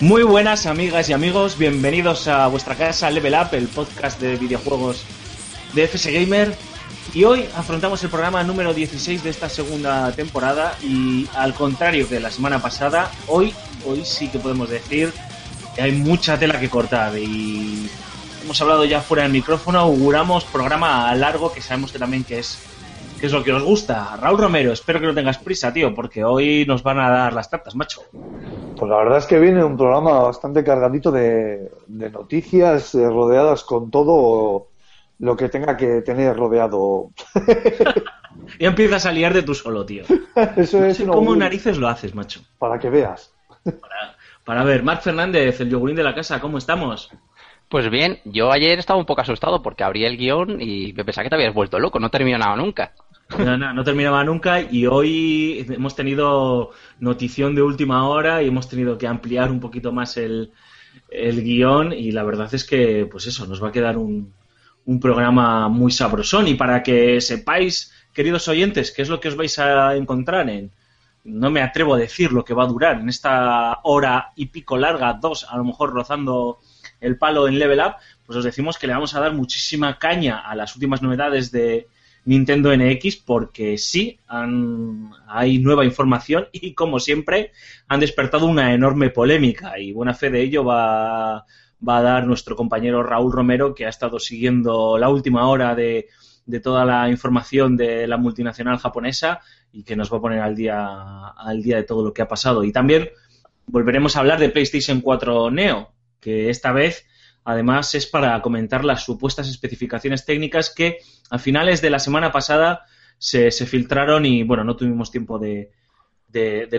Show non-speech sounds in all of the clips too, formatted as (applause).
Muy buenas amigas y amigos, bienvenidos a vuestra casa Level Up, el podcast de videojuegos de FS Gamer. Y hoy afrontamos el programa número 16 de esta segunda temporada y al contrario que la semana pasada, hoy, hoy sí que podemos decir que hay mucha tela que cortar y hemos hablado ya fuera del micrófono, auguramos programa largo que sabemos que también que es que es lo que os gusta. Raúl Romero, espero que no tengas prisa, tío, porque hoy nos van a dar las tartas, macho. Pues la verdad es que viene un programa bastante cargadito de, de noticias eh, rodeadas con todo lo que tenga que tener rodeado. (laughs) Y empiezas a liar de tú solo, tío. (laughs) Eso No es sé una cómo narices lo haces, macho. para que veas. Para, para ver, Marc Fernández, el yogurín de la casa, ¿cómo estamos? Pues bien, yo ayer estaba un poco asustado porque abrí el guion y me pensaba que te habías vuelto loco, no termino nada nunca. No, no, terminaba nunca y hoy hemos tenido notición de última hora y hemos tenido que ampliar un poquito más el, el guion y la verdad es que, pues eso, nos va a quedar un, un programa muy sabrosón. Y para que sepáis, queridos oyentes, qué es lo que os vais a encontrar en... No me atrevo a decir lo que va a durar en esta hora y pico larga, dos, a lo mejor rozando el palo en Level Up, pues os decimos que le vamos a dar muchísima caña a las últimas novedades de Nintendo NX porque sí, han- hay nueva información y como siempre han despertado una enorme polémica y buena fe de ello va, va a dar nuestro compañero Raúl Romero que ha estado siguiendo la última hora de, de toda la información de la multinacional japonesa y que nos va a poner al día, al día de todo lo que ha pasado. Y también volveremos a hablar de PlayStation 4 Neo, que esta vez además es para comentar las supuestas especificaciones técnicas que a finales de la semana pasada se, filtraron y bueno, no tuvimos tiempo de,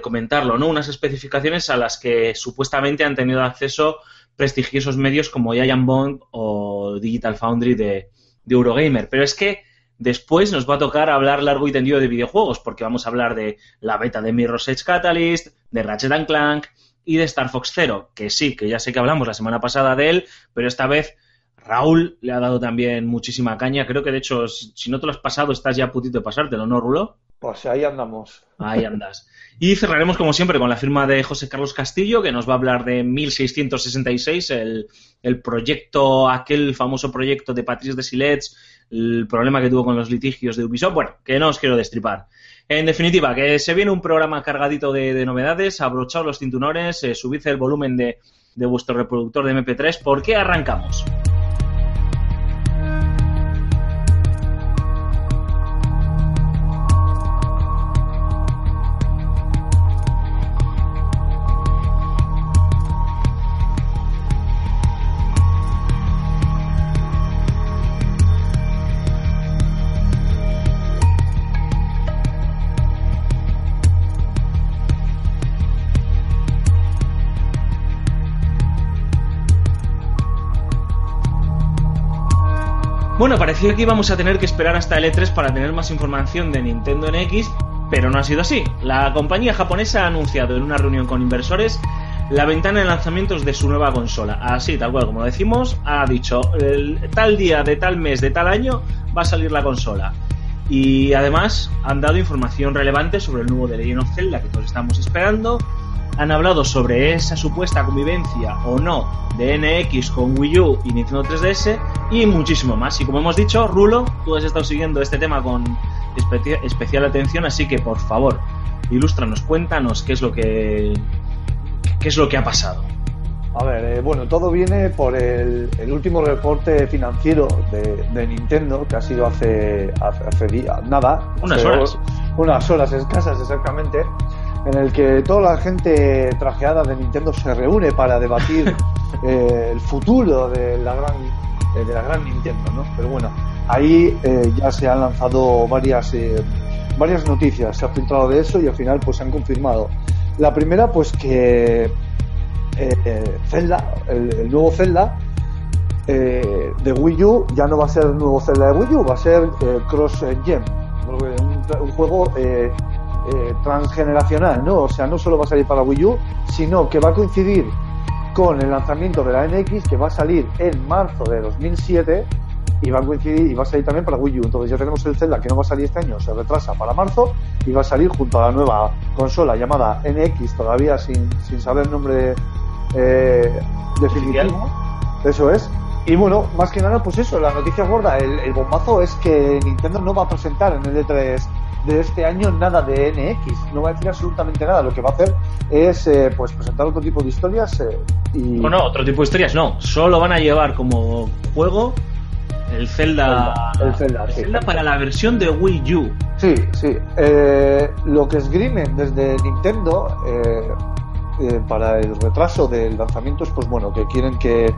comentarlo, ¿no? Unas especificaciones a las que supuestamente han tenido acceso prestigiosos medios como Giant Bond o Digital Foundry de, de Eurogamer. Pero es que después nos va a tocar hablar largo y tendido de videojuegos, porque vamos a hablar de la beta de Mirror's Edge Catalyst, de Ratchet Clank y de Star Fox Zero, que sí, que ya sé que hablamos la semana pasada de él, pero esta vez Raúl le ha dado también muchísima caña. Creo que de hecho, si no te lo has pasado, estás ya a putito de pasártelo, ¿no, Rulo? Pues ahí andamos. Ahí andas. Y cerraremos, como siempre, con la firma de José Carlos Castillo, que nos va a hablar de 1666, el, el proyecto, aquel famoso proyecto de Patrice de Silets, el problema que tuvo con los litigios de Ubisoft. Bueno, que no os quiero destripar. En definitiva, que se viene un programa cargadito de, de novedades, abrochaos los cinturones, eh, subid el volumen de, de vuestro reproductor de MP3, porque arrancamos. Bueno, parecía que íbamos a tener que esperar hasta el E3 para tener más información de Nintendo NX, pero no ha sido así. La compañía japonesa ha anunciado en una reunión con inversores la ventana de lanzamientos de su nueva consola. Así, tal cual como decimos, ha dicho, el, tal día, de tal mes, de tal año, va a salir la consola. Y además han dado información relevante sobre el nuevo The Legend of Zelda que todos estamos esperando. Han hablado sobre esa supuesta convivencia o no de NX con Wii U y Nintendo 3DS y muchísimo más. Y como hemos dicho, Rulo, tú has estado siguiendo este tema con espe- especial atención, así que por favor, ilústranos, cuéntanos qué es lo que qué es lo que ha pasado. A ver, eh, bueno, todo viene por el, el último reporte financiero de, de Nintendo, que ha sido hace, hace, hace día- nada. Unas hace horas. Unas horas escasas, exactamente. En el que toda la gente trajeada de Nintendo se reúne para debatir (laughs) eh, el futuro de la gran eh, de la gran Nintendo, ¿no? Pero bueno, ahí eh, ya se han lanzado varias eh, varias noticias, se ha filtrado de eso y al final pues se han confirmado. La primera pues que eh, Zelda, el, el nuevo Zelda de Wii U ya no va a ser el nuevo Zelda de Wii U, va a ser Cross un, un juego eh, transgeneracional, ¿no? O sea, no solo va a salir para Wii U, sino que va a coincidir con el lanzamiento de la NX que va a salir en marzo de 2007 y va a coincidir y va a salir también para Wii U. Entonces ya tenemos el Zelda que no va a salir este año, se retrasa para marzo y va a salir junto a la nueva consola llamada NX, todavía sin, sin saber el nombre eh, definitivo. Eso es. Y bueno, más que nada, pues eso, la noticia gorda, el, el bombazo es que Nintendo no va a presentar en el E3 de este año nada de NX, no va a decir absolutamente nada. Lo que va a hacer es eh, pues presentar otro tipo de historias eh, y No, no, otro tipo de historias no. Solo van a llevar como juego el Zelda. El Zelda, el sí. Zelda para la versión de Wii U. Sí, sí. Eh, lo que esgrimen desde Nintendo eh, eh, para el retraso del lanzamiento es, pues bueno, que quieren que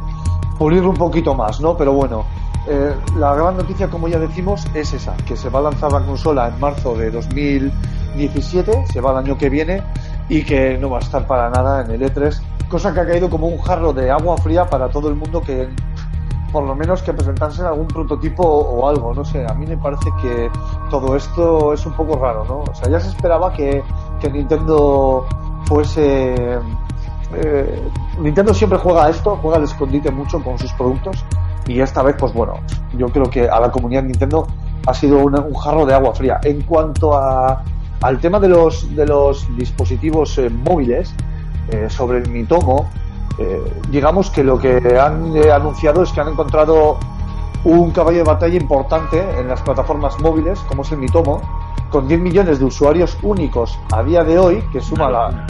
pulirlo un poquito más, ¿no? Pero bueno, eh, la gran noticia, como ya decimos, es esa, que se va a lanzar la consola en marzo de 2017, se va el año que viene, y que no va a estar para nada en el E3, cosa que ha caído como un jarro de agua fría para todo el mundo que por lo menos que presentasen algún prototipo o algo, no sé, a mí me parece que todo esto es un poco raro, ¿no? O sea, ya se esperaba que, que Nintendo fuese... eh, Nintendo siempre juega esto, juega al escondite mucho con sus productos y esta vez, pues bueno, yo creo que a la comunidad Nintendo ha sido un jarro de agua fría. En cuanto a, al tema de los, de los dispositivos eh, móviles, eh, sobre el Mitomo, eh, digamos que lo que han anunciado es que han encontrado un caballo de batalla importante en las plataformas móviles, como es el Mitomo, con 10 millones de usuarios únicos a día de hoy, que suma la,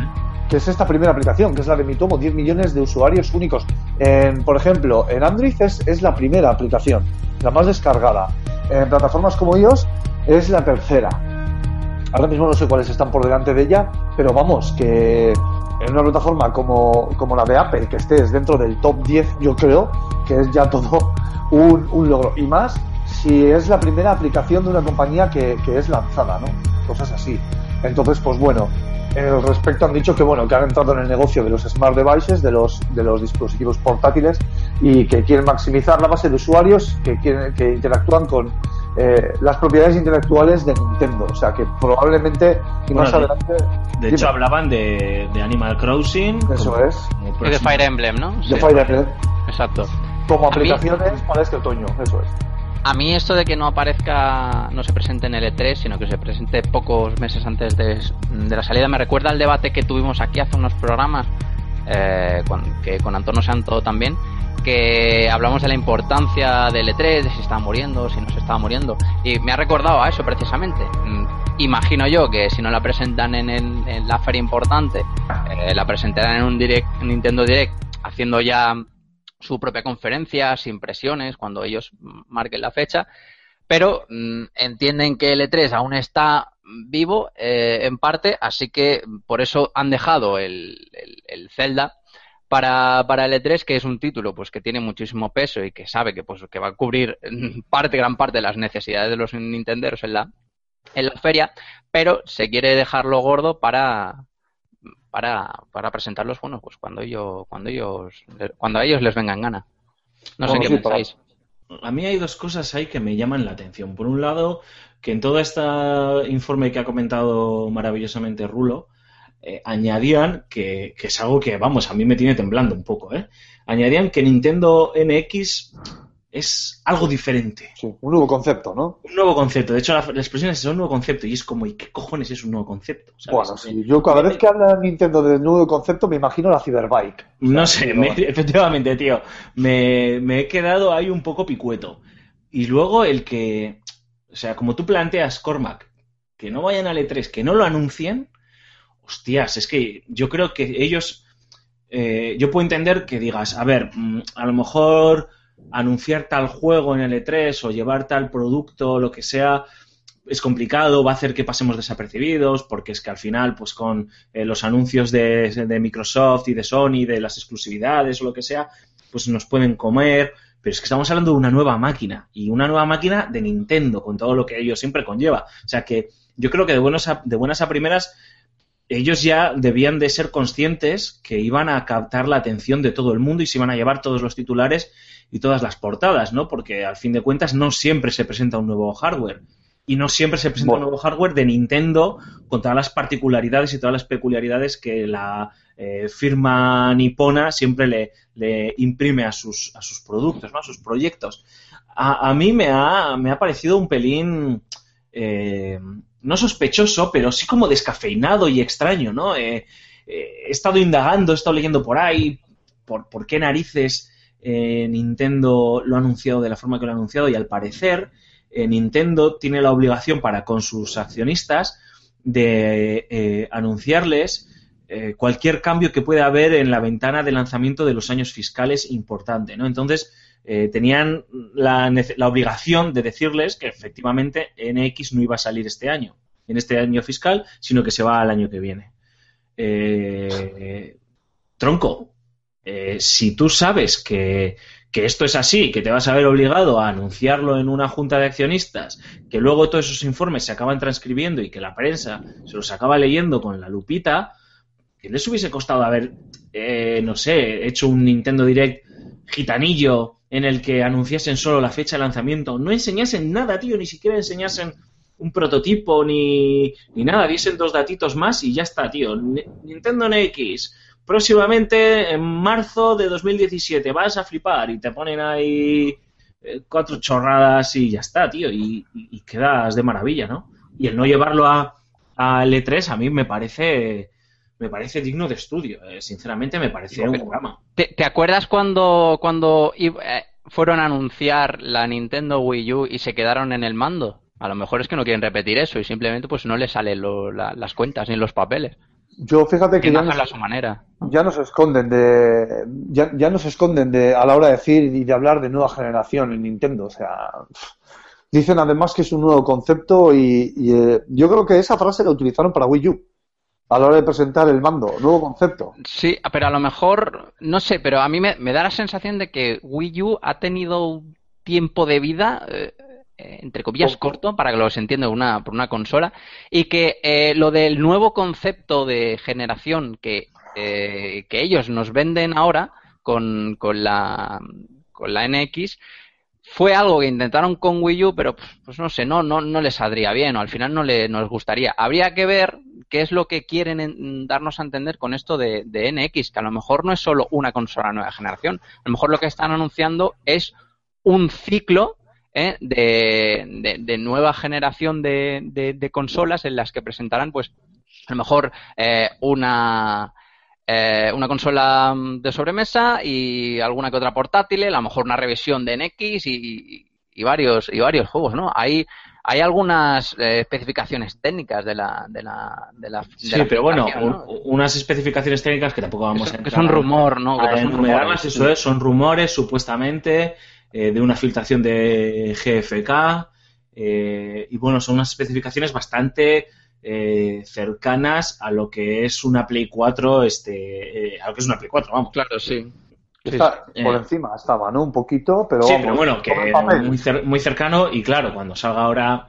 que es esta primera aplicación, que es la de Mitomo, 10 millones de usuarios únicos. En, por ejemplo, en Android es, es la primera aplicación, la más descargada. En plataformas como iOS es la tercera. Ahora mismo no sé cuáles están por delante de ella, pero vamos, que en una plataforma como, como la de Apple, que estés dentro del top 10, yo creo que es ya todo un, un logro. Y más si es la primera aplicación de una compañía que, que es lanzada, ¿no? Cosas así. Entonces, pues bueno, al respecto han dicho que bueno, que han entrado en el negocio de los smart devices, de los, de los dispositivos portátiles y que quieren maximizar la base de usuarios que, quieren, que interactúan con eh, las propiedades intelectuales de Nintendo. O sea que probablemente y más Bueno, de- adelante. De hecho, hablaban de, de Animal Crossing. Eso como- es. como Y de Fire Emblem, ¿no? de Sí. Fire Emblem Exacto. como aplicaciones para este otoño. Eso es. A mí esto de que no aparezca, no se presente en el E3, sino que se presente pocos meses antes de, la salida, me recuerda al debate que tuvimos aquí hace unos programas, eh, con, que con Antonio Santo también, que hablamos de la importancia del E3, de si estaba muriendo, si no se estaba muriendo, y me ha recordado a eso precisamente. Mm, Imagino yo que si no la presentan en, el- en la feria importante, eh, la presentarán en un direct, en Nintendo Direct, haciendo ya su propia conferencia, sin presiones, cuando ellos marquen la fecha, pero mm, entienden que el E3 aún está vivo eh, en parte, así que por eso han dejado el, el- el Zelda para, para el E3, que es un título pues que tiene muchísimo peso y que sabe que pues que va a cubrir mm, parte, gran parte de las necesidades de los Nintenderos en la, en la feria, pero se quiere dejarlo gordo para para, para presentarlos, bueno, pues cuando ellos, cuando ellos, cuando a ellos les venga en gana. No sé Bueno, qué sí, pensáis. A mí hay dos cosas ahí que me llaman la atención. Por un lado, que en todo este informe que ha comentado maravillosamente Rulo, eh, añadían que, que es algo que, vamos, a mí me tiene temblando un poco, ¿eh? Añadían que Nintendo NX es algo diferente. Sí, un nuevo concepto, ¿no? Un nuevo concepto. De hecho, la, la expresión es un nuevo concepto. Y es como, ¿y qué cojones es un nuevo concepto? ¿Sabes? Bueno, sí, yo cada vez que habla Nintendo del nuevo concepto me imagino la Cyberbike. No sé, me- (laughs) efectivamente, tío. Me, me he quedado ahí un poco picueto. Y luego el que, o sea, como tú planteas, Cormac, que no vayan al E3, que no lo anuncien, hostias, es que yo creo que ellos, eh, yo puedo entender que digas, a ver, mm, a lo mejor anunciar tal juego en el E3 o llevar tal producto, lo que sea, es complicado, va a hacer que pasemos desapercibidos, porque es que al final, pues con eh, los anuncios de, de Microsoft y de Sony, de las exclusividades o lo que sea, pues nos pueden comer. Pero es que estamos hablando de una nueva máquina y una nueva máquina de Nintendo, con todo lo que ello siempre conlleva. O sea que yo creo que de, buenos a- de buenas a primeras ellos ya debían de ser conscientes que iban a captar la atención de todo el mundo y se iban a llevar todos los titulares y todas las portadas, ¿no? Porque al fin de cuentas no siempre se presenta un nuevo hardware y no siempre se presenta Bueno. un nuevo hardware de Nintendo con todas las particularidades y todas las peculiaridades que la eh, firma nipona siempre le, le imprime a sus, a sus productos, ¿no? a sus proyectos. A, a mí me ha, me ha parecido un pelín, eh, no sospechoso, pero sí como descafeinado y extraño, ¿no? Eh, eh, he estado indagando, he estado leyendo por ahí por, por qué narices eh, Nintendo lo ha anunciado de la forma que lo ha anunciado y al parecer eh, Nintendo tiene la obligación para con sus accionistas de eh, anunciarles cualquier cambio que pueda haber en la ventana de lanzamiento de los años fiscales importante, ¿no? Entonces tenían la, obligación de decirles que efectivamente NX no iba a salir este año, en este año fiscal, sino que se va al año que viene. Tronco, eh, si tú sabes que, que esto es así, que te vas a ver obligado a anunciarlo en una junta de accionistas, que luego todos esos informes se acaban transcribiendo y que la prensa se los acaba leyendo con la lupita, ¿qué les hubiese costado haber, eh, no sé, hecho un Nintendo Direct gitanillo en el que anunciasen solo la fecha de lanzamiento? No enseñasen nada, tío, ni siquiera enseñasen un prototipo ni, ni nada, diesen dos datitos más y ya está, tío. Ni- Nintendo NX, próximamente en marzo de 2017, vas a flipar y te ponen ahí eh, cuatro chorradas y ya está, tío, y, quedas de maravilla, ¿no? Y el no llevarlo a, a L3 a mí me parece me parece digno de estudio, eh, sinceramente me parece un drama. ¿Te, te acuerdas cuando, cuando eh, fueron a anunciar la Nintendo Wii U y se quedaron en el mando? A lo mejor es que no quieren repetir eso y simplemente pues no les salen lo- la- las cuentas ni los papeles. Yo fíjate que ya no, a su manera. ya no se esconden de ya, ya no se esconden de a la hora de decir y de hablar de nueva generación en Nintendo, o sea, dicen además que es un nuevo concepto y, y, eh, yo creo que esa frase la utilizaron para Wii U a la hora de presentar el mando, nuevo concepto. Sí, pero a lo mejor, no sé, pero a mí me, me da la sensación de que Wii U ha tenido un tiempo de vida, eh, entre comillas, corto, para que lo se entienda una, por una consola, y que eh, lo del nuevo concepto de generación que, eh, que ellos nos venden ahora con, con la, con la NX, fue algo que intentaron con Wii U, pero pues, pues no sé, no, no, no les saldría bien, o al final no, le, no les gustaría. Habría que ver qué es lo que quieren en- darnos a entender con esto de, de NX, que a lo mejor no es solo una consola nueva generación, a lo mejor lo que están anunciando es un ciclo ¿eh? de, de- de nueva generación de, de- consolas en las que presentarán, pues, a lo mejor eh, una eh, una consola mm, de sobremesa y alguna que otra portátil, a lo mejor una revisión de NX y, y varios y varios juegos, ¿no? Hay hay algunas eh, especificaciones técnicas de la de la de la de Sí, la pero bueno, aplicación, ¿no? un- unas especificaciones técnicas que tampoco vamos a que entrar son rumor, ¿no? a Que son enumerarlas, rumores. eso es, son rumores supuestamente eh, de una filtración de GFK eh, y bueno, son unas especificaciones bastante eh, cercanas a lo que es una Play 4, este, eh, a lo que es una Play 4, vamos. Claro, sí. Está- sí. por Eh. encima estaba, ¿no? Un poquito, pero Sí, vamos, pero bueno, que muy, cer- muy cercano y claro, cuando salga ahora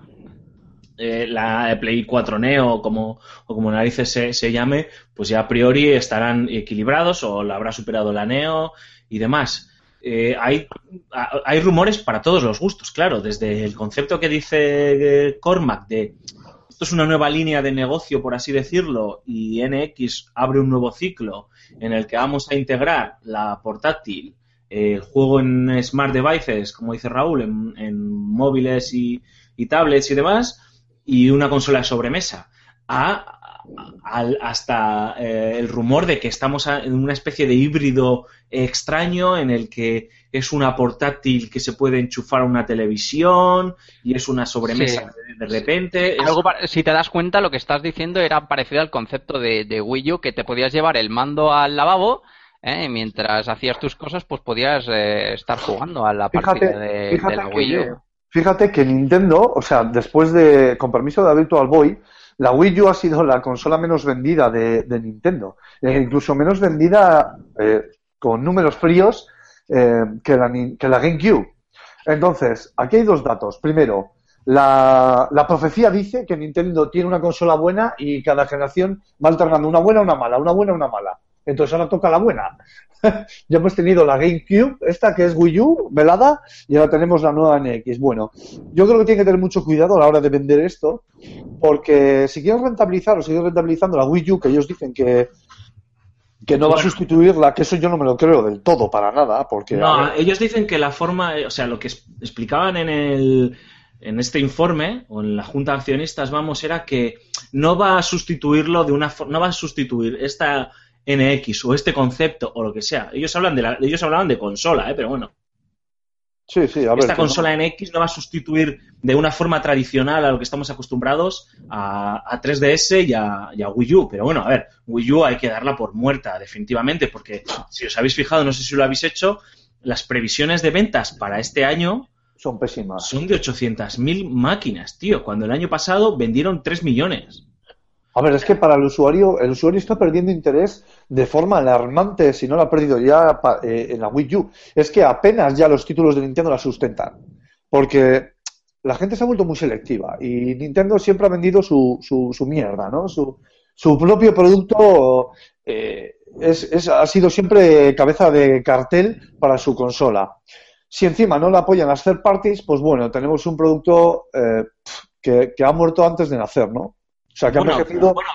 eh, la Play 4 Neo como, o como narices se, se llame, pues ya a priori estarán equilibrados o la habrá superado la Neo y demás. Eh, hay, hay rumores para todos los gustos, claro, desde el concepto que dice eh, Cormac de esto es una nueva línea de negocio, por así decirlo, y NX abre un nuevo ciclo en el que vamos a integrar la portátil, eh, el juego en smart devices, como dice Raúl, en, en móviles y, y tablets y demás, y una consola de sobremesa. A, al- hasta eh, el rumor de que estamos en una especie de híbrido extraño en el que es una portátil que se puede enchufar a una televisión y es una sobremesa de, de repente. Es- Algo si te das cuenta, lo que estás diciendo era parecido al concepto de, de Wii U, que te podías llevar el mando al lavabo ¿eh? y mientras hacías tus cosas, pues podías eh, estar jugando a la partida Fíjate, de, fíjate de la Wii U. Fíjate que Nintendo, o sea, después de, con permiso de la Virtual Boy, la Wii U ha sido la consola menos vendida de, Nintendo. E incluso menos vendida eh, con números fríos eh, que, la, que la GameCube. Entonces, aquí hay dos datos. Primero, la, la profecía dice que Nintendo tiene una consola buena y cada generación va alternando una buena, una mala, una buena, una mala. Entonces ahora toca la buena. (laughs) ya hemos tenido la GameCube, esta que es Wii U, velada, y ahora tenemos la nueva NX. Bueno, yo creo que tiene que tener mucho cuidado a la hora de vender esto, porque si quieren rentabilizar o seguir rentabilizando la Wii U, que ellos dicen que, que no va a sustituirla, que eso yo no me lo creo del todo para nada, porque... No, ver, ellos dicen que la forma, o sea, lo que explicaban en el en este informe o en la junta de accionistas, vamos, era que no va a sustituirlo de una for- no va a sustituir esta NX o este concepto o lo que sea. Ellos hablan de la, ellos hablaban de consola, ¿eh? pero bueno, sí, sí, a ver. esta que no. consola NX no va a sustituir de una forma tradicional a lo que estamos acostumbrados a, a 3DS y a, y a Wii U. Pero bueno, a ver, Wii U hay que darla por muerta, definitivamente, porque si os habéis fijado, no sé si lo habéis hecho, las previsiones de ventas para este año Son pésimas. son de 800.000 máquinas, tío, cuando el año pasado vendieron 3 millones. A ver, es que para el usuario, el usuario está perdiendo interés de forma alarmante, si no lo ha perdido ya eh, en la Wii U. Es que apenas ya los títulos de Nintendo la sustentan. Porque la gente se ha vuelto muy selectiva y Nintendo siempre ha vendido su, mierda, ¿no? Su, propio producto eh, es- ha sido siempre cabeza de cartel para su consola. Si encima no la apoyan las third parties, pues bueno, tenemos un producto eh, que, que ha muerto antes de nacer, ¿no? O sea, que ha Bueno,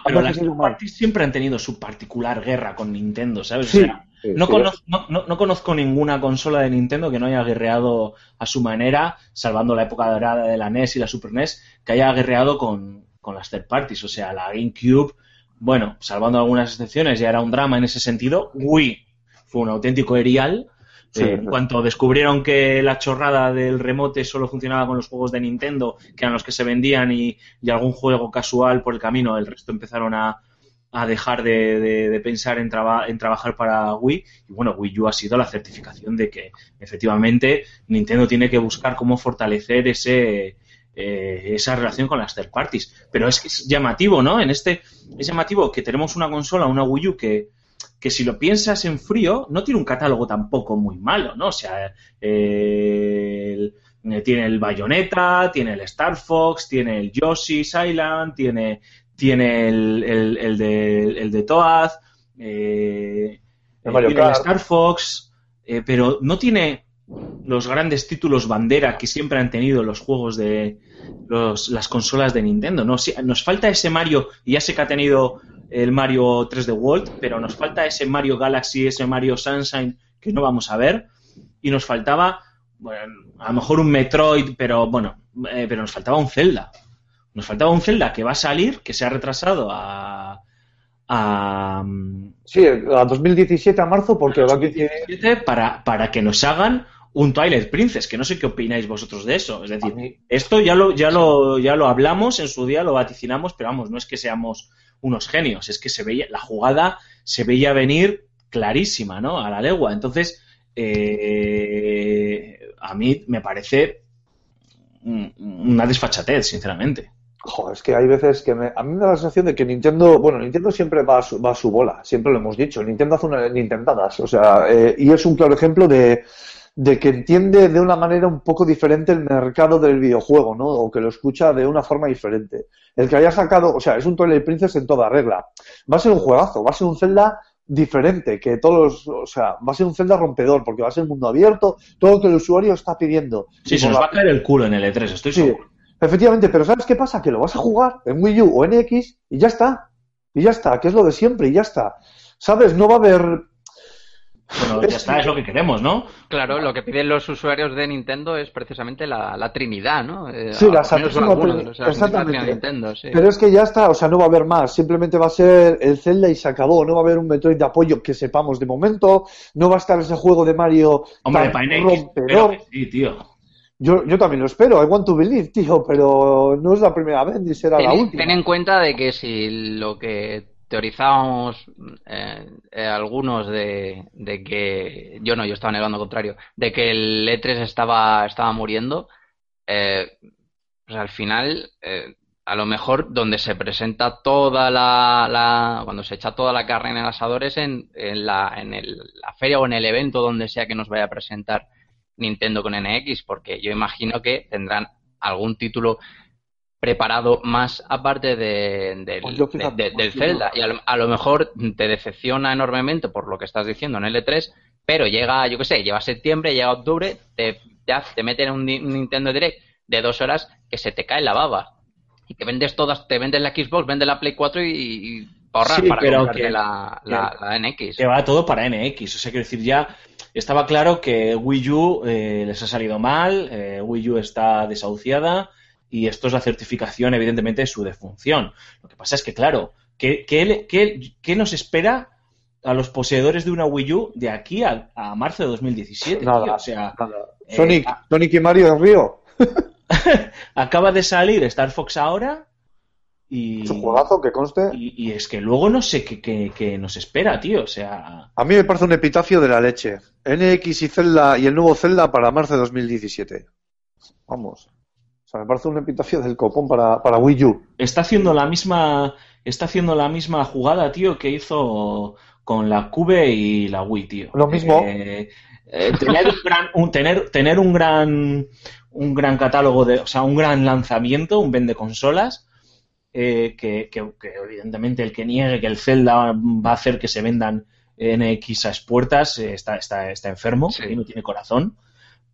pero las mal. parties siempre han tenido su particular guerra con Nintendo, ¿sabes? O sea, sí, no, sí, conozco, no, no- no conozco ninguna consola de Nintendo que no haya guerreado a su manera, salvando la época dorada de la NES y la Super NES, que haya guerreado con, con las third parties. O sea, la GameCube, bueno, salvando algunas excepciones, ya era un drama en ese sentido. Wii fue un auténtico erial. Sí, Eh, en sí. cuanto descubrieron que la chorrada del remote solo funcionaba con los juegos de Nintendo, que eran los que se vendían y, y algún juego casual por el camino, el resto empezaron a, a dejar de, de- de pensar en, traba- en trabajar para Wii. Y bueno, Wii U ha sido la certificación de que efectivamente Nintendo tiene que buscar cómo fortalecer ese, eh, esa relación con las third parties. Pero es que es llamativo, ¿no? En este es llamativo que tenemos una consola, una Wii U que que si lo piensas en frío, no tiene un catálogo tampoco muy malo, ¿no? O sea, eh, el- tiene el Bayonetta, tiene el Star Fox, tiene el Yoshi's Island, tiene, tiene el, el- el de, el de Toad, eh, El Mario tiene el Kart. Star Fox, eh, pero no tiene los grandes títulos bandera que siempre han tenido los juegos de los- las consolas de Nintendo. ¿no? Nos falta ese Mario, y ya sé que ha tenido el Mario 3D World, pero nos falta ese Mario Galaxy, ese Mario Sunshine que no vamos a ver, y nos faltaba, bueno, a lo mejor un Metroid, pero bueno, eh, pero nos faltaba un Zelda. Nos faltaba un Zelda que va a salir, que se ha retrasado a, a, Sí, a 2017 a marzo, porque va a 2017 para, para que nos hagan un Twilight Princess, que no sé qué opináis vosotros de eso. Es decir, mí- esto ya lo, ya lo, ya lo hablamos en su día, lo vaticinamos, pero vamos, no es que seamos unos genios, es que se veía, la jugada se veía venir clarísima, ¿no? A la legua. Entonces, eh, a mí me parece un- una desfachatez, sinceramente. Joder, es que hay veces que me- a mí me da la sensación de que Nintendo, bueno, Nintendo siempre va a su, va a su bola, siempre lo hemos dicho. Nintendo hace una Nintendadas, o sea, eh, y es un claro ejemplo de, de que entiende de una manera un poco diferente el mercado del videojuego, ¿no? O que lo escucha de una forma diferente. El que haya sacado, o sea, es un Twilight Princess en toda regla. Va a ser un juegazo, va a ser un Zelda diferente, que todos, o sea, va a ser un Zelda rompedor, porque va a ser mundo abierto, todo lo que el usuario está pidiendo. Sí, se nos la- va a caer el culo en el E3, estoy Sí, seguro. efectivamente, pero ¿sabes qué pasa? Que lo vas a jugar en Wii U o en X y ya está. Y ya está, que es lo de siempre y ya está. ¿Sabes? No va a haber. Bueno, ya está, es lo que queremos, ¿no? Claro, lo que piden los usuarios de Nintendo es precisamente la, la Trinidad, ¿no? Eh, Sí, la Santísima algunos Trin- de los- de las exactamente. de Nintendo, sí. Pero es que ya está, o sea, no va a haber más. Simplemente va a ser el Zelda y se acabó. No va a haber un Metroid de apoyo que sepamos de momento. No va a estar ese juego de Mario Hombre, tan NX, rompedor. que sí, tío. Yo, yo también lo espero. I want to believe, tío, pero no es la primera vez ni será la Ten, última. ten en cuenta de que si lo que teorizábamos eh, eh, algunos de, que yo no, yo estaba en el contrario, de que el E3 estaba, estaba muriendo, eh, pues al final, eh, a lo mejor donde se presenta toda la, la- cuando se echa toda la carne en el asador es en, en la, en el- la feria o en el evento donde sea que nos vaya a presentar Nintendo con NX, porque yo imagino que tendrán algún título preparado más aparte de, del- Pues yo, de- fíjate, de- del pues Zelda. Y a lo, a lo mejor te decepciona enormemente por lo que estás diciendo en L3, pero llega, yo qué sé, lleva septiembre, llega octubre, te, ya te meten un, Ni- un Nintendo Direct de dos horas que se te cae la baba. Y que vendes todas, te vendes la Xbox, vendes la Play 4 y, y ahorrar Sí, para pero que- la, la, la NX. que va todo para NX. O sea, quiero decir, ya estaba claro que Wii U eh, les ha salido mal, eh, Wii U está desahuciada y esto es la certificación, evidentemente, de su defunción. Lo que pasa es que, claro, ¿qué, qué, qué- qué nos espera a los poseedores de una Wii U de aquí a, a marzo de 2017? Nada, tío? O sea, nada. eh, Sonic. Sonic y Mario en Río. (laughs) acaba de salir Star Fox ahora y, Es un juegazo que conste. y, y es que luego no sé qué, qué- qué nos espera, tío. O sea, A mí me parece un epitafio de la leche. NX y Zelda y el nuevo Zelda para marzo de 2017. Vamos. O sea, me parece un epitafio del copón para, para Wii U. está haciendo la misma está haciendo la misma jugada, tío, que hizo con la Cube y la Wii, tío. Lo mismo. Eh, eh, tener un gran un, tener tener un gran un gran catálogo de, o sea, un gran lanzamiento, un vende consolas eh, que, que- que evidentemente el que niegue que el Zelda va a hacer que se vendan NX a expuertas eh, está, está, está enfermo Sí. y no tiene corazón.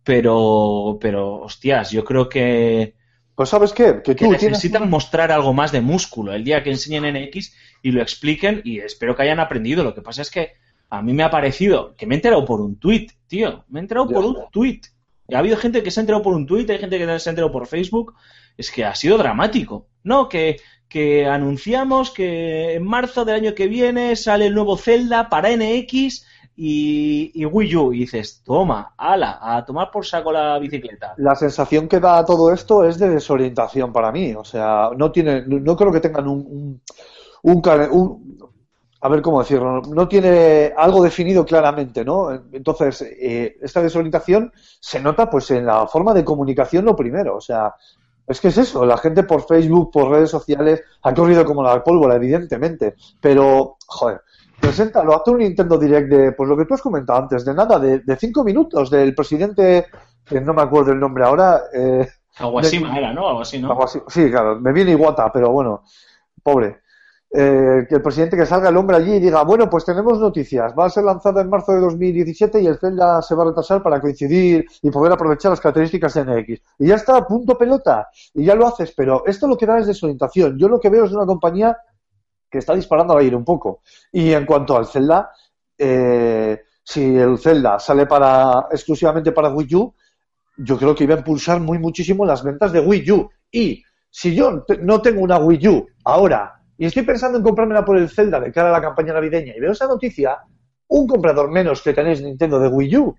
Pero, pero, hostias, yo creo que, Pues ¿sabes qué? Que que tú tienes... necesitan mostrar algo más de músculo el día que enseñen NX y lo expliquen y espero que hayan aprendido. Lo que pasa es que a mí me ha parecido que me he enterado por un tuit, tío. Me he enterado por un tuit. Y ha habido gente que se ha enterado por un tuit, hay gente que se ha enterado por Facebook. Es que ha sido dramático. No, que, que anunciamos que en marzo del año que viene sale el nuevo Zelda para NX y, y Wii. Y dices, toma, ala, a tomar por saco la bicicleta. La sensación que da todo esto es de desorientación para mí. O sea, no tiene, no creo que tengan un, un, un un- a ver cómo decirlo, no tiene algo definido claramente, ¿no? Entonces, eh, esta desorientación se nota pues en la forma de comunicación lo primero. O sea, es que es eso, la gente por Facebook, por redes sociales, ha corrido como la pólvora, evidentemente. Pero, joder, preséntalo, hazte un Nintendo Direct de, pues lo que tú has comentado antes, de nada, de, de cinco minutos, del presidente, que no me acuerdo el nombre ahora, eh, Aguasima era, ¿no? Algo así, ¿no? algo así. Sí, claro, me viene Iguata, pero bueno, pobre. Eh, que el presidente que salga el hombre allí y diga, bueno, pues tenemos noticias, va a ser lanzada en marzo de 2017 y el Zelda se va a retrasar para coincidir y poder aprovechar las características de NX. Y ya está, punto pelota, y ya lo haces, pero esto lo que da es desorientación. Yo lo que veo es una compañía que está disparando al aire un poco. Y en cuanto al Zelda, eh, si el Zelda sale para exclusivamente para Wii U, yo creo que iba a impulsar muy muchísimo las ventas de Wii U. Y si yo no tengo una Wii U ahora y estoy pensando en comprármela por el Zelda de cara a la campaña navideña y veo esa noticia, un comprador menos que tenéis Nintendo de Wii U. O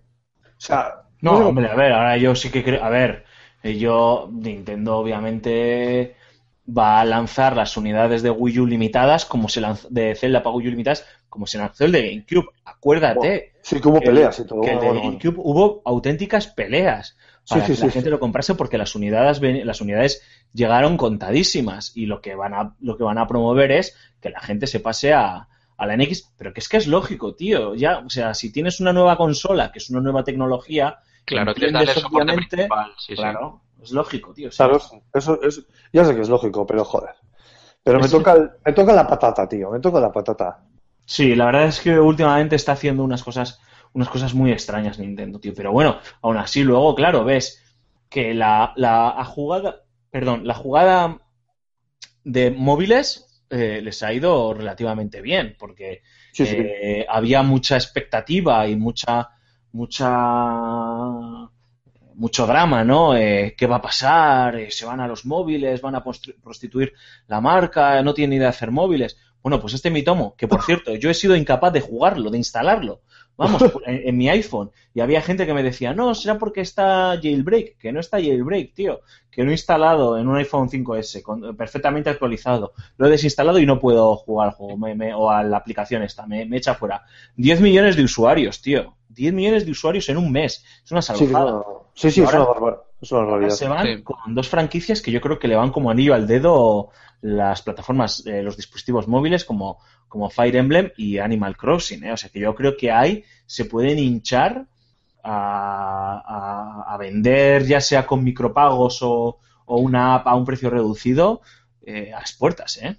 sea, No, sé- hombre, a ver, ahora yo sí que creo. A ver, eh, yo, Nintendo, obviamente, va a lanzar las unidades de Wii U limitadas, como se lanzó, de Zelda para Wii U limitadas, como se lanzó el de GameCube. Acuérdate. sí que hubo que peleas y todo. que el de. GameCube hubo auténticas peleas para sí, que la sí, gente sí. lo comprase porque las unidades las unidades llegaron contadísimas y lo que van a lo que van a promover es que la gente se pase a, a la NX, pero que es que es lógico, tío, ya, o sea, si tienes una nueva consola, que es una nueva tecnología, Claro, que es soporte obviamente, principal. Sí, sí. claro, es lógico, tío. sí. Claro, eso es, ya sé que es lógico, pero joder. Pero me toca, el- me toca la patata, tío, me toca la patata. Sí, la verdad es que últimamente está haciendo unas cosas, unas cosas muy extrañas Nintendo, tío. Pero bueno, aún así luego, claro, ves que la, la jugada, perdón, la jugada de móviles eh, les ha ido relativamente bien, porque Sí, sí. eh, había mucha expectativa y mucha, mucha, mucho drama, ¿no? Eh, ¿Qué va a pasar? Eh, ¿Se van a los móviles? ¿Van a prostituir la marca? ¿No tienen idea de hacer móviles? Bueno, pues este Mitomo, que por (laughs) cierto, yo he sido incapaz de jugarlo, de instalarlo. Vamos, (laughs) en, en mi iPhone. Y había gente que me decía, no, será porque está jailbreak, que no está jailbreak, tío. Que lo he instalado en un iPhone 5S, con- perfectamente actualizado. Lo he desinstalado y no puedo jugar al juego, me- me- o a la aplicación esta, me, me echa fuera. 10 millones de usuarios, tío. 10 millones de usuarios en un mes. Es una Sí, salvajada. Sí, sí, es una, barbar- es una Ahora barbaridad. se van Sí. con dos franquicias que yo creo que le van como anillo al dedo las plataformas, eh, los dispositivos móviles como, como Fire Emblem y Animal Crossing. ¿eh? O sea que yo creo que ahí se pueden hinchar a, a- a vender, ya sea con micropagos o, o una app a un precio reducido eh, a las puertas, ¿eh?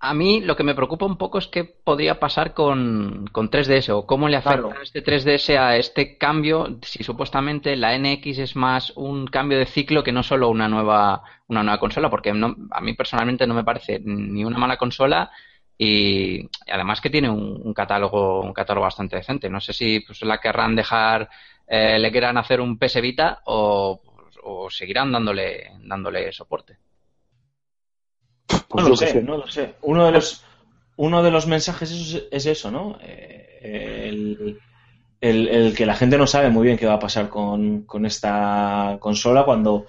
A mí lo que me preocupa un poco es qué podría pasar con, con 3DS o cómo le afecta Claro. este 3DS a este cambio si supuestamente la NX es más un cambio de ciclo que no solo una nueva una nueva consola porque no- a mí personalmente no me parece ni una mala consola y además que tiene un, un catálogo un catálogo bastante decente no sé si pues la querrán dejar eh, le quieran hacer un PS Vita o, o seguirán dándole dándole soporte Pues no lo sé, sé. no lo sé. Uno de los, uno de los mensajes es, es eso, ¿no? Eh, el, el- el que la gente no sabe muy bien qué va a pasar con, con esta consola cuando,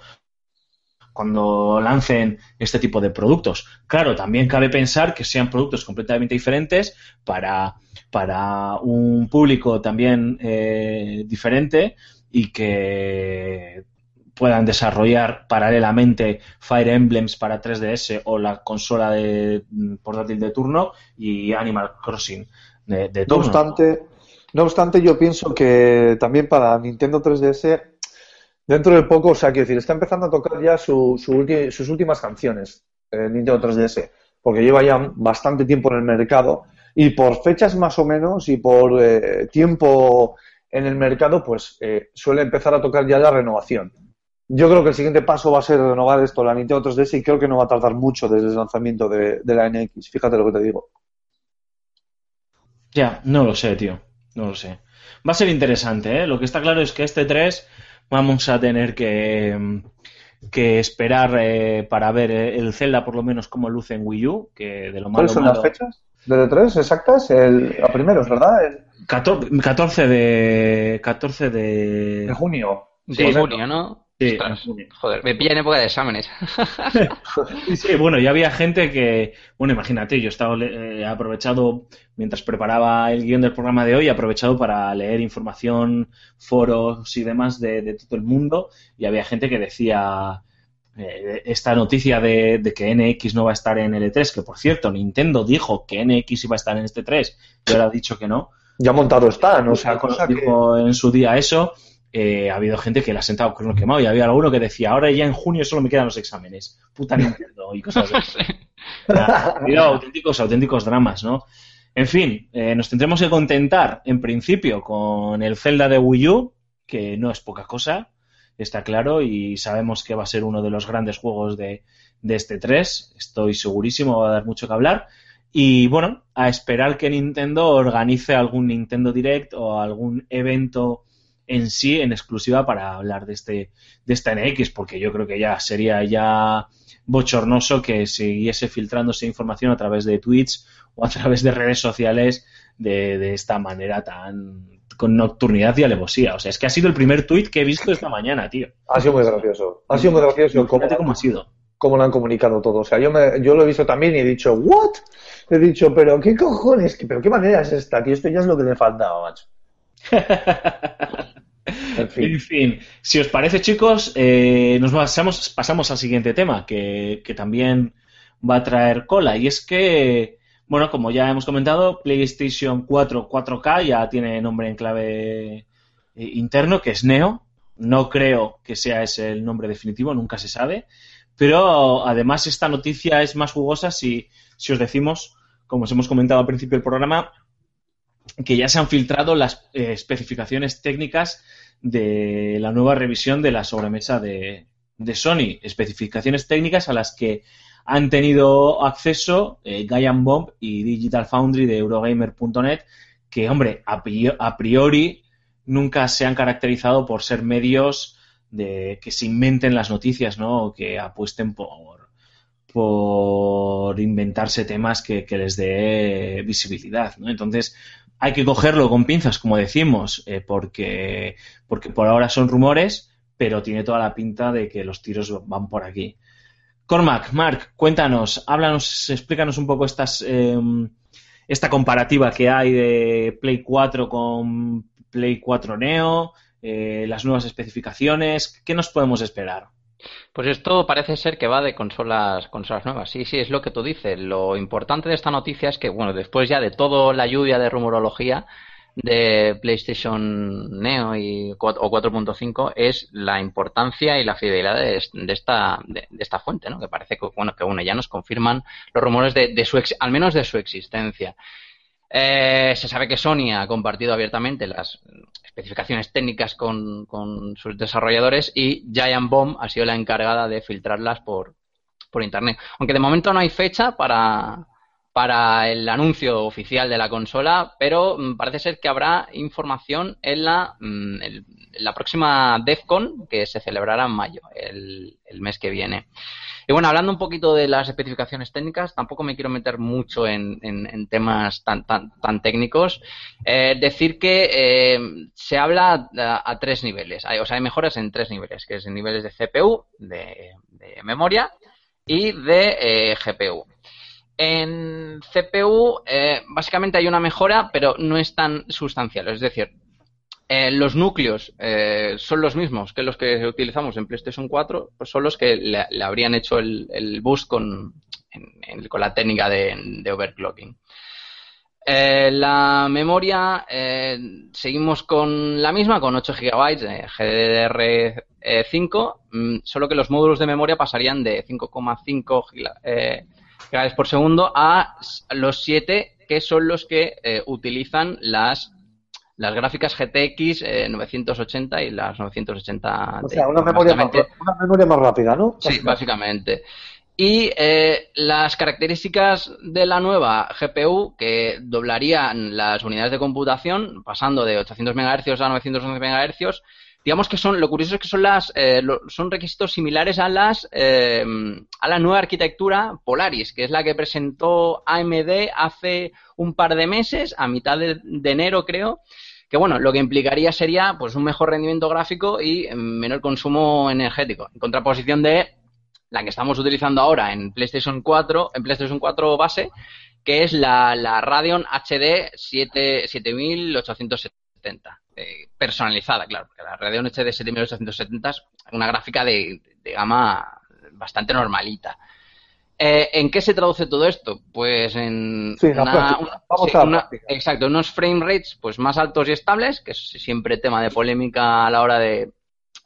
cuando lancen este tipo de productos. Claro, también cabe pensar que sean productos completamente diferentes para, para un público también eh, diferente y que puedan desarrollar paralelamente Fire Emblems para 3DS o la consola de mm, portátil de turno y Animal Crossing de, de No obstante, no obstante, yo pienso que también para Nintendo 3DS, dentro de poco, o sea, quiero decir, está empezando a tocar ya su, su ulti- sus últimas canciones, eh, Nintendo 3DS, porque lleva ya bastante tiempo en el mercado y por fechas más o menos y por eh, tiempo en el mercado, pues eh, suele empezar a tocar ya la renovación. Yo creo que el siguiente paso va a ser renovar esto, la Nintendo 3DS, y creo que no va a tardar mucho desde el lanzamiento de, de la NX. Fíjate lo que te digo. Ya, no lo sé, tío. No lo sé. Va a ser interesante, ¿eh? Lo que está claro es que este 3 vamos a tener que, mm, que esperar eh, para ver eh, el Zelda por lo menos cómo luce en Wii U, que de lo malo ¿Cuáles son las malo- fechas? ¿De E3 exactas? El, a primeros, ¿verdad? El, 14, 14 de 14 de de junio. de Sí, junio no Sí, Ostras, joder me pilla en época de exámenes (laughs) Sí, bueno, ya había gente que, bueno, imagínate, yo estaba he aprovechado mientras preparaba el guion del programa de hoy, he aprovechado para leer información, foros y demás de, de todo el mundo y había gente que decía eh, esta noticia de, de que NX no va a estar en el E3, que por cierto, Nintendo dijo que NX iba a estar en este 3 y ahora ha dicho que no. Ya montado están, o sea, Dijo- cosa que... dijo en su día eso. Eh, ha habido gente que le ha sentado con lo quemado y había alguno que decía, ahora ya en junio solo me quedan los exámenes. Puta Nintendo y cosas así. (laughs) Ha habido auténticos, auténticos dramas, ¿no? En fin, eh, nos tendremos que contentar en principio con el Zelda de Wii U, que no es poca cosa, está claro, y sabemos que va a ser uno de los grandes juegos de, de este 3, estoy segurísimo, va a dar mucho que hablar. Y bueno, a esperar que Nintendo organice algún Nintendo Direct o algún evento en sí, en exclusiva, para hablar de este de esta NX, porque yo creo que ya sería ya bochornoso que siguiese filtrándose información a través de tweets o a través de redes sociales de, de esta manera tan con nocturnidad y alevosía. O sea, es que ha sido el primer tweet que he visto esta mañana, tío. Ha sido muy gracioso. Ha sido muy gracioso cómo, cómo ha sido. cómo lo han comunicado todo. O sea, yo, me, yo lo he visto también y he dicho, ¿what? He dicho, pero ¿qué cojones? ¿Pero qué manera es esta? Que esto ya es lo que le faltaba, macho. (laughs) En fin. Si os parece, chicos, eh, nos pasamos, pasamos al siguiente tema, que, que también va a traer cola. Y es que, bueno, como ya hemos comentado, PlayStation 4 4K ya tiene nombre en clave eh, interno, que es Neo. No creo que sea ese el nombre definitivo, nunca se sabe. Pero además esta noticia es más jugosa si, si os decimos, como os hemos comentado al principio del programa, que ya se han filtrado las eh, especificaciones técnicas de la nueva revisión de la sobremesa de, de Sony. Especificaciones técnicas a las que han tenido acceso eh, Giant Bomb y Digital Foundry de Eurogamer.net, que, hombre, a a priori nunca se han caracterizado por ser medios de que se inventen las noticias, ¿no? O que apuesten por por inventarse temas que, que les dé visibilidad, ¿no? Entonces, hay que cogerlo con pinzas, como decimos, eh, porque, porque por ahora son rumores, pero tiene toda la pinta de que los tiros van por aquí. Cormac, Mark, cuéntanos, háblanos, explícanos un poco estas, eh, esta comparativa que hay de Play 4 con Play 4 Neo, eh, las nuevas especificaciones, ¿qué nos podemos esperar? Pues esto parece ser que va de consolas, consolas nuevas. Sí, sí, es lo que tú dices. Lo importante de esta noticia es que, bueno, después ya de toda la lluvia de rumorología, de PlayStation Neo y, o 4.5 es la importancia y la fidelidad de, de esta, de, de esta fuente, ¿no? Que parece que, bueno, que bueno, ya nos confirman los rumores de, de su, ex- al menos de su existencia. Eh, se sabe que Sony ha compartido abiertamente las especificaciones técnicas con, con sus desarrolladores y Giant Bomb ha sido la encargada de filtrarlas por, por internet. Aunque de momento no hay fecha para, para el anuncio oficial de la consola, pero mm, parece ser que habrá información en la, mm, en la próxima DEFCON que se celebrará en mayo, el, el mes que viene. Y bueno, hablando un poquito de las especificaciones técnicas, tampoco me quiero meter mucho en, en- temas tan, tan, tan técnicos. Eh, decir que eh, se habla a, tres niveles, o sea, hay mejoras en tres niveles, que es en niveles de CPU, de, de memoria y de eh, GPU. En CPU, eh, básicamente hay una mejora, pero no es tan sustancial. Es decir, eh, los núcleos eh, son los mismos que los que utilizamos en PlayStation 4, pues son los que le, habrían hecho el, el boost con, en- con la técnica de, overclocking. Eh, la memoria, seguimos con la misma, con 8 GB de GDDR5, mm, solo que los módulos de memoria pasarían de 5,5 giga- eh, gigabytes por segundo a los 7 que son los que utilizan las las gráficas GTX eh, 980 y las 980 O sea, una memoria, más, una memoria más rápida, ¿no? Sí, básicamente. Y eh, las características de la nueva GPU que doblarían las unidades de computación pasando de 800 MHz a 911 MHz, digamos que son, lo curioso es que son las, eh, lo- son requisitos similares a las, eh, a la nueva arquitectura Polaris, que es la que presentó AMD hace un par de meses, a mitad de, de enero creo, que bueno, lo que implicaría sería pues un mejor rendimiento gráfico y eh, menor consumo energético, en contraposición de la que estamos utilizando ahora en PlayStation 4, en PlayStation 4 base, que es la, la Radeon HD 7, 7870. eh, personalizada, claro, porque la Radeon HD 7870 es una gráfica de, de gama bastante normalita. Eh, ¿En qué se traduce todo esto? Pues en Sí, práctica. una- Vamos sí, a una- exacto, unos frame rates pues más altos y estables, que es siempre tema de polémica a la hora de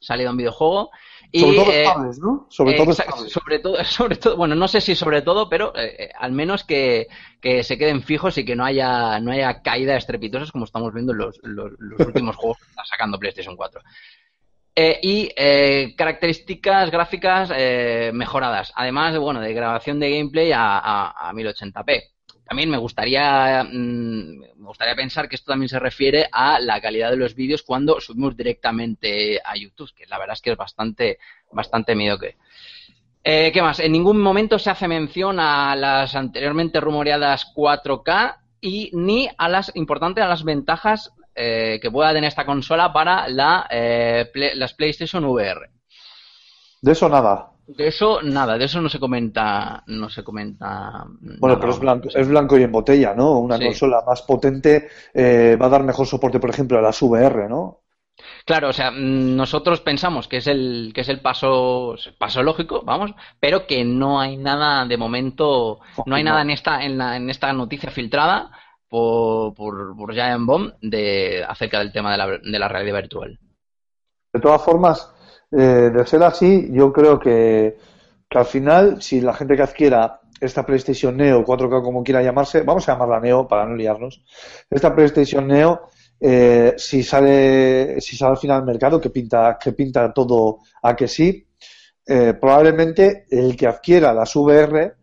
salir de un videojuego. Y, Sobre todo eh, estables, ¿no? Sobre todo estables. sobre todo, (laughs) sobre todo, bueno, no sé si sobre todo, pero eh, al menos que, que se queden fijos y que no haya, no haya caídas estrepitosas como estamos viendo en los, los- los últimos (laughs) juegos que está sacando PlayStation 4. Eh, y eh, características gráficas eh, mejoradas, además de, bueno, de grabación de gameplay a, a- a 1080p. También me gustaría, mm, me gustaría pensar que esto también se refiere a la calidad de los vídeos cuando subimos directamente a YouTube, que la verdad es que es bastante, bastante mediocre. ¿Qué más? En ningún momento se hace mención a las anteriormente rumoreadas 4K y ni a las, importante, a las ventajas eh, que pueda tener esta consola para la, eh, Play- las PlayStation VR. De eso nada. De eso, nada, de eso no se comenta, no se comenta. Bueno, nada, pero es blanco, es blanco y en botella, ¿no? Una Sí. consola más potente eh, va a dar mejor soporte, por ejemplo, a las VR, ¿no? Claro, o sea, mm, nosotros pensamos que es el que es el paso paso lógico, vamos, pero que no hay nada de momento, no hay nada en esta en, la- en esta noticia filtrada por por, por Giant Bomb de acerca del tema de la, de la realidad virtual. De todas formas, eh, de ser así, yo creo que, que al final, si la gente que adquiera esta PlayStation Neo, 4K como quiera llamarse, vamos a llamarla Neo para no liarnos, esta PlayStation Neo, eh, si sale, si sale al final al mercado, que pinta, que pinta todo a que sí, eh, probablemente el que adquiera las VR,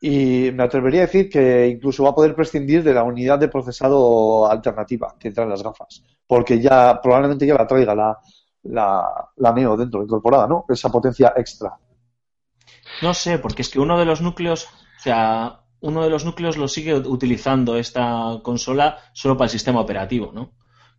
y me atrevería a decir que incluso va a poder prescindir de la unidad de procesado alternativa que traen las gafas, porque ya probablemente ya la traiga la, la, la Neo dentro, incorporada, ¿no? Esa potencia extra. No sé, porque es que uno de los núcleos, o sea, uno de los núcleos lo sigue utilizando esta consola solo para el sistema operativo, ¿no?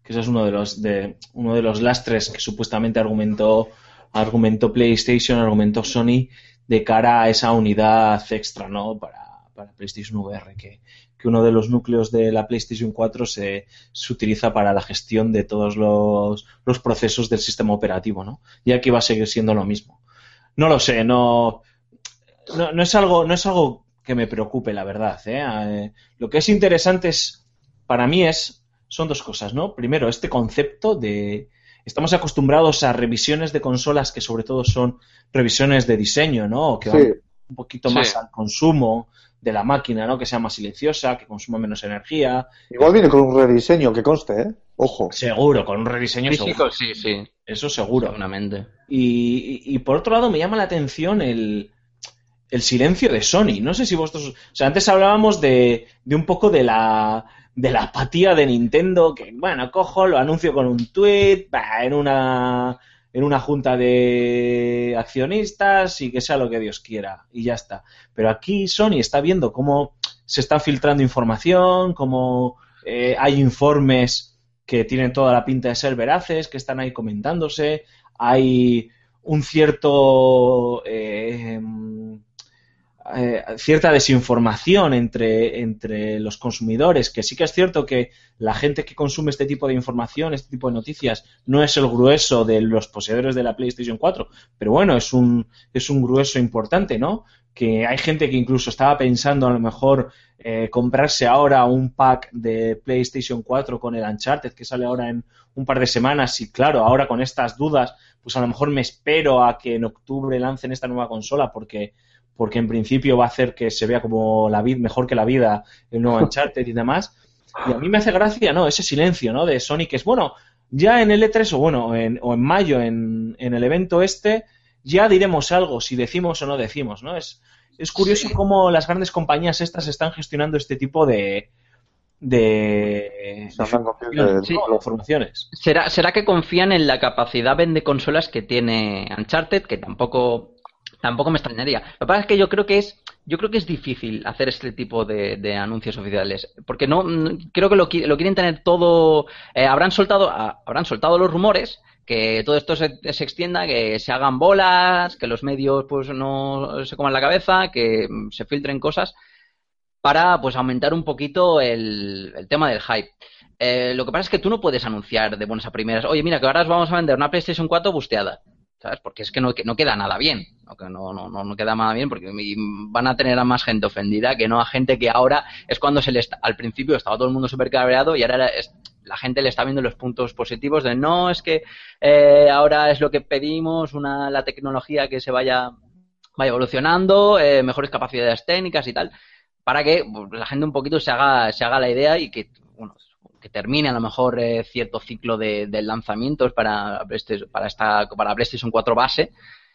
Que ese es uno de los de uno de los lastres que supuestamente argumentó argumentó PlayStation, argumentó Sony de cara a esa unidad extra, ¿no? Para, para PlayStation VR, que, que uno de los núcleos de la PlayStation 4 se, se utiliza para la gestión de todos los, los procesos del sistema operativo, ¿no? Y aquí va a seguir siendo lo mismo. No lo sé, no, no, es algo, no es algo que me preocupe, la verdad. ¿eh? Eh, lo que es interesante es, para mí es son dos cosas, ¿no? Primero, este concepto de... Estamos acostumbrados a revisiones de consolas que sobre todo son revisiones de diseño, ¿no? O que van Sí. un poquito más Sí. al consumo de la máquina, ¿no? Que sea más silenciosa, que consuma menos energía. Igual viene con un rediseño, que conste, ¿eh? Ojo. Seguro, con un rediseño seguro. Físico, sí, sí, Eso seguro. seguramente. Y, y- y por otro lado me llama la atención el, el silencio de Sony. No sé si vosotros... O sea, antes hablábamos de, de un poco de la, de la apatía de Nintendo, que bueno, cojo, lo anuncio con un tweet, en una, en una junta de accionistas y que sea lo que Dios quiera. Y ya está. Pero aquí Sony está viendo cómo se está filtrando información, cómo eh, hay informes que tienen toda la pinta de ser veraces, que están ahí comentándose, hay un cierto eh, eh, cierta desinformación entre, entre los consumidores, que sí que es cierto que la gente que consume este tipo de información, este tipo de noticias, no es el grueso de los poseedores de la PlayStation 4, pero bueno, es un, es un grueso importante, ¿no? Que hay gente que incluso estaba pensando a lo mejor eh, comprarse ahora un pack de PlayStation 4 con el Uncharted que sale ahora en un par de semanas y claro, ahora con estas dudas, pues a lo mejor me espero a que en octubre lancen esta nueva consola porque porque en principio va a hacer que se vea como la vida mejor que la vida el nuevo (laughs) Uncharted y demás. Y a mí me hace gracia, ¿no? Ese silencio, ¿no? De Sony que es bueno, ya en el E3 o bueno, en, o en mayo en, en el evento este ya diremos algo si decimos o no decimos, ¿no? Es es curioso cómo las grandes compañías estas están gestionando este tipo de de, de- Sí. de informaciones. ¿Será, ¿Será que confían en la capacidad vende consolas que tiene Uncharted? Que tampoco, tampoco me extrañaría. Lo que pasa es que yo creo que es, yo creo que es difícil hacer este tipo de, anuncios oficiales. Porque no, creo que lo, lo quieren tener todo. eh, habrán soltado, a- habrán soltado los rumores que todo esto se, se extienda, que se hagan bolas, que los medios pues no se coman la cabeza, que se filtren cosas para pues aumentar un poquito el, el tema del hype. Eh, lo que pasa es que tú no puedes anunciar de buenas a primeras, oye, mira, que ahora os vamos a vender una PlayStation 4 busteada. ¿Sabes? Porque es que no, que no queda nada bien. No, no, no, no, queda nada bien porque van a tener a más gente ofendida que no a gente que ahora es cuando se le está, al principio estaba todo el mundo súper cabreado y ahora es- la gente le está viendo los puntos positivos de no, es que eh, ahora es lo que pedimos, una, la tecnología que se vaya, vaya evolucionando, eh, mejores capacidades técnicas y tal para que pues, la gente un poquito se haga, se haga la idea y que, bueno, que termine a lo mejor eh, cierto ciclo de, de lanzamientos para, para, esta, para PlayStation 4 base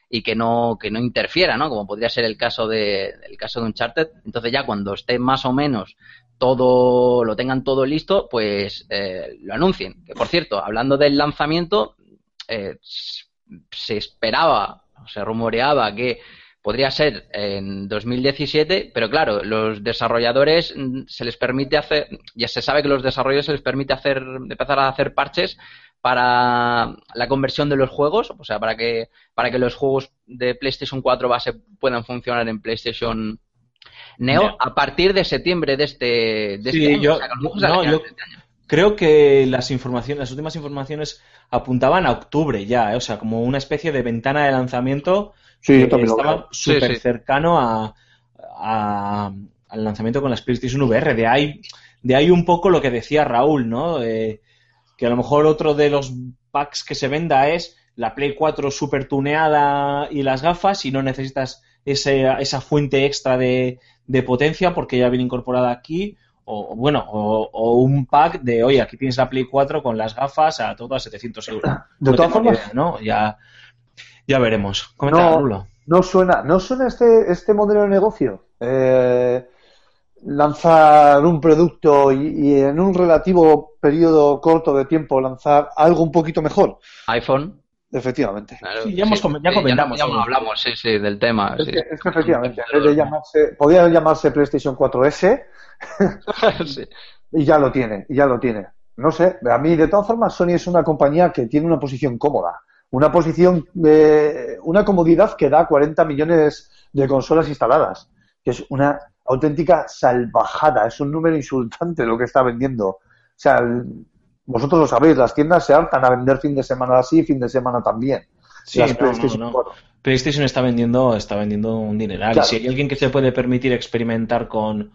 y que no, que no interfiera, ¿no? Como podría ser el caso de, el caso de Uncharted. Entonces ya cuando esté más o menos todo, lo tengan todo listo, pues eh, lo anuncien. Que por cierto, hablando del lanzamiento, eh, se esperaba, se rumoreaba que podría ser en 2017, pero claro, los desarrolladores mm, se les permite hacer, ya se sabe que los desarrolladores se les permite hacer, empezar a hacer parches para la conversión de los juegos, o sea, para que, para que los juegos de PlayStation 4 base puedan funcionar en PlayStation Neo Neo. a partir de septiembre de este, de Sí, este año. yo- O sea, no, yo- de este año. Creo que las informaciones, las últimas informaciones apuntaban a octubre ya, ¿eh? o sea, como una especie de ventana de lanzamiento Sí, que estaba. Sí, súper sí. cercano a, a- al lanzamiento con las PlayStation VR. De ahí, de ahí un poco lo que decía Raúl, ¿no? Eh, que a lo mejor otro de los packs que se venda es la Play 4 super tuneada y las gafas y no necesitas ese- esa fuente extra de, de potencia porque ya viene incorporada aquí. O bueno, o, o un pack de, oye, aquí tienes la Play 4 con las gafas a todo a 700 euros. De No todas formas, idea, ¿no? Ya, ya veremos. Comenta, No. Rulo. no suena, no suena este, este modelo de negocio. Eh, lanzar un producto y, y en un relativo periodo corto de tiempo lanzar algo un poquito mejor. iPhone. Efectivamente. Claro, Sí, ya hemos com- ya eh, comentamos Ya, hablamos, sí, sí, del tema. Es sí. que, es que efectivamente, en vez de llamarse, podría llamarse PlayStation 4S (laughs) Sí. y ya lo tiene, y ya lo tiene. No sé, a mí de todas formas Sony es una compañía que tiene una posición cómoda, una posición, de una comodidad que da 40 millones de consolas instaladas, que es una auténtica salvajada, es un número insultante lo que está vendiendo. O sea, el- vosotros lo sabéis, las tiendas se hartan a vender fin de semana así, fin de semana también. Sí, Las no, PlayStation no. 4. PlayStation está vendiendo, está vendiendo un dineral. Claro. Si hay alguien que se puede permitir experimentar con,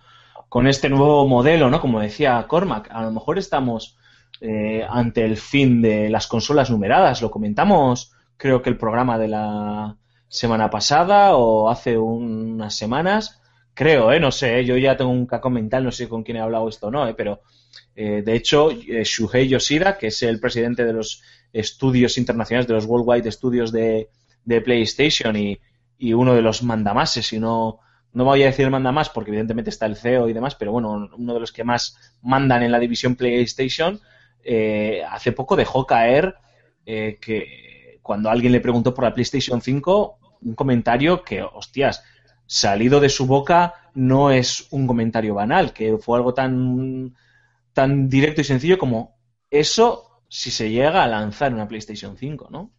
con este nuevo modelo, ¿no? Como decía Cormac, a lo mejor estamos eh, ante el fin de las consolas numeradas. Lo comentamos, creo que el programa de la semana pasada o hace unas semanas. Creo, ¿eh? No sé, yo ya tengo un caco mental, no sé con quién he hablado esto o no, ¿eh? pero eh, de hecho, eh, Shuhei Yoshida, que es el presidente de los estudios internacionales, de los Worldwide Studios de, de PlayStation y, y uno de los mandamases, y no, no voy a decir mandamás porque evidentemente está el CEO y demás, pero bueno, uno de los que más mandan en la división PlayStation, eh, hace poco dejó caer que cuando alguien le preguntó por la PlayStation 5, un comentario que, hostias, salido de su boca no es un comentario banal, que fue algo tan, tan directo y sencillo como eso si se llega a lanzar una PlayStation 5, ¿no? O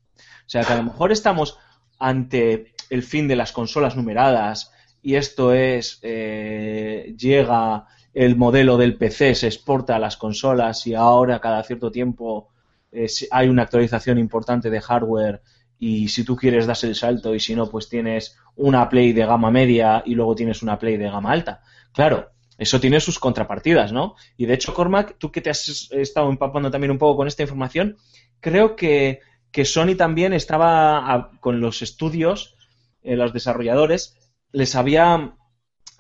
sea que a lo mejor estamos ante el fin de las consolas numeradas y esto es, eh, llega el modelo del PC, se exporta a las consolas y ahora cada cierto tiempo eh, hay una actualización importante de hardware y si tú quieres das el salto y si no pues tienes una Play de gama media y luego tienes una Play de gama alta. Claro, eso tiene sus contrapartidas, ¿no? Y de hecho, Cormac, tú que te has estado empapando también un poco con esta información, creo que, que Sony también estaba con los estudios, eh, los desarrolladores, les había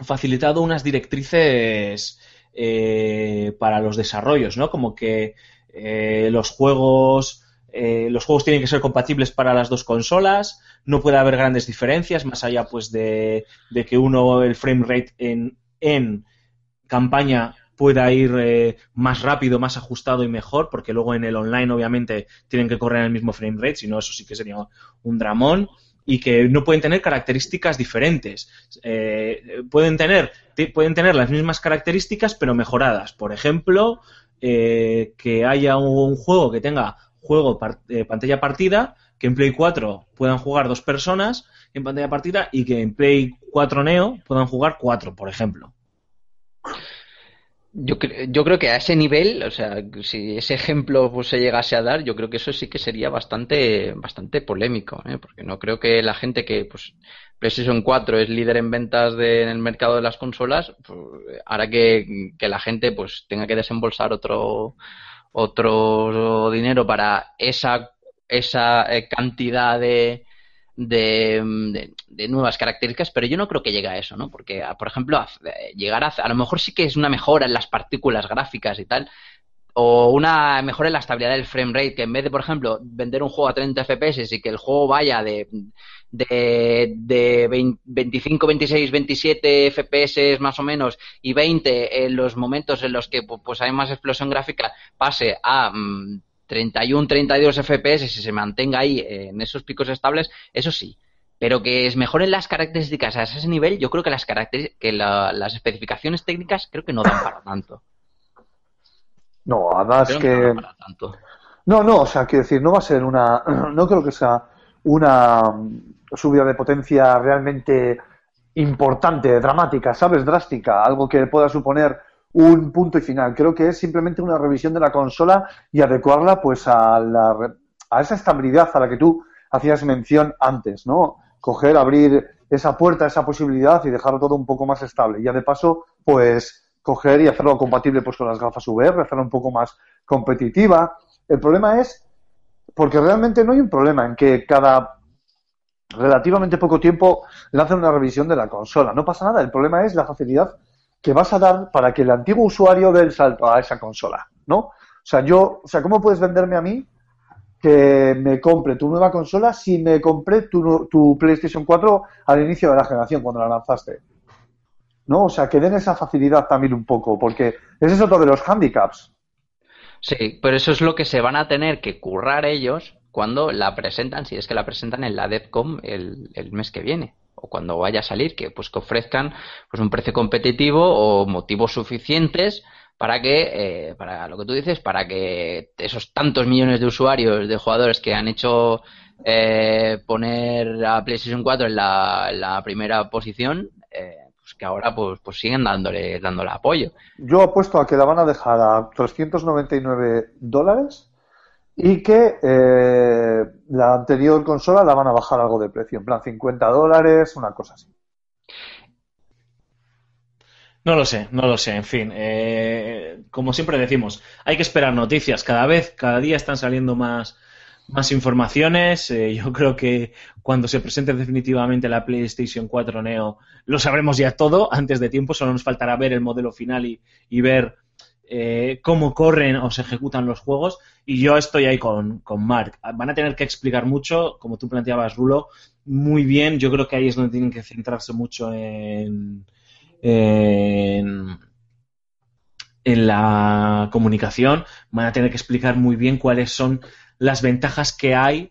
facilitado unas directrices eh, para los desarrollos, ¿no? Como que eh, los juegos los juegos tienen que ser compatibles para las dos consolas, no puede haber grandes diferencias más allá pues de, que uno el frame rate en campaña pueda ir eh, más rápido, más ajustado y mejor, porque luego en el online obviamente tienen que correr en el mismo frame rate, si no eso sí que sería un dramón y que no pueden tener características diferentes. Eh, pueden, tener, te- pueden tener las mismas características pero mejoradas. Por ejemplo, eh, que haya un juego que tenga juego eh, pantalla partida, que en Play 4 puedan jugar dos personas en pantalla partida y que en Play 4 Neo puedan jugar cuatro, por ejemplo. Yo, cre- yo creo que a ese nivel, o sea, si ese ejemplo pues, se llegase a dar, yo creo que eso sí que sería bastante, bastante polémico, ¿eh? Porque no creo que la gente que, pues, PlayStation 4 es líder en ventas en el mercado de las consolas, pues, hará que, que la gente pues tenga que desembolsar otro, otro dinero para esa, esa eh, cantidad de, de, de- de nuevas características, pero yo no creo que llegue a eso, ¿no? Porque, a- por ejemplo, eh, llegar a, a lo mejor sí que es una mejora en las partículas gráficas y tal, o una mejora en la estabilidad del frame rate, que en vez de, por ejemplo, vender un juego a 30 FPS y que el juego vaya de, de, de 20 25, 26, 27 FPS más o menos y 20 en los momentos en los que pu- pues hay más explosión gráfica pase a mm, 31, 32 FPS y se mantenga ahí eh, en esos picos estables, eso sí. Pero que es mejor en las características a ese nivel, yo creo que las que la- las especificaciones técnicas creo que no dan para tanto. No, además Creo que... no dan para tanto. No, no, o sea, quiero decir, no va a ser una, (clears throat) no creo que sea una mm, subida de potencia realmente importante, dramática, ¿sabes? Drástica, algo que pueda suponer un punto y final. Creo que es simplemente una revisión de la consola y adecuarla pues a, la, a esa estabilidad a la que tú hacías mención antes, ¿no? Coger, abrir esa puerta, esa posibilidad y dejarlo todo un poco más estable. Y ya de paso, pues coger y hacerlo compatible pues con las gafas VR, hacerlo un poco más competitiva. El problema es porque realmente no hay un problema en que cada relativamente poco tiempo lancen una revisión de la consola. No pasa nada. El problema es la facilidad que vas a dar para que el antiguo usuario dé el salto a esa consola, ¿no? O sea, yo, o sea, ¿cómo puedes venderme a mí que me compre tu nueva consola si me compré tu, tu PlayStation 4 al inicio de la generación, cuando la lanzaste? ¿No? O sea, que den esa facilidad también un poco, porque ese es otro de los handicaps. Sí, pero eso es lo que se van a tener que currar ellos cuando la presentan, si es que la presentan en la DevCom el mes que viene o cuando vaya a salir, que pues que ofrezcan pues un precio competitivo o motivos suficientes para que, eh, para lo que tú dices, para que esos tantos millones de usuarios, de jugadores que han hecho eh, poner a PlayStation 4 en la, en la primera posición, eh, pues que ahora pues, pues siguen dándole, dándole apoyo. Yo apuesto a que la van a dejar a 399 dólares y que eh, la anterior consola la van a bajar algo de precio, en plan 50 dólares, una cosa así. No lo sé, no lo sé. En fin, eh, como siempre decimos, hay que esperar noticias. Cada vez, cada día están saliendo más, más informaciones. Eh, yo (laughs) creo que cuando se presente definitivamente la PlayStation 4 Neo, lo sabremos ya todo antes de tiempo. Solo nos faltará ver el modelo final y, y ver eh, cómo corren o se ejecutan los juegos. Y yo estoy ahí con, con Mark. Van a tener que explicar mucho, como tú planteabas, Rulo, muy bien. Yo creo que ahí es donde tienen que centrarse mucho en en, en la comunicación, van a tener que explicar muy bien cuáles son las ventajas que hay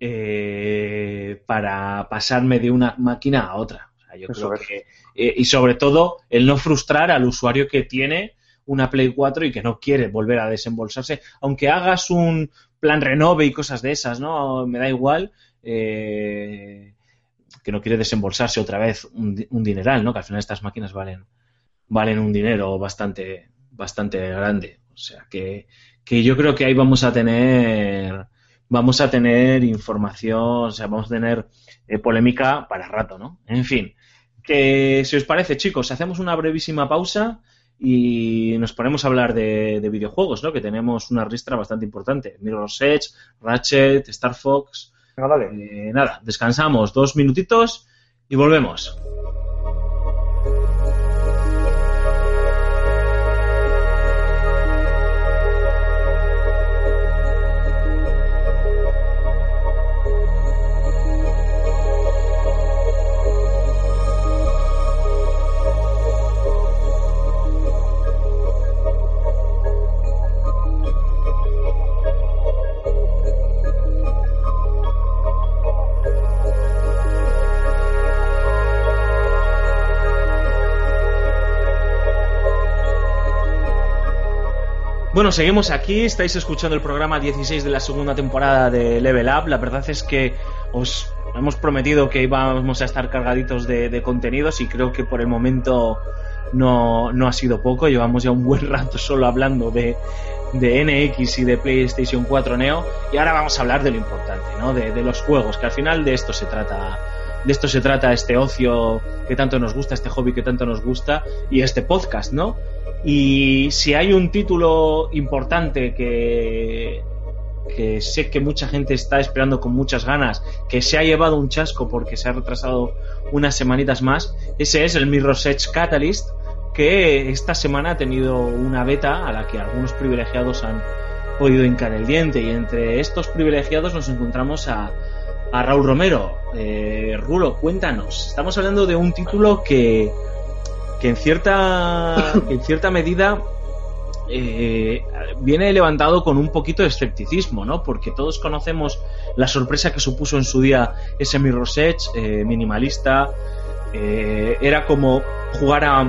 eh, para pasarme de una máquina a otra. O sea, yo Eso creo es. que, eh, y sobre todo, el no frustrar al usuario que tiene una Play 4 y que no quiere volver a desembolsarse, aunque hagas un plan renove y cosas de esas, ¿no? Me da igual. eh, que no quiere desembolsarse otra vez un, di- un dineral, ¿no? Que al final estas máquinas valen, valen un dinero bastante, bastante grande. O sea que, que yo creo que ahí vamos a tener, vamos a tener información, o sea, vamos a tener eh, polémica para rato, ¿no? En fin, que si os parece, chicos, hacemos una brevísima pausa y nos ponemos a hablar de, de videojuegos, ¿no? Que tenemos una ristra bastante importante. Mirror's Edge, Ratchet, Star Fox. Eh, nada, descansamos dos minutitos y volvemos. Bueno, seguimos aquí, estáis escuchando el programa 16 de la segunda temporada de Level Up. La verdad es que os hemos prometido que íbamos a estar cargaditos de, contenidos y creo que por el momento no, no ha sido poco. Llevamos ya un buen rato solo hablando de, de NX y de PlayStation 4 Neo y ahora vamos a hablar de lo importante, ¿no? De, de los juegos, que al final de esto se trata. De esto se trata este ocio que tanto nos gusta, este hobby que tanto nos gusta y este podcast, ¿no? Y si hay un título importante que, sé que mucha gente está esperando con muchas ganas, que se ha llevado un chasco porque se ha retrasado unas semanitas más, ese es el Mirror's Edge Catalyst, que esta semana ha tenido una beta a la que algunos privilegiados han podido hincar el diente. Y entre estos privilegiados nos encontramos a, a Raúl Romero. Eh, Rulo, cuéntanos. Estamos hablando de un título que, en cierta, en cierta medida eh, viene levantado con un poquito de escepticismo, ¿no? Porque todos conocemos la sorpresa que supuso en su día ese Mirror's Edge eh, minimalista. Eh, era como jugar a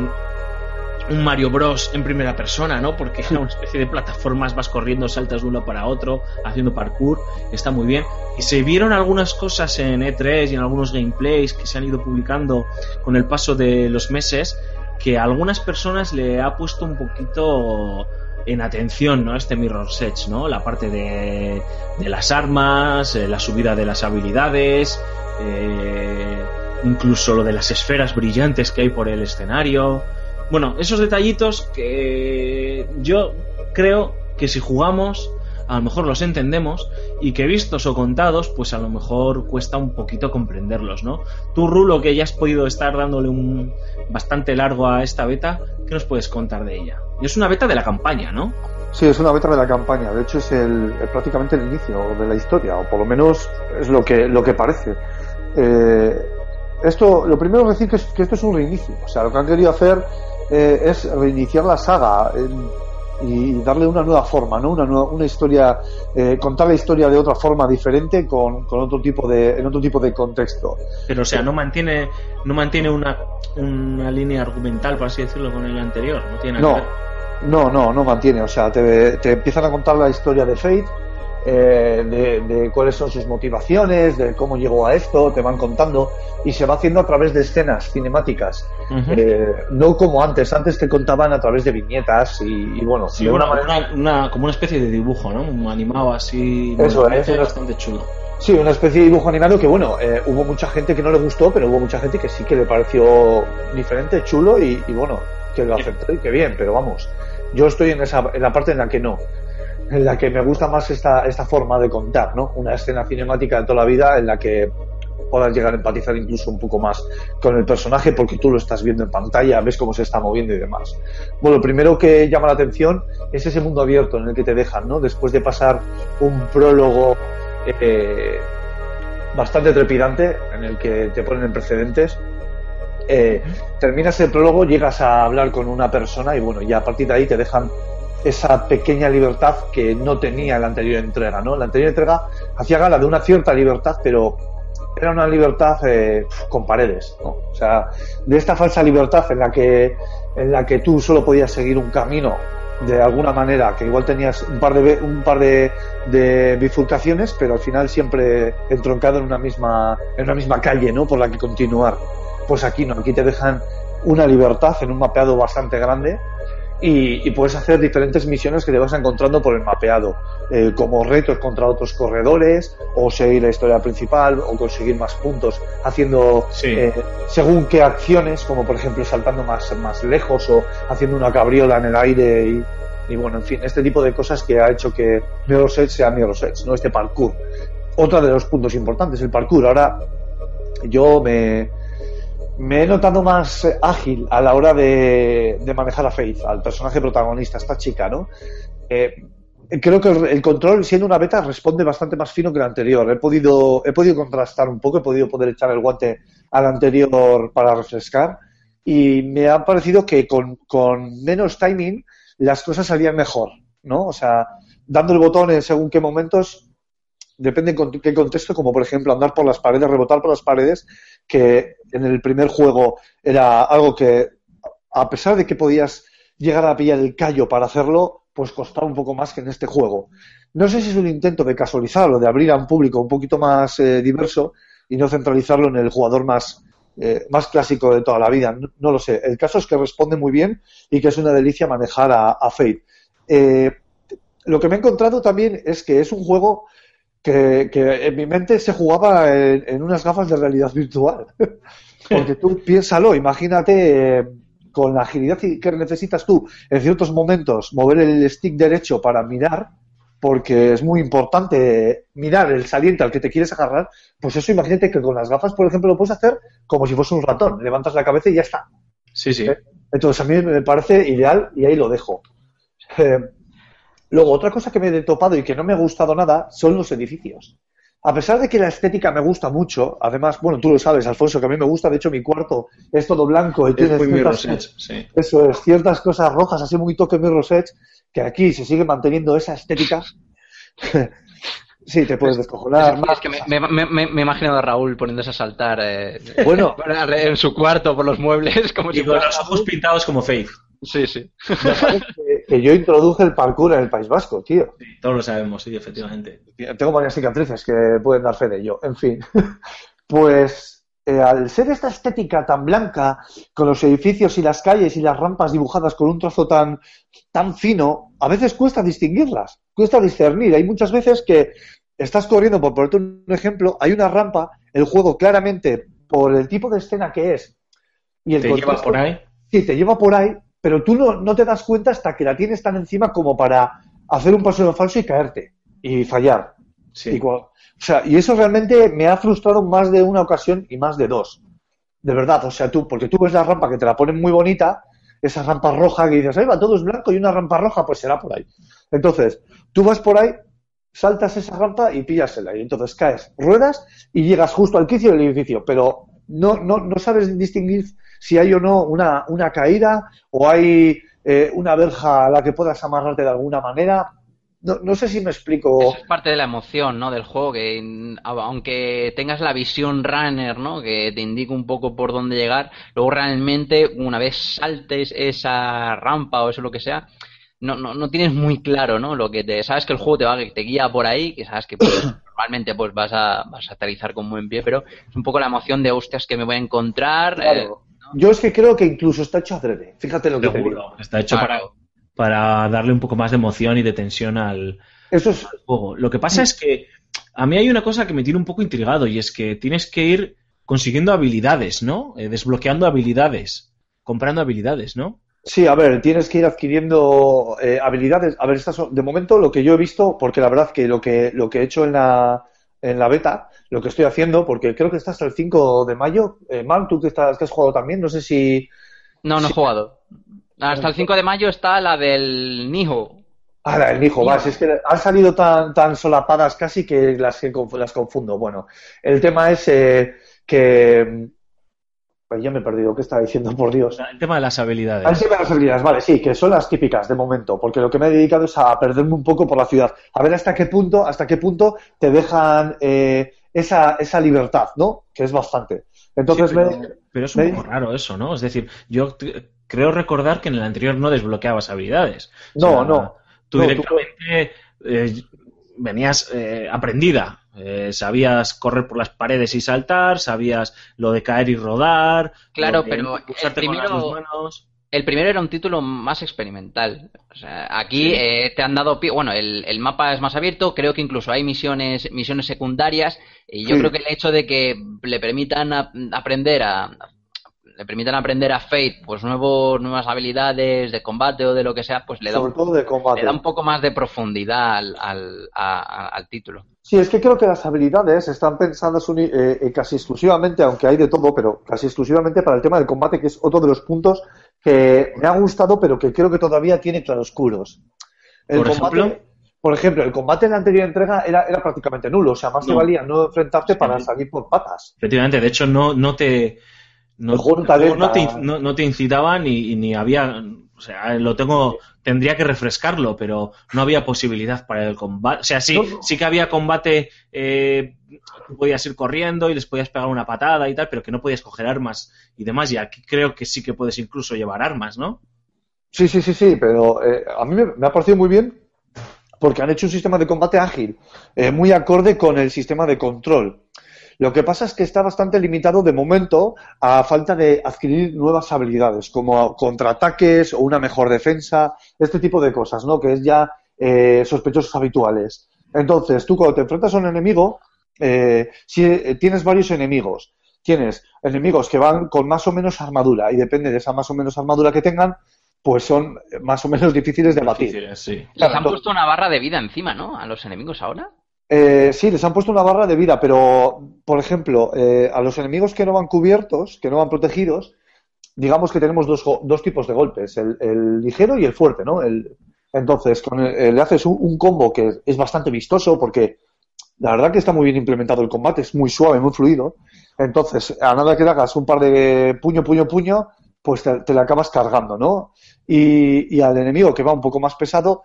un Mario Bros en primera persona, ¿no? Porque era una especie de plataformas, vas corriendo, saltas de uno para otro, haciendo parkour, está muy bien. Y se vieron algunas cosas en E3 y en algunos gameplays que se han ido publicando con el paso de los meses que a algunas personas le ha puesto un poquito en atención, ¿no? Este Mirror's Edge, ¿no? La parte de, de las armas, eh, la subida de las habilidades, eh, incluso lo de las esferas brillantes que hay por el escenario. Bueno, esos detallitos que yo creo que si jugamos a lo mejor los entendemos y que vistos o contados pues a lo mejor cuesta un poquito comprenderlos, ¿no? Tú, Rulo, que ya has podido estar dándole un bastante largo a esta beta, ¿qué nos puedes contar de ella? Y es una beta de la campaña, ¿no? Sí, es una beta de la campaña. De hecho, es el, prácticamente el inicio de la historia, o por lo menos es lo que, lo que parece. Eh, esto, lo primero es decir que, es- que esto es un reinicio. O sea, lo que han querido hacer eh, es reiniciar la saga en- y darle una nueva forma, ¿no? Una, nueva- una historia, eh, contar la historia de otra forma diferente con, con otro tipo de, en otro tipo de contexto. Pero o sea, no mantiene no mantiene una, una línea argumental, por así decirlo, con el anterior, no tiene nada No, que ver. no, no, no mantiene. O sea, te, te empiezan a contar la historia de Fate, eh, de, de cuáles son sus motivaciones, de cómo llegó a esto, te van contando y se va haciendo a través de escenas cinemáticas. Eh, no como antes, antes te contaban a través de viñetas y, y bueno, Sí, de una, una manera- una- como una especie de dibujo, ¿no? Un animado así. Eso es, bastante chulo. Sí, una especie de dibujo animado que, bueno, eh, hubo mucha gente que no le gustó, pero hubo mucha gente que sí que le pareció diferente, chulo y, y, bueno, que lo aceptó y que bien, pero vamos, yo estoy en, esa, en la parte en la que no, en la que me gusta más esta, esta forma de contar, ¿no? Una escena cinemática de toda la vida en la que puedas llegar a empatizar incluso un poco más con el personaje porque tú lo estás viendo en pantalla, ves cómo se está moviendo y demás. Bueno, lo primero que llama la atención es ese mundo abierto en el que te dejan, ¿no? Después de pasar un prólogo eh, bastante trepidante en el que te ponen en precedentes. Eh, terminas el prólogo, llegas a hablar con una persona y bueno, ya a partir de ahí te dejan esa pequeña libertad que no tenía la anterior entrega, ¿no? La anterior entrega hacía gala de una cierta libertad, pero era una libertad eh, con paredes, ¿no? O sea, de esta falsa libertad en la que en la que tú solo podías seguir un camino de alguna manera, que igual tenías un par de un par de, de bifurcaciones, pero al final siempre entroncado en una misma en una misma calle, ¿no? Por la que continuar. Pues aquí no, aquí te dejan una libertad en un mapeado bastante grande y, y puedes hacer diferentes misiones que te vas encontrando por el mapeado, eh, como retos contra otros corredores, o seguir la historia principal, o conseguir más puntos haciendo Sí. eh, según qué acciones, como por ejemplo saltando más, más lejos o haciendo una cabriola en el aire y, y bueno, en fin, este tipo de cosas que ha hecho que Mirror's Edge sea Mirror's Edge, ¿no? Este parkour. Otro de los puntos importantes, el parkour. Ahora yo me, me he notado más eh, ágil a la hora de, de manejar a Faith, al personaje protagonista, esta chica, ¿no? Eh, creo que el, control, siendo una beta, responde bastante más fino que el anterior. He podido, he podido contrastar un poco, he podido poder echar el guante al anterior para refrescar y me ha parecido que con, con menos timing las cosas salían mejor, ¿no? O sea, dando el botón en según qué momentos, depende en qué contexto, como por ejemplo andar por las paredes, rebotar por las paredes, que en el primer juego era algo que, a pesar de que podías llegar a pillar el callo para hacerlo, pues costaba un poco más que en este juego. No sé si es un intento de casualizarlo, de abrir a un público un poquito más eh, diverso y no centralizarlo en el jugador más, eh, más clásico de toda la vida. No, no lo sé. El caso es que responde muy bien y que es una delicia manejar a, a Fate. Eh, lo que me he encontrado también es que es un juego que, que en mi mente se jugaba en, en unas gafas de realidad virtual. (laughs) Porque tú piénsalo, imagínate eh, con la agilidad que necesitas tú en ciertos momentos mover el stick derecho para mirar, porque es muy importante mirar el saliente al que te quieres agarrar, pues eso imagínate que con las gafas, por ejemplo, lo puedes hacer como si fuese un ratón, levantas la cabeza y ya está. Sí, sí. Eh, Entonces a mí me parece ideal y ahí lo dejo. Eh, luego, otra cosa que me he topado y que no me ha gustado nada son los edificios. A pesar de que la estética me gusta mucho, además, bueno, tú lo sabes, Alfonso, que a mí me gusta, de hecho mi cuarto es todo blanco y tiene ciertas, Edge, sí. eso es, ciertas cosas rojas, así muy toque Mirror's Edge, que aquí se sigue manteniendo esa estética. (laughs) sí, te puedes descojonar. Es, más es que me, me, me, me- me imagino a Raúl poniéndose a saltar eh, Bueno, (laughs) en su cuarto por los muebles como si con fuera... los ojos pintados como Faith. Sí, sí. me parece que, yo introduje el parkour en el País Vasco, tío. Sí, todos lo sabemos, sí, efectivamente. Tengo varias cicatrices que pueden dar fe de ello. En fin, (laughs) pues eh, al ser esta estética tan blanca, con los edificios y las calles y las rampas dibujadas con un trazo tan, tan fino, a veces cuesta distinguirlas, cuesta discernir. Hay muchas veces que estás corriendo, por ponerte un ejemplo, hay una rampa, el juego claramente, por el tipo de escena que es, y el Te lleva por ahí. Sí, te lleva por ahí, pero tú no, no te das cuenta hasta que la tienes tan encima como para hacer un paso en falso y caerte y fallar. Sí. Y, o sea, y eso realmente me ha frustrado más de una ocasión y más de dos. De verdad, o sea, tú, porque tú ves la rampa que te la ponen muy bonita, esa rampa roja que dices, ahí va, todo es blanco y una rampa roja, pues será por ahí. Entonces, tú vas por ahí, saltas esa rampa y pillasela, y entonces caes, ruedas y llegas justo al quicio del edificio, pero no, no, no sabes distinguir si hay o no una, una caída o hay eh, una verja a la que puedas amarrarte de alguna manera. No, no sé si me explico. Eso es parte de la emoción, ¿no? Del juego, que aunque tengas la visión runner, ¿no? Que te indique un poco por dónde llegar, luego realmente una vez saltes esa rampa o eso lo que sea, no, no, no tienes muy claro, ¿no? Lo que te, sabes que el juego te va, te guía por ahí, que sabes que pues, (coughs) normalmente pues vas a, vas a aterrizar con buen pie, pero es un poco la emoción de hostias que me voy a encontrar. Claro. eh, Yo es que creo que incluso está hecho adrede. Fíjate lo que te digo. Está hecho Claro. para, para darle un poco más de emoción y de tensión al, Eso es. al juego. Lo que pasa es que a mí hay una cosa que me tiene un poco intrigado y es que tienes que ir consiguiendo habilidades, ¿no? Eh, desbloqueando habilidades, comprando habilidades, ¿no? Sí, a ver, tienes que ir adquiriendo eh, habilidades. A ver, estas son- de momento lo que yo he visto, porque la verdad que lo que, lo que he hecho en la, en la beta, lo que estoy haciendo, porque creo que está hasta el 5 de mayo. Eh, Mal, tú que, estás, que has jugado también, no sé si. no, no he jugado. Hasta el 5 de mayo está la del Nijo. Ah, la del hijo, va, si es que han salido tan, tan solapadas casi que las, que las confundo. Bueno, el tema es eh, que. Pues ya me he perdido, ¿qué estaba diciendo? (laughs) Por Dios. El tema de las habilidades. Han sido las habilidades, vale, sí, que son las típicas de momento, porque lo que me he dedicado es a perderme un poco por la ciudad, a ver hasta qué punto, hasta qué punto te dejan eh, esa, esa libertad, ¿no? Que es bastante. Entonces, Sí, pero, me- pero es un me- poco raro eso, ¿no? Es decir, yo creo recordar que en el anterior no desbloqueabas habilidades. O No, sea, no. Tú No, tú- directamente eh, venías eh, aprendida. Eh, sabías correr por las paredes y saltar, sabías lo de caer y rodar. Claro, pero el impulsarte con las primero-. El primero era un título más experimental. O sea, aquí eh, te han dado pie. Bueno, el, el mapa es más abierto. Creo que incluso hay misiones, misiones secundarias. Y yo Sí. creo que el hecho de que le permitan a- aprender a le permitan aprender a Fate pues nuevos nuevas habilidades de combate o de lo que sea, pues le da, sobre un, todo de combate. le da un poco más de profundidad al, al, a- al título. Sí, es que creo que las habilidades están pensadas eh, eh, casi exclusivamente, aunque hay de todo, pero casi exclusivamente para el tema del combate, que es otro de los puntos que me ha gustado, pero que creo que todavía tiene claroscuros. El Por combate, ejemplo. por ejemplo, el combate en la anterior entrega era, era prácticamente nulo, o sea, más te No. valía no enfrentarte para salir por patas. Efectivamente, de hecho no, no te no, te te, no- no te incitaba ni, ni había o sea, lo tengo tendría que refrescarlo, pero no había posibilidad para el combate. O sea, sí, No. sí que había combate, eh, tú podías ir corriendo y les podías pegar una patada y tal, pero que no podías coger armas y demás. Y aquí creo que sí que puedes incluso llevar armas, ¿no? Sí, sí, sí, sí, pero eh, a mí me, me ha parecido muy bien porque han hecho un sistema de combate ágil, eh, muy acorde con el sistema de control. Lo que pasa es que está bastante limitado de momento a falta de adquirir nuevas habilidades, como contraataques o una mejor defensa, este tipo de cosas, ¿no? Que es ya eh, sospechosos habituales. Entonces, tú cuando te enfrentas a un enemigo, eh, si eh, tienes varios enemigos, tienes enemigos que van con más o menos armadura y depende de esa más o menos armadura que tengan, pues son más o menos difíciles de batir. Difíciles, sí. Les han to- puesto una barra de vida encima, ¿no? A los enemigos ahora. Eh, sí, les han puesto una barra de vida, pero, por ejemplo, eh, a los enemigos que no van cubiertos, que no van protegidos, digamos que tenemos dos, dos tipos de golpes, el, ligero y el fuerte, ¿no? El- entonces, con el- eh, le haces un, combo que es bastante vistoso porque la verdad que está muy bien implementado el combate, es muy suave, muy fluido. Entonces, a nada que le hagas un par de puño, puño, puño, pues te, te le acabas cargando, ¿no? Y, y al enemigo que va un poco más pesado,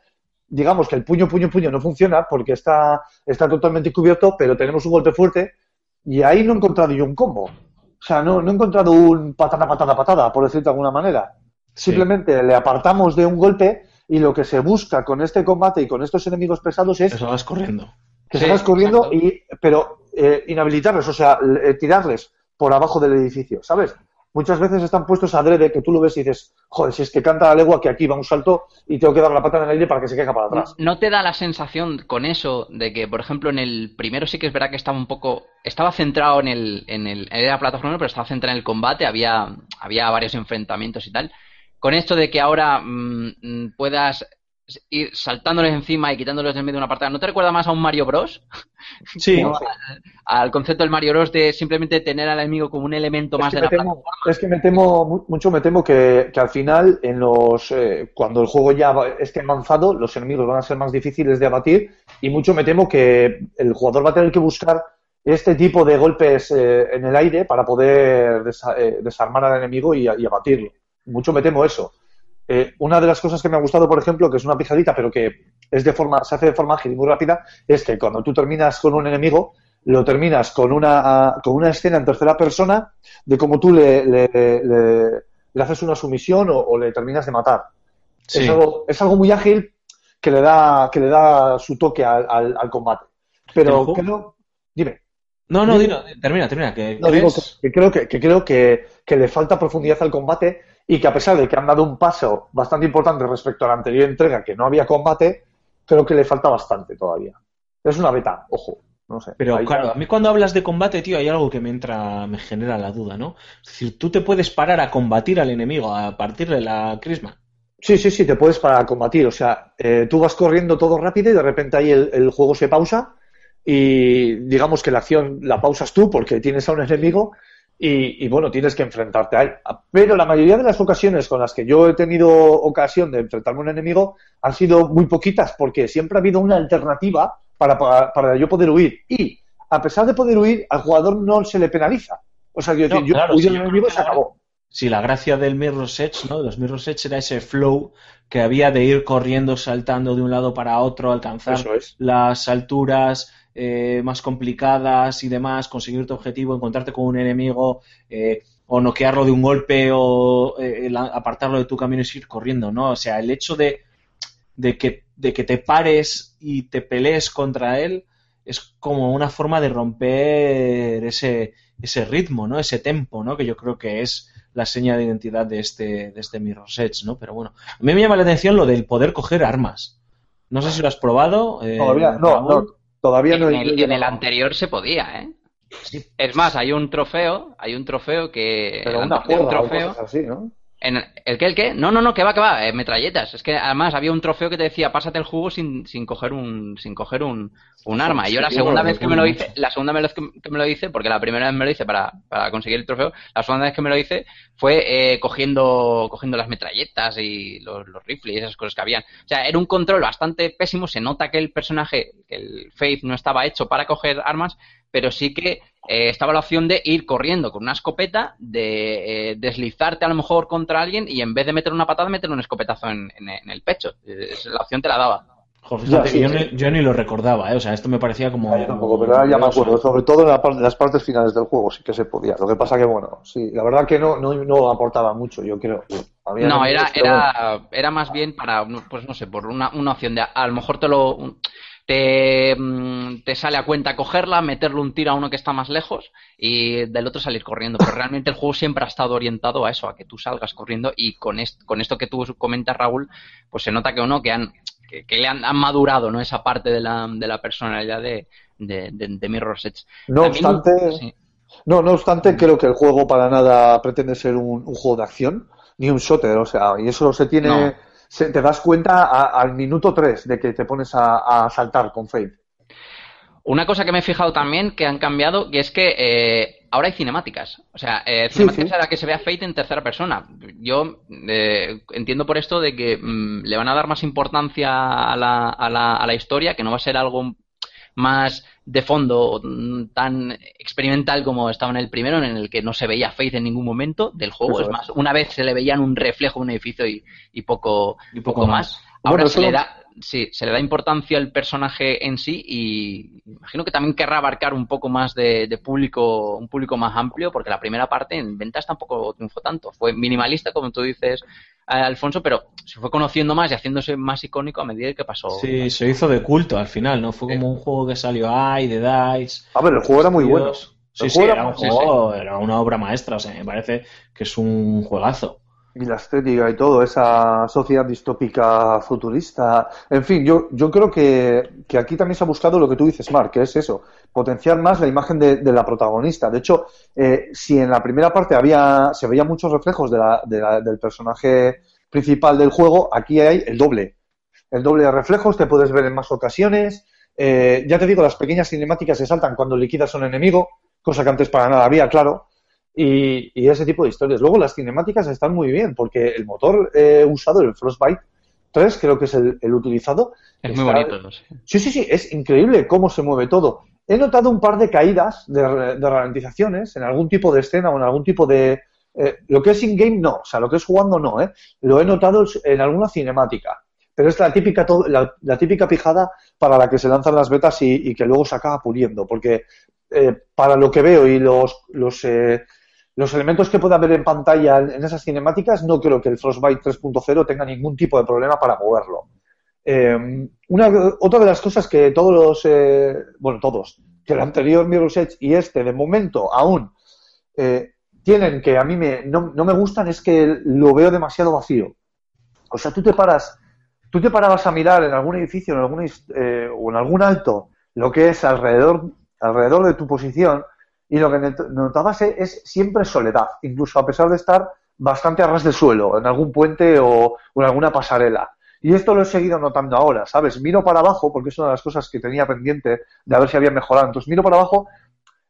digamos que el puño, puño, puño no funciona porque está, está totalmente cubierto, pero tenemos un golpe fuerte y ahí no he encontrado yo un combo. O sea, no, no he encontrado un patada, patada, patada, por decirlo de alguna manera. Sí. Simplemente le apartamos de un golpe y lo que se busca con este combate y con estos enemigos pesados es Eso vas corriendo. que Sí, salgas corriendo, y, pero eh, inhabilitarles, o sea, eh, tirarles por abajo del edificio, ¿sabes? Muchas veces están puestos adrede que tú lo ves y dices, joder, si es que canta la legua que aquí va un salto y tengo que dar la pata en el aire para que se caiga para atrás. ¿No te da la sensación con eso de que, por ejemplo, en el primero sí que es verdad que estaba un poco, estaba centrado en el, en el, era plataforma, pero estaba centrado en el combate, había, había varios enfrentamientos y tal. Con esto de que ahora mm, mm, puedas ir saltándoles encima y quitándoles del medio de una partida, ¿no te recuerda más a un Mario Bros? (laughs) Sí, (laughs) No, Al concepto del Mario Bros de simplemente tener al enemigo como un elemento más es, de la temo, plataforma. es que me temo, mu- mucho me temo que, que al final, en los, eh, cuando el juego ya esté avanzado, los enemigos van a ser más difíciles de abatir y mucho me temo que el jugador va a tener que buscar este tipo de golpes eh, en el aire para poder desa- eh, desarmar al enemigo y, y abatirlo. Mucho me temo eso. Eh, una de las cosas que me ha gustado, por ejemplo, que es una pijadita, pero que es de forma, se hace de forma ágil y muy rápida, es que cuando tú terminas con un enemigo, lo terminas con una, con una escena en tercera persona de cómo tú le, le, le- le haces una sumisión o, o le terminas de matar. Sí. Es, algo, es algo muy ágil que le da, que le da su toque al, al- al combate. Pero creo, dime, No, no, dilo, termina, termina. Que no, digo que, que creo que, que creo que, que le falta profundidad al combate y que a pesar de que han dado un paso bastante importante respecto a la anterior entrega, que no había combate, creo que le falta bastante todavía. Es una beta, ojo, no sé. Pero Ahí- claro, a mí cuando hablas de combate, tío, hay algo que me entra, me genera la duda, ¿no? Es decir, tú te puedes parar a combatir al enemigo a partir de la crisma. Sí, sí, sí, te puedes para combatir. O sea, eh, tú vas corriendo todo rápido y de repente ahí el, el juego se pausa y digamos que la acción la pausas tú porque tienes a un enemigo y, y, bueno, tienes que enfrentarte a él. Pero la mayoría de las ocasiones con las que yo he tenido ocasión de enfrentarme a un enemigo han sido muy poquitas porque siempre ha habido una alternativa para, para, para yo poder huir. Y a pesar de poder huir, al jugador no se le penaliza. O sea, yo, No, yo claro, huyo del enemigo y se acabó. Sí, la gracia del Mirror's Edge, ¿no? De los Mirror's Edge era ese flow que había de ir corriendo, saltando de un lado para otro, alcanzar es. las alturas eh, más complicadas y demás, conseguir tu objetivo, encontrarte con un enemigo, eh, o noquearlo de un golpe, o eh, apartarlo de tu camino y seguir corriendo, ¿no? O sea, el hecho de, de, que, de que te pares y te pelees contra él es como una forma de romper ese, ese ritmo, ¿no? Ese tempo, ¿no? Que yo creo que es la seña de identidad de este, de este Mirror's Edge, ¿no? Pero bueno, a mí me llama la atención lo del poder coger armas. No sé si lo has probado. eh, Todavía no, Raúl. no, todavía no En he- el, en el anterior se podía, ¿eh? Es más, hay un trofeo, hay un trofeo que... Pero una o trofeo, así, ¿no? En ¿El qué? ¿El qué? No, no, no, que va, que va, eh, metralletas. Es que además había un trofeo que te decía, pásate el juego sin, sin coger un sin coger un, un arma. Y yo la segunda vez que me lo hice, la segunda vez que me lo hice, porque la primera vez me lo hice para, para conseguir el trofeo, la segunda vez que me lo hice fue eh, cogiendo, cogiendo las metralletas y los, los rifles y esas cosas que habían. O sea, era un control bastante pésimo. Se nota que el personaje, que el Faith no estaba hecho para coger armas, pero sí que eh, estaba la opción de ir corriendo con una escopeta, de eh, deslizarte a lo mejor contra alguien y en vez de meter una patada, meter un escopetazo en, en- en el pecho. Eh, la opción te la daba. Joder, Ya, sí, yo, sí. Ni, yo ni lo recordaba, ¿eh? O sea, esto me parecía como... Yo tampoco, pero ahora ya me acuerdo, sobre todo en la en las partes finales del juego sí que se podía. Lo que pasa que, bueno, sí, la verdad que no, no, no aportaba mucho, yo creo. Había No, era, era, era más bien para, pues no sé, por una, una opción de a lo mejor te lo un- te, mm, te sale a cuenta cogerla, meterle un tiro a uno que está más lejos y del otro salir corriendo. Pero realmente el juego siempre ha estado orientado a eso, a que tú salgas corriendo y con, est- con esto que tú comentas, Raúl, pues se nota que uno que han que, que le han, han madurado no esa parte de la, de la personalidad de, de, de, de Mirror's Edge. No También- obstante, sí. no, no obstante, creo que el juego para nada pretende ser un, un juego de acción ni un shooter, o sea, y eso se tiene, No. Se- te das cuenta a- al minuto 3 de que te pones a, a saltar con Faith. Una cosa que me he fijado también que han cambiado, que es que eh, ahora hay cinemáticas. O sea, eh, cinemáticas sí. a la que se vea Fate en tercera persona. Yo eh, entiendo por esto de que mm, le van a dar más importancia a la, a, la, a la historia, que no va a ser algo más de fondo, mm, tan experimental como estaba en el primero, en el que no se veía Faith en ningún momento del juego. Eso es más, una vez se le veía en un reflejo de un edificio y, y poco, Y poco poco más. más. Ahora Bueno, se le da, sí, se le da importancia al personaje en sí y imagino que también querrá abarcar un poco más de, de público, un público más amplio, porque la primera parte en ventas tampoco triunfó tanto. Fue minimalista, como tú dices, Alfonso, pero se fue conociendo más y haciéndose más icónico a medida que pasó. Sí, se hizo de culto al final, ¿no? Fue como un juego que salió ay, de Dice. A ver, el juego era muy bueno. Sí, sí, era era un juego, era una obra maestra, o sea, me parece que es un juegazo. Y la estética y todo, esa sociedad distópica futurista. En fin, yo, yo creo que, que aquí también se ha buscado lo que tú dices, Mark, que es eso, potenciar más la imagen de, de la protagonista. De hecho, eh, si en la primera parte había, se veían muchos reflejos de la- de la- del personaje principal del juego, aquí hay el doble. El doble de reflejos, te puedes ver en más ocasiones. Eh, ya te digo, las pequeñas cinemáticas se saltan cuando liquidas un enemigo, cosa que antes para nada había, claro y, y ese tipo de historias. Luego las cinemáticas están muy bien porque el motor eh, usado, el Frostbite 3, creo que es el, el utilizado. Es muy bonito. sí. Sí, sí, sí, es increíble cómo se mueve todo. He notado un par de caídas de, ralentizaciones en algún tipo de escena o en algún tipo de... eh, lo que es in-game no, o sea, lo que es jugando no, ¿eh? Lo he notado en alguna cinemática. Pero es la típica, la, la típica pijada para la que se lanzan las betas y, y que luego se acaba puliendo. Porque eh, para lo que veo y los, los, eh, los elementos que pueda haber en pantalla en esas cinemáticas, no creo que el Frostbite 3.0 tenga ningún tipo de problema para moverlo. Eh, una, otra de las cosas que todos los, eh, bueno, todos, que el anterior Mirror's Edge y este, de momento, aún eh, tienen que a mí me, no, no me gustan, es que lo veo demasiado vacío. O sea, tú te paras, tú te parabas a mirar en algún edificio en algún, eh, o en algún alto lo que es alrededor, alrededor de tu posición y lo que notabas es, es siempre soledad, incluso a pesar de estar bastante a ras de suelo, en algún puente o, o en alguna pasarela. Y esto lo he seguido notando ahora, ¿sabes? Miro para abajo, porque es una de las cosas que tenía pendiente de a ver si había mejorado. Entonces miro para abajo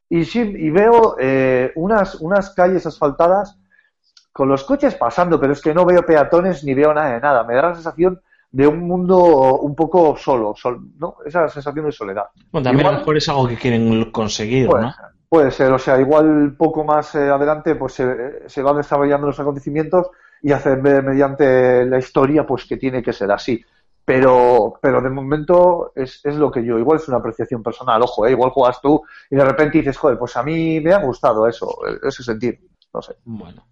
y, sí, y veo eh, unas, unas calles asfaltadas con los coches pasando, pero es que no veo peatones ni veo nada de nada. Me da la sensación de un mundo un poco solo, sol- ¿no? Esa sensación de soledad. Bueno, también a lo mejor es algo que quieren conseguir, Puede ¿no? Puede ser, o sea, igual poco más eh, adelante pues se, se van desarrollando los acontecimientos y hacen ver mediante la historia pues que tiene que ser así. Pero, pero de momento es, es lo que yo, igual es una apreciación personal, ojo, eh, igual juegas tú y de repente dices, joder, pues a mí me ha gustado eso, ese sentir, no sé. Bueno,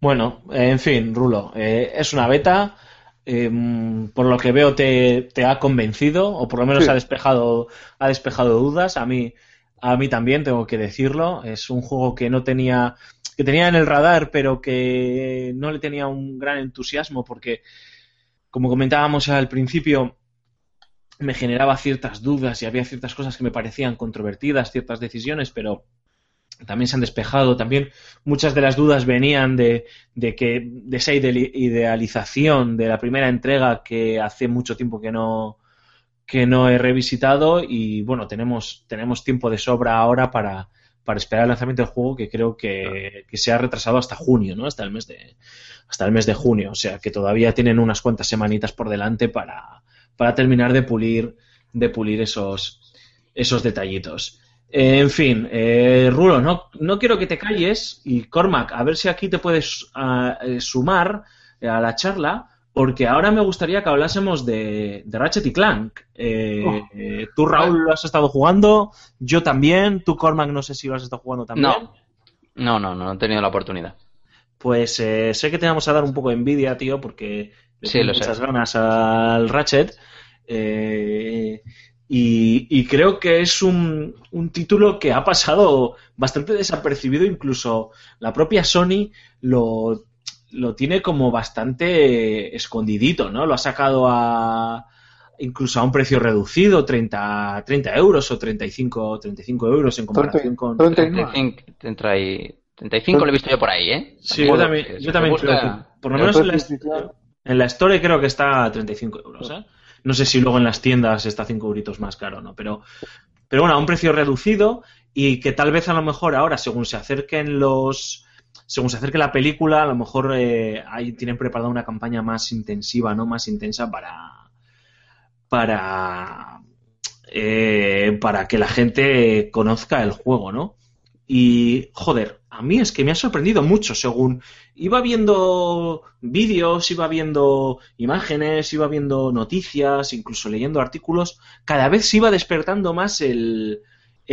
bueno, eh, en fin, Rulo, eh, es una beta. eh, por lo que veo te, te ha convencido o por lo menos Sí. ha despejado ha despejado dudas. A mí a mí también tengo que decirlo. Es un juego que no tenía que tenía en el radar, pero que no le tenía un gran entusiasmo porque, como comentábamos al principio, me generaba ciertas dudas y había ciertas cosas que me parecían controvertidas, ciertas decisiones, pero también se han despejado. También muchas de las dudas venían de, de que de esa ide- idealización de la primera entrega que hace mucho tiempo que no que no he revisitado y bueno tenemos tenemos tiempo de sobra ahora para, para esperar el lanzamiento del juego que creo que, que se ha retrasado hasta junio no hasta el mes de hasta el mes de junio. O sea que todavía tienen unas cuantas semanitas por delante para, para terminar de pulir de pulir esos esos detallitos. Eh, en fin, eh, Rulo, no, no quiero que te calles y Cormac, a ver si aquí te puedes ah, eh, sumar a la charla, porque ahora me gustaría que hablásemos de, de Ratchet y Clank. Eh, Oh. eh, tú, Raúl, lo has estado jugando, yo también, tú, Cormac, no sé si lo has estado jugando también. No. No, no, no, no he tenido la oportunidad. Pues eh, sé que te vamos a dar un poco de envidia, tío, porque le Sí, tengo lo sé. muchas ganas al Ratchet. eh, y, y creo que es un, un título que ha pasado bastante desapercibido, incluso la propia Sony lo, lo tiene como bastante escondidito, ¿no? Lo ha sacado a incluso a un precio reducido, 30, 30 euros o 35, 35 euros en comparación con... 39. 35, 30 y- 35 lo he visto yo por ahí, ¿eh? Sí, yo también, yo también gusta- creo que, por lo menos en la, en la Store creo que está a 35 euros, ¿eh? No sé si luego en las tiendas está 5 euritos más caro, ¿no? Pero, pero bueno, a un precio reducido y que tal vez a lo mejor ahora, según se acerquen los... Según se acerque la película, a lo mejor eh, ahí tienen preparada una campaña más intensiva, ¿no? Más intensa para... Para... eh, para que la gente conozca el juego, ¿no? Y, joder, a mí es que me ha sorprendido mucho según iba viendo vídeos, iba viendo imágenes, iba viendo noticias, incluso leyendo artículos, cada vez se iba despertando más el,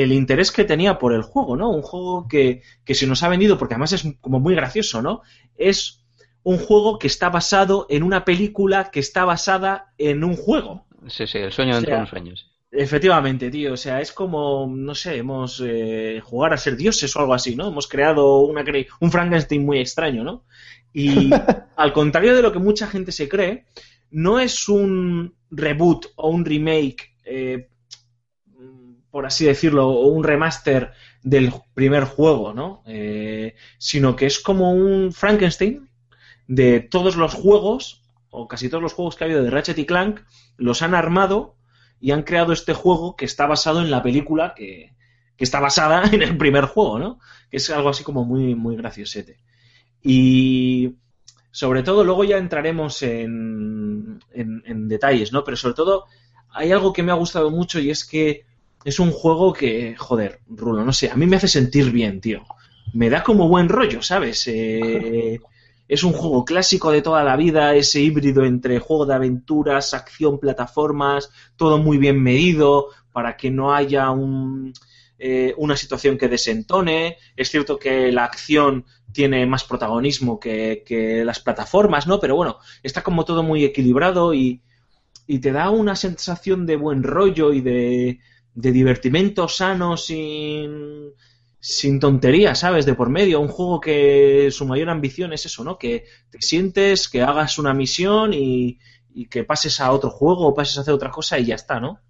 el interés que tenía por el juego, ¿no? Un juego que, que se nos ha vendido, porque además es como muy gracioso, ¿no? Es un juego que está basado en una película que está basada en un juego. Sí, sí, el sueño dentro O sea, de un sueño. sí. Efectivamente, tío. O sea, es como, no sé, hemos eh, jugar a ser dioses o algo así, ¿no? Hemos creado una un Frankenstein muy extraño, ¿no? Y (laughs) al contrario de lo que mucha gente se cree, no es un reboot o un remake, eh, por así decirlo, un remaster del primer juego, ¿no? Eh, sino que es como un Frankenstein de todos los juegos, o casi todos los juegos que ha habido de Ratchet y Clank, los han armado y han creado este juego que está basado en la película que, que está basada (laughs) en el primer juego, ¿no? Que es algo así como muy, muy graciosete. Y sobre todo, luego ya entraremos en, en, en detalles, ¿no? Pero sobre todo, hay algo que me ha gustado mucho y es que es un juego que, joder, Rulo, no sé, a mí me hace sentir bien, tío. Me da como buen rollo, ¿sabes? Eh, (laughs) es un juego clásico de toda la vida, ese híbrido entre juego de aventuras, acción, plataformas, todo muy bien medido para que no haya un eh, una situación que desentone, es cierto que la acción tiene más protagonismo que, que las plataformas, ¿no? Pero bueno, está como todo muy equilibrado y, y te da una sensación de buen rollo y de, de divertimento sano sin, sin tonterías, ¿sabes? De por medio. Un juego que su mayor ambición es eso, ¿no? Que te sientes, que hagas una misión y, y que pases a otro juego o pases a hacer otra cosa y ya está, ¿no?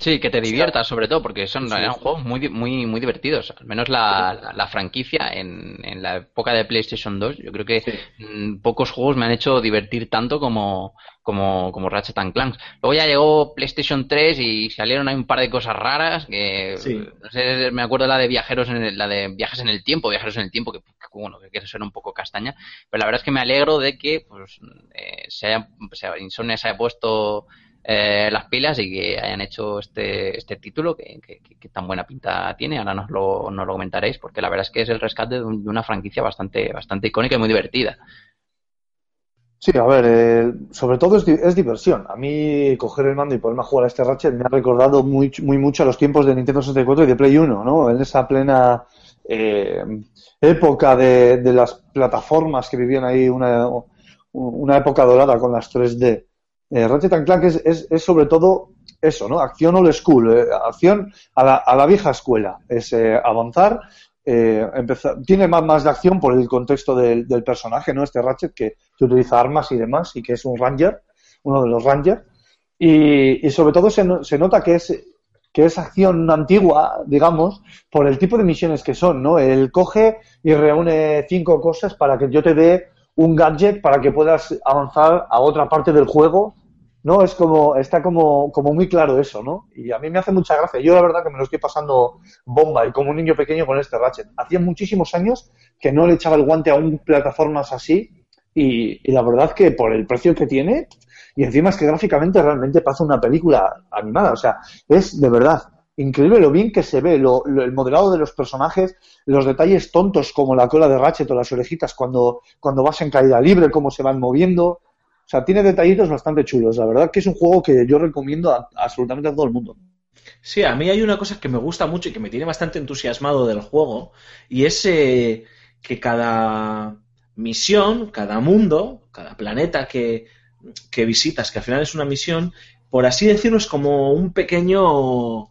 Sí, que te diviertas sobre todo, porque son eran juegos muy, muy, muy divertidos. Al menos la, la, la franquicia en, en la época de PlayStation 2, yo creo que mm, pocos juegos me han hecho divertir tanto como, como, como Ratchet and Clank. Luego ya llegó PlayStation 3 y salieron ahí un par de cosas raras que Sí. no sé, me acuerdo la de viajeros en el- la de viajes en el tiempo, viajeros en el tiempo, que, que, bueno, que eso era un poco castaña, pero la verdad es que me alegro de que pues eh, se haya, se Insomnia se haya puesto eh, las pilas y que hayan hecho este, este título que, tan buena pinta tiene. Ahora nos lo, nos lo comentaréis, porque la verdad es que es el rescate de, un- de una franquicia bastante, bastante icónica y muy divertida. Sí, a ver, eh, sobre todo es diversión. A mí coger el mando y ponerme a jugar a este Ratchet me ha recordado muy, muy mucho a los tiempos de Nintendo 64 y de Play 1, ¿no? En esa plena eh, época de, de las plataformas que vivían ahí una, una época dorada con las 3D. Eh, Ratchet and Clank es, es, es sobre todo eso, ¿no? Acción old school, eh, acción a la, a la vieja escuela. Es eh, avanzar, eh, tiene más, de acción por el contexto del, personaje, ¿no? Este Ratchet que, utiliza armas y demás y que es un Ranger, uno de los Rangers. Y, sobre todo se nota que es, que es acción antigua, digamos, por el tipo de misiones que son, ¿no? Él coge y reúne cinco cosas para que yo te dé un gadget para que puedas avanzar a otra parte del juego, ¿no? Es como, está como, como muy claro eso, ¿no? Y a mí me hace mucha gracia. Yo la verdad que me lo estoy pasando bomba y como un niño pequeño con este Ratchet. Hacía muchísimos años que no le echaba el guante a un plataformas así y la verdad que por el precio que tiene y encima es que gráficamente realmente pasa una película animada. O sea, es de verdad increíble lo bien que se ve, lo, el modelado de los personajes, los detalles tontos como la cola de Ratchet o las orejitas cuando, cuando vas en caída libre, cómo se van moviendo. O sea, tiene detallitos bastante chulos. La verdad que es un juego que yo recomiendo a absolutamente a todo el mundo. Sí, a mí hay una cosa que me gusta mucho y que me tiene bastante entusiasmado del juego, y es eh, que cada misión, cada mundo, cada planeta que, que visitas, que al final es una misión, por así decirlo, es como un pequeño,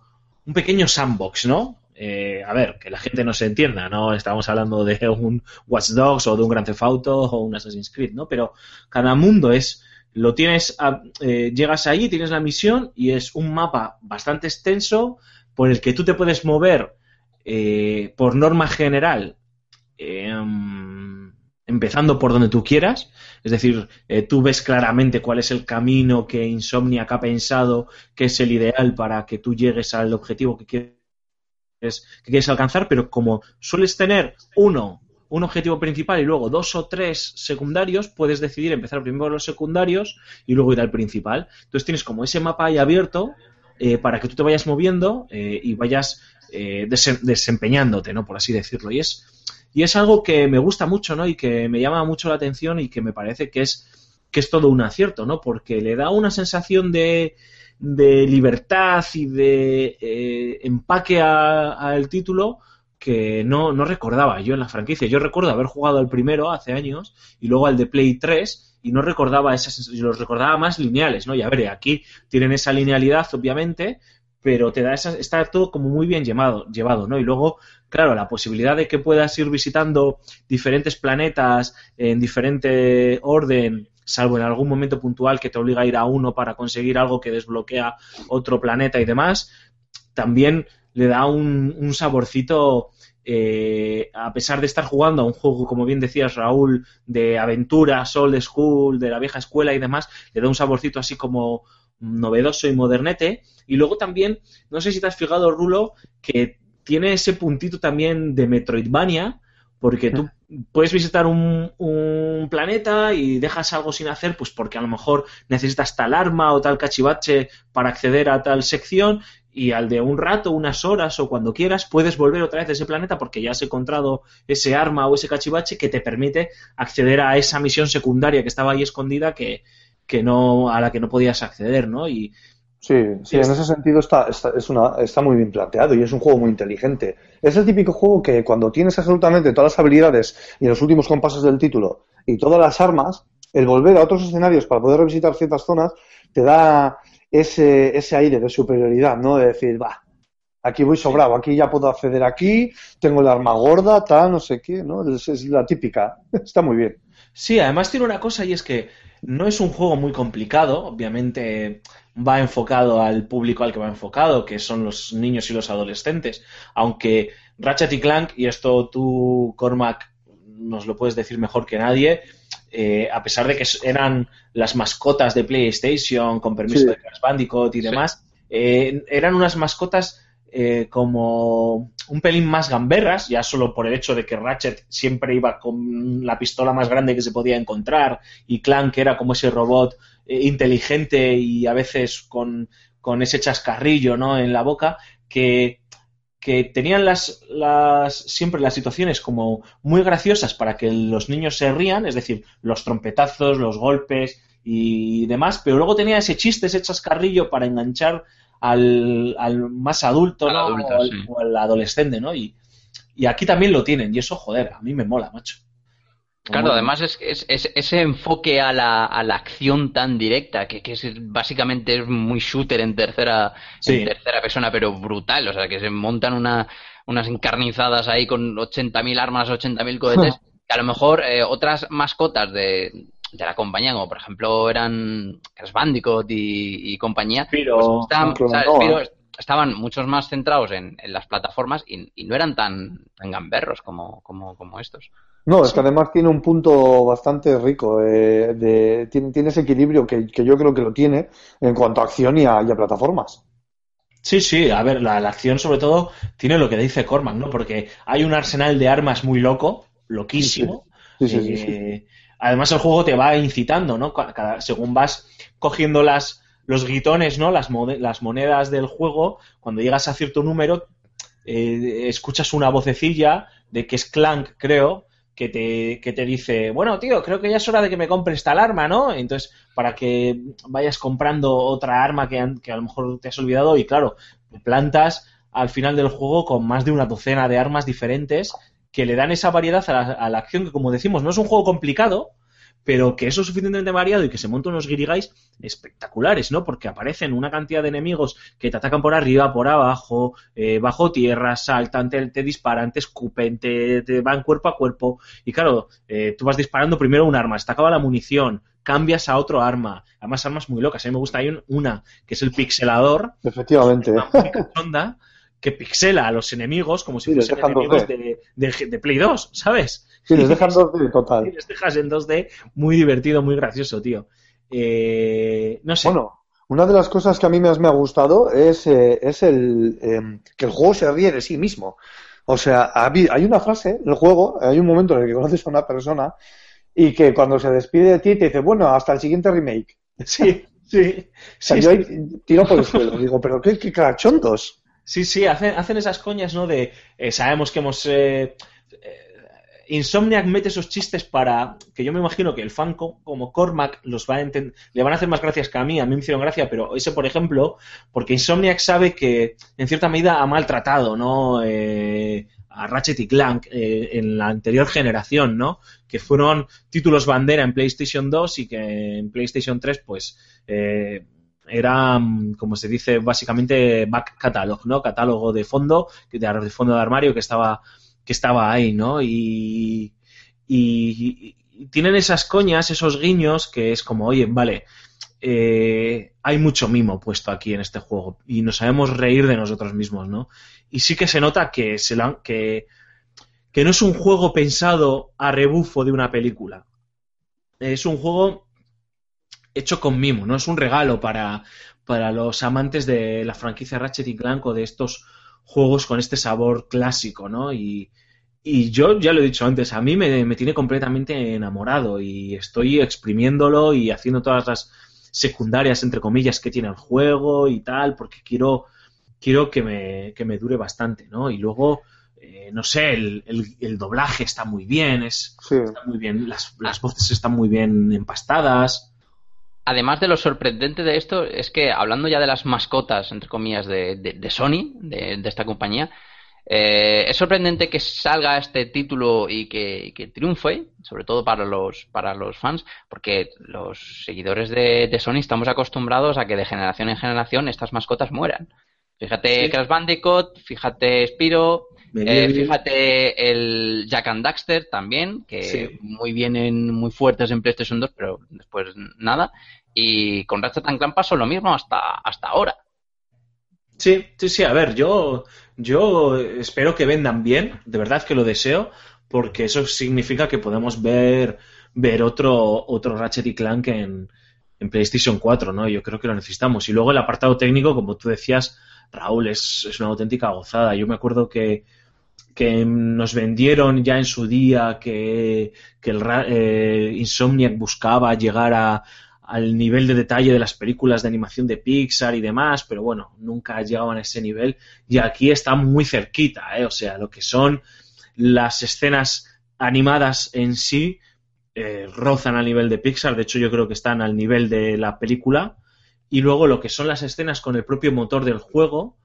un pequeño sandbox, ¿no? Eh, a ver, que la gente no se entienda, no estamos hablando de un Watch Dogs o de un Grand Theft Auto o un Assassin's Creed, ¿no? Pero cada mundo es lo tienes, eh, llegas ahí, tienes la misión y es un mapa bastante extenso por el que tú te puedes mover eh, por norma general, em, empezando por donde tú quieras. Es decir, eh, tú ves claramente cuál es el camino que Insomniac ha pensado que es el ideal para que tú llegues al objetivo que quieres, que quieres alcanzar, pero como sueles tener uno un objetivo principal y luego dos o tres secundarios, puedes decidir empezar primero los secundarios y luego ir al principal. Entonces tienes como ese mapa ahí abierto eh, para que tú te vayas moviendo eh, y vayas eh, dese- desempeñándote, ¿no? Por así decirlo. Y es, y es algo que me gusta mucho, ¿no? Y que me llama mucho la atención y que me parece que es, que es todo un acierto, ¿no? Porque le da una sensación de, de libertad y de eh, empaque al título que no, no recordaba yo en la franquicia. Yo recuerdo haber jugado al primero hace años y luego al de Play 3 y no recordaba esas, los recordaba más lineales, ¿no? Y a ver, aquí tienen esa linealidad, obviamente, pero te da esa, está todo como muy bien llevado, llevado, ¿no? Y luego, claro, la posibilidad de que puedas ir visitando diferentes planetas en diferente orden, salvo en algún momento puntual que te obliga a ir a uno para conseguir algo que desbloquea otro planeta y demás, también le da un, un saborcito, eh, a pesar de estar jugando a un juego, como bien decías Raúl, de aventura, old school, de la vieja escuela y demás, le da un saborcito así como novedoso y modernete. Y luego también, no sé si te has fijado, Rulo, que tiene ese puntito también de Metroidvania, porque tú puedes visitar un, un planeta y dejas algo sin hacer, pues porque a lo mejor necesitas tal arma o tal cachivache para acceder a tal sección y al de un rato, unas horas o cuando quieras, puedes volver otra vez a ese planeta porque ya has encontrado ese arma o ese cachivache que te permite acceder a esa misión secundaria que estaba ahí escondida que, que no, a la que no podías acceder, ¿no? Y, Sí, sí, en ese sentido está, está, es una, está muy bien planteado y es un juego muy inteligente. Es el típico juego que cuando tienes absolutamente todas las habilidades y los últimos compases del título y todas las armas, el volver a otros escenarios para poder revisitar ciertas zonas te da ese, ese aire de superioridad, ¿no? De decir, va, aquí voy sobrado, aquí ya puedo acceder aquí, tengo el arma gorda, tal, no sé qué, ¿no? Es, es la típica. (laughs) Está muy bien. Sí, además tiene una cosa y es que no es un juego muy complicado, obviamente va enfocado al público al que va enfocado, que son los niños y los adolescentes, aunque Ratchet y Clank, y esto tú, Cormac, nos lo puedes decir mejor que nadie, eh, a pesar de que eran las mascotas de PlayStation, con permiso Sí. de Crash Bandicoot y Sí. demás, eh, eran unas mascotas eh, como un pelín más gamberras, ya solo por el hecho de que Ratchet siempre iba con la pistola más grande que se podía encontrar y Clank era como ese robot eh, inteligente y a veces con, con ese chascarrillo ¿no? en la boca que, que tenían las, las siempre las situaciones como muy graciosas para que los niños se rían, es decir, los trompetazos, los golpes y demás, pero luego tenía ese chiste, ese chascarrillo para enganchar al, al más adulto, Al ¿no? adulto, o, al, sí. o al adolescente, ¿no? Y, y aquí también lo tienen, y eso, joder, a mí me mola, macho. Me Claro, además es, es- es- ese enfoque a la, a la acción tan directa, que, que es básicamente es muy shooter en tercera, Sí. en tercera persona, pero brutal, o sea, que se montan una, unas encarnizadas ahí con 80.000 armas, 80.000 cohetes, (laughs) que a lo mejor eh, otras mascotas de, de la compañía, como por ejemplo eran Crash Bandicoot y, y compañía, pues. Spyro estaban muchos más centrados en, en las plataformas y, y no eran tan, tan gamberros como, como, como estos. No, es que además tiene un punto bastante rico. eh, de, tiene, tiene ese equilibrio que, que yo creo que lo tiene en cuanto a acción y a, y a plataformas. Sí, sí, a ver, la, la acción sobre todo tiene lo que dice Cormac, ¿no? Porque hay un arsenal de armas muy loco, loquísimo. Sí, sí, sí, sí. Eh, Además, el juego te va incitando, ¿no? Ca- cada- según vas cogiendo las, los guitones, ¿no? Las, monedas del juego, cuando llegas a cierto número, eh, escuchas una vocecilla de que es Clank, creo, que te, que te dice, bueno, tío, creo que ya es hora de que me compres tal arma, ¿no? Entonces, para que vayas comprando otra arma que, que a lo mejor te has olvidado y claro, plantas al final del juego con más de una docena de armas diferentes que le dan esa variedad a la, a la acción que, como decimos, no es un juego complicado, pero que es lo suficientemente variado y que se montan unos guirigais espectaculares, ¿no? Porque aparecen una cantidad de enemigos que te atacan por arriba, por abajo, eh, bajo tierra, saltan, te, te disparan, te escupen, te, te van cuerpo a cuerpo. Y claro, eh, tú vas disparando primero un arma, se te acaba la munición, cambias a otro arma. Además, armas muy locas. A mí me gusta, hay un- una que es el pixelador, Efectivamente. una muy cachonda, que pixela a los enemigos como si Sí, fuesen enemigos 2D. de, de, de Play 2, ¿sabes? Sí, les dejan dos de Y (laughs) total. les dejas en 2D, muy divertido, muy gracioso, tío. Eh, no sé. Bueno, una de las cosas que a mí más me ha gustado es, eh, es el eh, que el juego se ríe de sí mismo. O sea, hay una frase en el juego, hay un momento en el que conoces a una persona y que cuando se despide de ti te dice, bueno, hasta el siguiente remake. sí, sí. O sea, Sí, yo ahí tiro por el (laughs) suelo. Digo, pero qué, qué cachondos. Sí, sí, hacen, hacen esas coñas, ¿no? De eh, sabemos que hemos. eh, eh, Insomniac mete esos chistes para que yo me imagino que el fan co- como Cormac los va a enten- le van a hacer más gracias que a mí, a mí me hicieron gracia, pero ese, por ejemplo, porque Insomniac sabe que en cierta medida ha maltratado, ¿no? A Ratchet y Clank en la anterior generación, ¿no? Que fueron títulos bandera en PlayStation 2 y que en PlayStation 3, pues. eh, era, mm, como se dice, básicamente back catalog, ¿no? Catálogo de fondo, de, fondo de armario que estaba, que estaba ahí, ¿no? Y, y- y tienen esas coñas, esos guiños, que es como, oye, vale, eh, hay mucho mimo puesto aquí en este juego y nos sabemos reír de nosotros mismos, ¿no? Y sí que se nota que, se que, que no es un juego pensado a rebufo de una película. Es un juego hecho con mimo, no es un regalo para, para los amantes de la franquicia Ratchet y Clank o de estos juegos con este sabor clásico, ¿no? Y, y yo ya lo he dicho antes, a mí me, me tiene completamente enamorado y estoy exprimiéndolo y haciendo todas las secundarias, entre comillas, que tiene el juego y tal, porque quiero, quiero que, me, que me dure bastante, ¿no? Y luego, eh, no sé, el, el- el doblaje está muy bien, es, Sí. está muy bien, las, las voces están muy bien empastadas. Además de lo sorprendente de esto, es que hablando ya de las mascotas, entre comillas, de, de, de Sony, de, de esta compañía, eh, es sorprendente que salga este título y que, y que triunfe, sobre todo para los, para los fans, porque los seguidores de, Sony estamos acostumbrados a que de generación en generación estas mascotas mueran. Fíjate Sí. Crash Bandicoot, fíjate Spiro. Eh, fíjate el Jack and Daxter también, que Sí. muy bien, muy fuertes en PlayStation 2, pero después nada. Y con Ratchet and Clank pasó lo mismo hasta, hasta ahora. Sí, sí, sí, a ver, yo, yo espero que vendan bien, de verdad que lo deseo, porque eso significa que podemos ver, ver otro, otro Ratchet y Clank en, en PlayStation 4, ¿no? Yo creo que lo necesitamos. Y luego el apartado técnico, como tú decías, Raúl, es, es una auténtica gozada. Yo me acuerdo que, que nos vendieron ya en su día que, que el eh, Insomniac buscaba llegar a, al nivel de detalle de las películas de animación de Pixar y demás, pero bueno, nunca llegaban a ese nivel y aquí está muy cerquita, ¿eh? o sea, lo que son las escenas animadas en sí eh, rozan al nivel de Pixar, de hecho yo creo que están al nivel de la película y luego lo que son las escenas con el propio motor del juego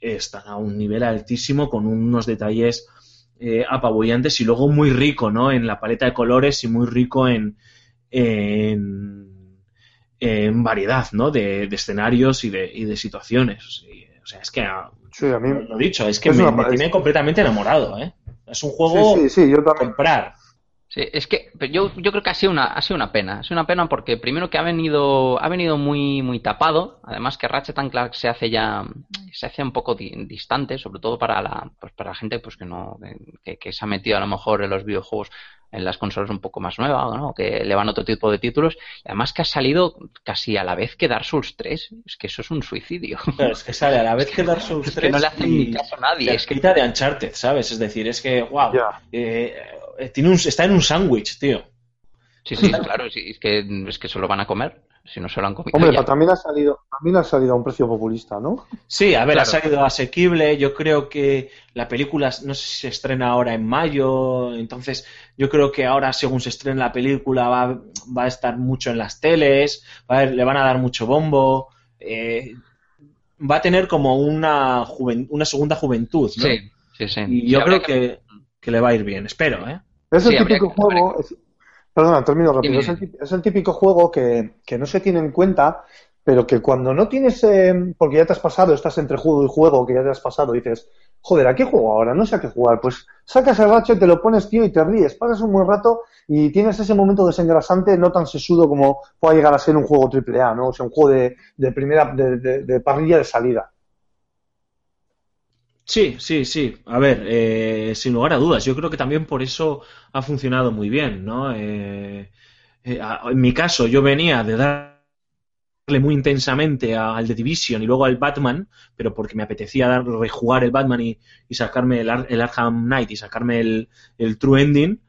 están a un nivel altísimo con unos detalles eh, apabullantes y luego muy rico, ¿no? En la paleta de colores y muy rico en, en, en variedad, ¿no? De, de escenarios y de, y de situaciones. Y, o sea, es que, ah, Sí, a mí. lo dicho, es que Es me, me tiene completamente enamorado, ¿eh? Es un juego Sí, sí, sí, yo también. comprar. Sí, es que pero yo, yo creo que ha sido una, ha sido una pena. Ha sido una pena porque primero que ha venido, ha venido muy, muy tapado. Además que Ratchet and Clank se hace ya, se hace un poco di- distante, sobre todo para la, pues para la gente pues que no, que, que se ha metido a lo mejor en los videojuegos en las consolas un poco más nuevas, ¿no? Que le van otro tipo de títulos. Y además que ha salido casi a la vez que Dark Souls 3. Es que eso es un suicidio. Es que (laughs) sale a la vez que Dark Souls Es 3 que no le hacen ni caso a nadie. Es que escrita de Uncharted, ¿sabes? Es decir, es que, wow, eh, tiene un, está en un sándwich, tío. Sí, sí, claro, sí, es que, es que se lo van a comer. Si no se lo han comido Hombre, ya. pero también ha salido, también ha salido a un precio populista, ¿no? Sí, a ver, ha salido asequible. Yo creo que la película, no sé si se estrena ahora en mayo, entonces yo creo que ahora, según se estrene la película, va, va a estar mucho en las teles, va a le van a dar mucho bombo. eh, va a tener como una, juven- una segunda juventud, ¿no? Sí, sí, sí. Y yo creo que, que le va a ir bien, espero, ¿eh? Es el típico que- juego. es- perdona, termino rápido. Es el, tip- es el típico juego que, que no se tiene en cuenta, pero que cuando no tienes. eh, porque ya te has pasado, estás entre juego y juego, que ya te has pasado, dices, joder, ¿a qué juego ahora? No sé a qué jugar. Pues sacas el Ratchet, te lo pones, tío, y te ríes. Pasas un buen rato y tienes ese momento desengrasante, no tan sesudo como pueda llegar a ser un juego AAA, ¿no? O sea, un juego de, de primera. De, de- de parrilla de salida. Sí, sí, sí. A ver, eh, sin lugar a dudas, yo creo que también por eso ha funcionado muy bien, ¿no? Eh, eh, en mi caso, yo venía de darle muy intensamente al The Division y luego al Batman, pero porque me apetecía dar, rejugar el Batman y, y sacarme el, Ar- el Arkham Knight y sacarme el, el True Ending.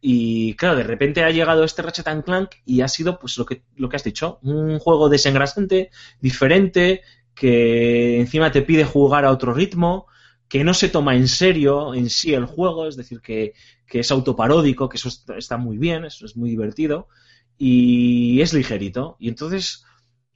Y claro, de repente ha llegado este Ratchet and Clank y ha sido, pues lo que, lo que has dicho, un juego desengrasante, diferente, que encima te pide jugar a otro ritmo, que no se toma en serio en sí el juego, es decir, que, que es autoparódico, que eso está, muy bien, eso es muy divertido, y es ligerito. Y entonces,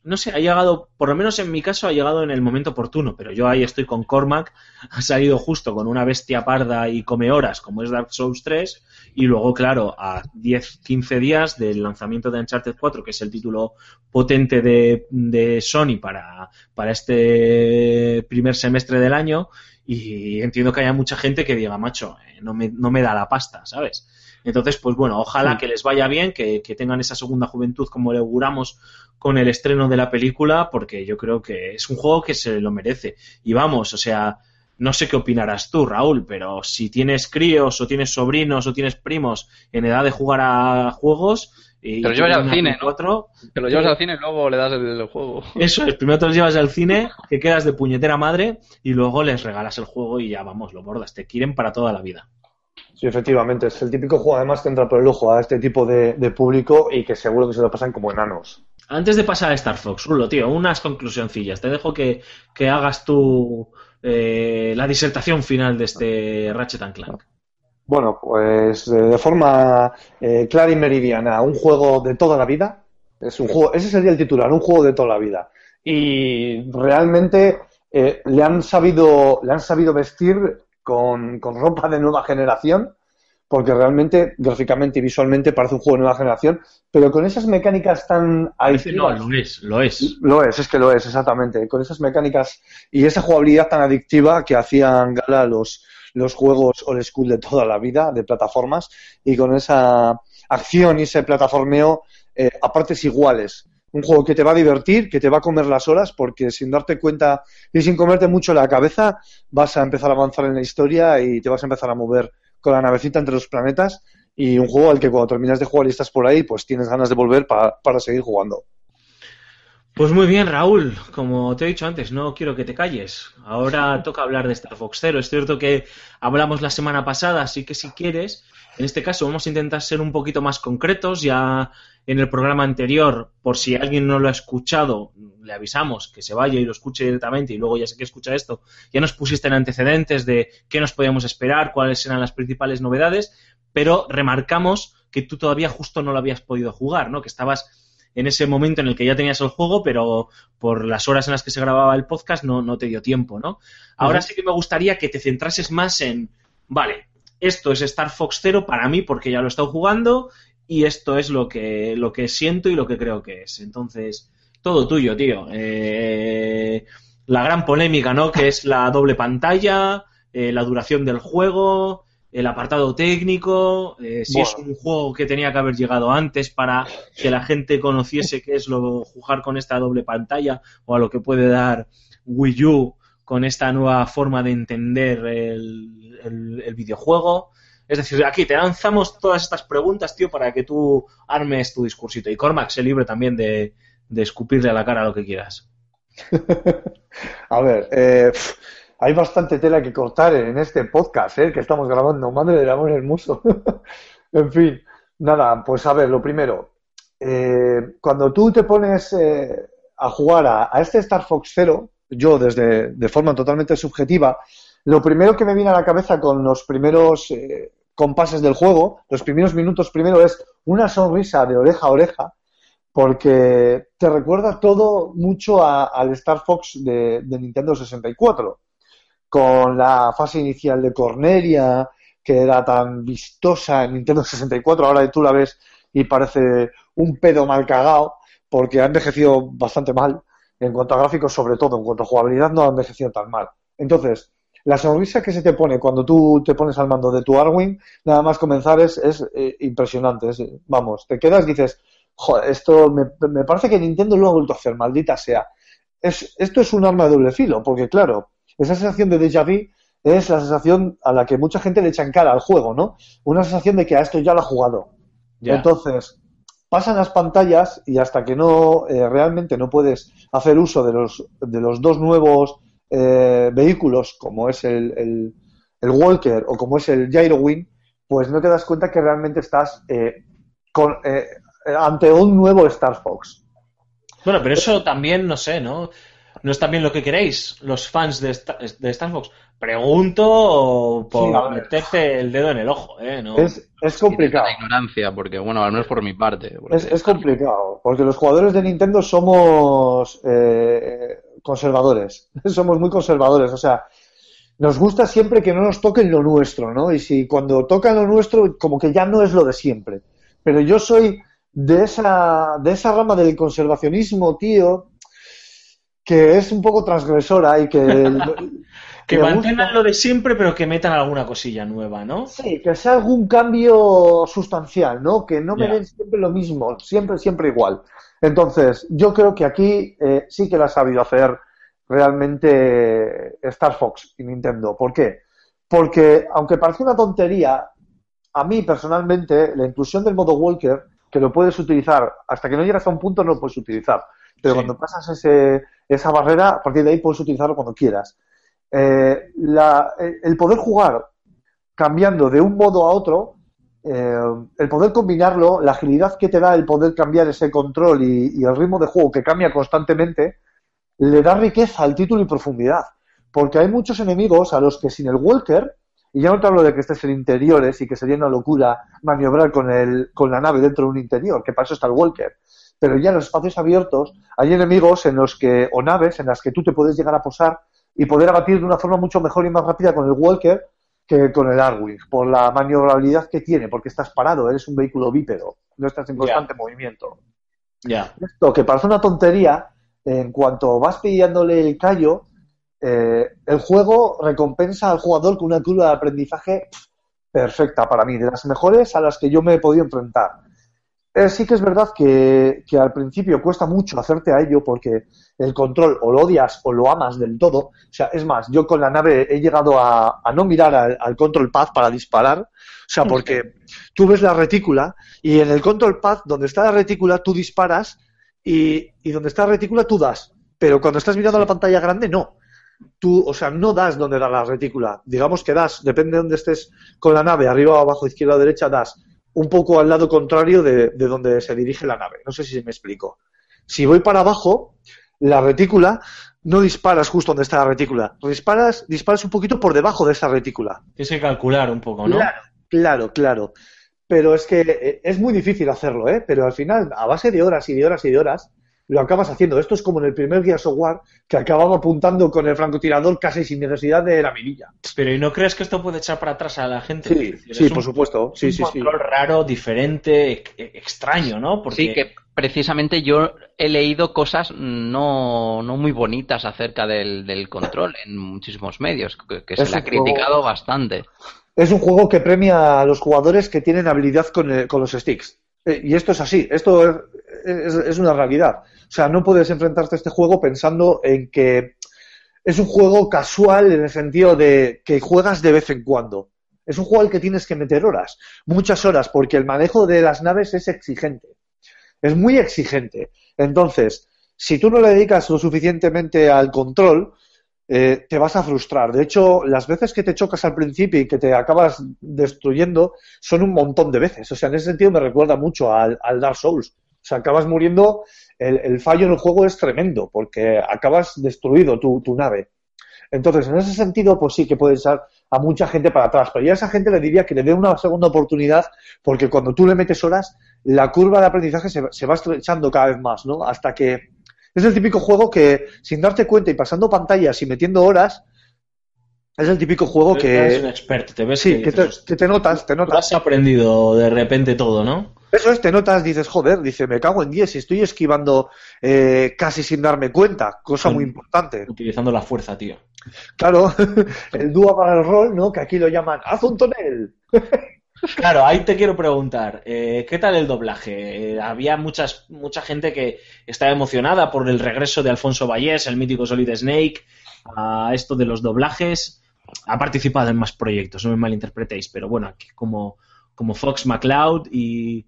no sé, ha llegado, por lo menos en mi caso, ha llegado en el momento oportuno, pero yo ahí estoy con Cormac, ha salido justo con una bestia parda y come horas, como es Dark Souls 3, y luego, claro, a 10, 15 días del lanzamiento de Uncharted 4, que es el título potente de, de Sony para, para este primer semestre del año, y entiendo que haya mucha gente que diga, macho, eh, no me, no me da la pasta, ¿sabes? Entonces, pues bueno, ojalá Sí. que les vaya bien, que, que tengan esa segunda juventud como le auguramos con el estreno de la película, porque yo creo que es un juego que se lo merece. Y vamos, o sea, no sé qué opinarás tú, Raúl, pero si tienes críos o tienes sobrinos o tienes primos en edad de jugar a juegos y Te lo llevas al cine, ¿no? 4, Te lo llevas al cine y luego le das el, el juego. eso es, primero te los llevas al cine, (laughs) que quedas de puñetera madre y luego les regalas el juego y ya vamos, lo bordas, te quieren para toda la vida. Sí, efectivamente, es el típico juego además que entra por el ojo a este tipo de, de público y que seguro que se lo pasan como enanos. Antes de pasar a Star Fox, Rulo, tío, unas conclusioncillas. Te dejo que, que hagas tú eh, la disertación final de este Ratchet and Clank. Bueno, pues eh, de forma eh, clara y meridiana, un juego de toda la vida, Es un juego, ese sería el titular, un juego de toda la vida. Y realmente eh, le han sabido, le han sabido vestir con, con ropa de nueva generación, porque realmente, gráficamente y visualmente parece un juego de nueva generación, pero con esas mecánicas tan Parece- no, adictivas. lo es, lo es. Lo es, es que lo es, exactamente. Con esas mecánicas y esa jugabilidad tan adictiva que hacían gala los, los juegos old school de toda la vida, de plataformas, y con esa acción y ese plataformeo eh, a partes iguales. Un juego que te va a divertir, que te va a comer las horas, porque sin darte cuenta y sin comerte mucho la cabeza, vas a empezar a avanzar en la historia y te vas a empezar a mover con la navecita entre los planetas. Y un juego al que cuando terminas de jugar y estás por ahí, pues tienes ganas de volver pa- para seguir jugando. Pues muy bien, Raúl. Como te he dicho antes, no quiero que te calles. Ahora toca hablar de Star Fox Zero. Es cierto que hablamos la semana pasada, así que si quieres, en este caso vamos a intentar ser un poquito más concretos. Ya en el programa anterior, por si alguien no lo ha escuchado, le avisamos que se vaya y lo escuche directamente y luego ya sé que escucha esto. Ya nos pusiste en antecedentes de qué nos podíamos esperar, cuáles eran las principales novedades, pero remarcamos que tú todavía justo no lo habías podido jugar, ¿no? Que estabas en ese momento en el que ya tenías el juego, pero por las horas en las que se grababa el podcast no, no te dio tiempo, ¿no? Ahora sí que me gustaría que te centrases más en, vale, esto es Star Fox Zero para mí porque ya lo he estado jugando y esto es lo que, lo que siento y lo que creo que es. Entonces, todo tuyo, tío. Eh, la gran polémica, ¿no? Que es la doble pantalla, eh, la duración del juego, el apartado técnico, eh, si es un juego que tenía que haber llegado antes para que la gente conociese qué es lo jugar con esta doble pantalla o a lo que puede dar Wii U con esta nueva forma de entender el, el- el videojuego. Es decir, aquí te lanzamos todas estas preguntas, tío, para que tú armes tu discursito. Y Cormac se libre también de, de escupirle a la cara lo que quieras. (laughs) A ver, eh, hay bastante tela que cortar en este podcast eh, que estamos grabando. Madre del amor hermoso. (laughs) En fin, nada, pues a ver, lo primero. eh, cuando tú te pones eh, a jugar a, este Star Fox Zero, yo desde de forma totalmente subjetiva, lo primero que me viene a la cabeza con los primeros eh, compases del juego, los primeros minutos primero es una sonrisa de oreja a oreja, porque te recuerda todo mucho al Star Fox de, de Nintendo 64, con la fase inicial de Cornelia, que era tan vistosa en Nintendo 64, ahora tú la ves y parece un pedo mal cagado, porque ha envejecido bastante mal, en cuanto a gráficos sobre todo, en cuanto a jugabilidad no ha envejecido tan mal. Entonces, la sonrisa que se te pone cuando tú te pones al mando de tu Arwing, nada más comenzar es, es eh, impresionante. es, vamos, te quedas y dices, joder, esto me, me parece que Nintendo lo ha vuelto a hacer, maldita sea. Es, esto es un arma de doble filo, porque claro, esa sensación de déjà vu es la sensación a la que mucha gente le echa en cara al juego, ¿no? Una sensación de que a esto ya lo ha jugado. Ya. Entonces, pasan las pantallas y hasta que no eh, realmente no puedes hacer uso de los, de los dos nuevos eh, vehículos, como es el, el, el Walker o como es el Gyrowing, pues no te das cuenta que realmente estás eh, con, eh, ante un nuevo Star Fox. Bueno, pero eso también, no sé, ¿no? No es también lo que queréis, los fans de, de Star Fox. Pregunto por Sí, meterte el dedo en el ojo, ¿eh? No. Es, es complicado. La ignorancia, porque, bueno, al menos por mi parte. porque- Es, es complicado, porque los jugadores de Nintendo somos eh, conservadores, (laughs) somos muy conservadores, o sea, nos gusta siempre que no nos toquen lo nuestro, ¿no? Y si cuando tocan lo nuestro, como que ya no es lo de siempre. Pero yo soy de esa, de esa rama del conservacionismo, tío, que es un poco transgresora y que... (laughs) que mantengan lo de siempre, pero que metan alguna cosilla nueva, ¿no? Sí, que sea algún cambio sustancial, ¿no? Que no me den siempre lo mismo, siempre, siempre igual. Entonces, yo creo que aquí eh, sí que la ha sabido hacer realmente Star Fox y Nintendo. ¿Por qué? Porque, aunque parece una tontería, a mí personalmente, la inclusión del modo Walker, que lo puedes utilizar, hasta que no llegas a un punto no lo puedes utilizar. Pero Sí. cuando pasas ese, esa barrera, a partir de ahí puedes utilizarlo cuando quieras. Eh, la- el- el poder jugar cambiando de un modo a otro, eh, el poder combinarlo, la agilidad que te da el poder cambiar ese control y, y el ritmo de juego que cambia constantemente, le da riqueza al título y profundidad. Porque hay muchos enemigos a los que sin el Walker, y ya no te hablo de que estés en interiores y que sería una locura maniobrar con, el, con la nave dentro de un interior, que para eso está el Walker. Pero ya en los espacios abiertos hay enemigos en los que, o naves en las que tú te puedes llegar a posar y poder abatir de una forma mucho mejor y más rápida con el Walker que con el Arwing, por la maniobrabilidad que tiene, porque estás parado, eres un vehículo bípedo, no estás en constante movimiento. Ya. Esto que parece una tontería, en cuanto vas pillándole el callo, eh, el juego recompensa al jugador con una curva de aprendizaje perfecta para mí, de las mejores a las que yo me he podido enfrentar. Eh, sí que es verdad que, que al principio cuesta mucho hacerte a ello porque el control o lo odias o lo amas del todo. O sea, es más, yo con la nave he llegado a, a no mirar al, al control pad para disparar. O sea, porque (laughs) tú ves la retícula y en el control pad, donde está la retícula, tú disparas y, y donde está la retícula tú das. Pero cuando estás mirando la pantalla grande, no. Tú, o sea, no das donde da la retícula. Digamos que das, depende de donde estés con la nave, arriba, abajo, izquierda o derecha, das un poco al lado contrario de, de donde se dirige la nave. No sé si me explico. Si voy para abajo, la retícula, no disparas justo donde está la retícula. Disparas, disparas un poquito por debajo de esa retícula. Tienes que calcular un poco, ¿no? Claro, claro, claro. Pero es que eh, es muy difícil hacerlo, ¿eh? Pero al final, a base de horas y de horas y de horas, lo acabas haciendo. Esto es como en el primer Gears of War, que acababa apuntando con el francotirador casi sin necesidad de la mirilla. Pero ¿y no crees que esto puede echar para atrás a la gente? Sí, Es decir, sí, es por un- supuesto. Sí, un sí, sí. control raro, diferente, e- extraño, ¿no? Porque Sí, que precisamente yo he leído cosas no, no muy bonitas acerca del, del control en muchísimos medios, que, que se Es le ha un juego- criticado bastante. Es un juego que premia a los jugadores que tienen habilidad con, el- con los sticks. Eh, y esto es así, esto es, es- es una realidad. O sea, no puedes enfrentarte a este juego pensando en que es un juego casual en el sentido de que juegas de vez en cuando. Es un juego al que tienes que meter horas, muchas horas, porque el manejo de las naves es exigente. Es muy exigente. Entonces, si tú no le dedicas lo suficientemente al control, eh, te vas a frustrar. De hecho, las veces que te chocas al principio y que te acabas destruyendo son un montón de veces. O sea, en ese sentido me recuerda mucho al, Dark Souls. O sea, acabas muriendo, el, fallo en el juego es tremendo porque acabas destruido tu, tu nave. Entonces, en ese sentido, pues sí que puede echar a mucha gente para atrás. Pero yo a esa gente le diría que le dé una segunda oportunidad porque cuando tú le metes horas, la curva de aprendizaje se, se va estrechando cada vez más, ¿no? Hasta que es el típico juego que, sin darte cuenta y pasando pantallas y metiendo horas, es el típico juego tú eres un que... experto, te ves Sí, que que te, que notas, te "Tú notas. has aprendido de repente todo, ¿no? Eso es, te notas, dices, joder, dice, me cago en 10 y estoy esquivando eh, casi sin darme cuenta, cosa muy Mm. importante. Utilizando la fuerza, tío. Claro, (laughs) el dúo para el rol, ¿no? Que aquí lo llaman, haz un tonel. (laughs) Claro, ahí te quiero preguntar, eh, ¿qué tal el doblaje? Eh, había muchas, mucha gente que estaba emocionada por el regreso de Alfonso Vallés, el mítico Solid Snake, a esto de los doblajes. Ha participado en más proyectos, no me malinterpretéis, pero bueno, aquí como, como Fox McCloud y,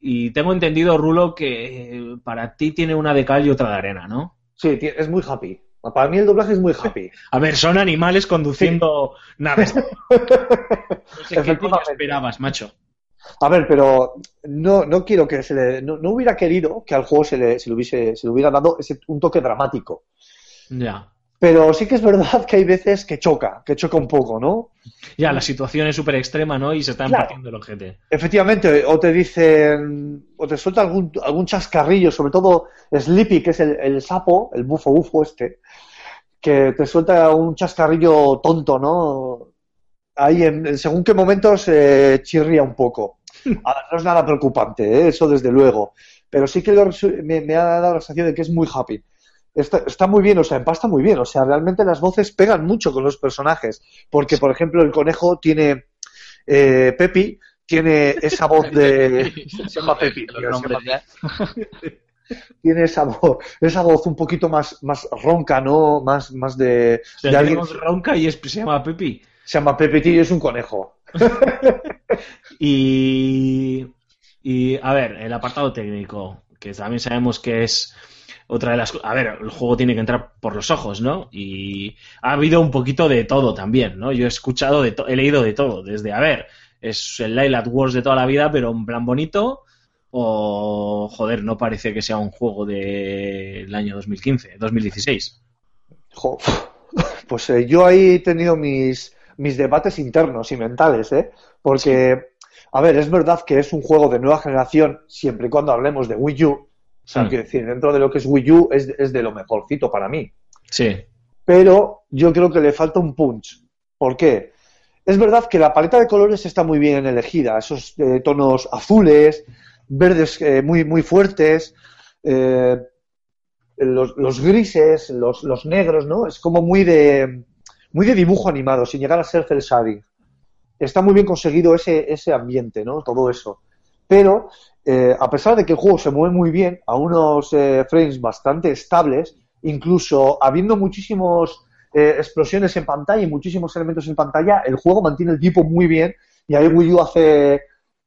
y tengo entendido, Rulo, que eh, para ti tiene una de cal y otra de arena, ¿no? Sí, es muy happy. Para mí el doblaje es muy happy. A ver, son animales conduciendo naves. (laughs) No sé qué esperabas, macho. A ver, pero no, no quiero que se le. No, no hubiera querido que al juego se le, se le hubiese, se le hubiera dado ese, un toque dramático. Ya. Pero sí que es verdad que hay veces que choca, que choca un poco, ¿no? Ya, la situación es súper extrema, ¿no? Y se están Claro. partiendo el ojete. Efectivamente, o te dicen, o te suelta algún, algún chascarrillo, sobre todo Sleepy, que es el, el sapo, el bufo bufo este, que te suelta un chascarrillo tonto, ¿no? Ahí, en, en según qué momentos eh, chirría un poco. (laughs) No es nada preocupante, ¿eh? eso desde luego. Pero sí que lo me ha dado la sensación de que es muy happy. Está, está muy bien, o sea, empasta muy bien. O sea, realmente las voces pegan mucho con los personajes. Porque, por ejemplo, el conejo tiene. eh, Pepi tiene esa voz de. (laughs) Se llama Pepi. (laughs) Tiene esa voz, esa voz un poquito más, más ronca, ¿no? Más, más de. O sea, de alguien. tenemos ronca y es- se llama Pepi. Se llama Pepi y es un conejo. (laughs) Y, y, a ver, el apartado técnico, que también sabemos que es otra de las. A ver, el juego tiene que entrar por los ojos, ¿no? Y ha habido un poquito de todo también, ¿no? Yo he escuchado, de he leído de todo, desde, a ver, es el Light Wars de toda la vida, pero en plan bonito, o, joder, no parece que sea un juego del año 2015, 2016. Jo, (laughs) Pues eh, yo ahí he tenido mis, mis debates internos y mentales, ¿eh? Porque, a ver, es verdad que es un juego de nueva generación, siempre y cuando hablemos de Wii U, sea, Mm. quiero decir, dentro de lo que es Wii U es, es de lo mejorcito para mí. Sí. Pero yo creo que le falta un punch. ¿Por qué? Es verdad que la paleta de colores está muy bien elegida. Esos eh, tonos azules, verdes eh, muy, muy fuertes, eh, los, los grises, los, los negros, ¿no? Es como muy de, muy de dibujo animado, sin llegar a ser cel shading. Está muy bien conseguido ese, ese ambiente, ¿no? Todo eso. Pero, eh, a pesar de que el juego se mueve muy bien, a unos eh, frames bastante estables, incluso habiendo muchísimos eh, explosiones en pantalla y muchísimos elementos en pantalla, el juego mantiene el tipo muy bien y ahí Wii U hace,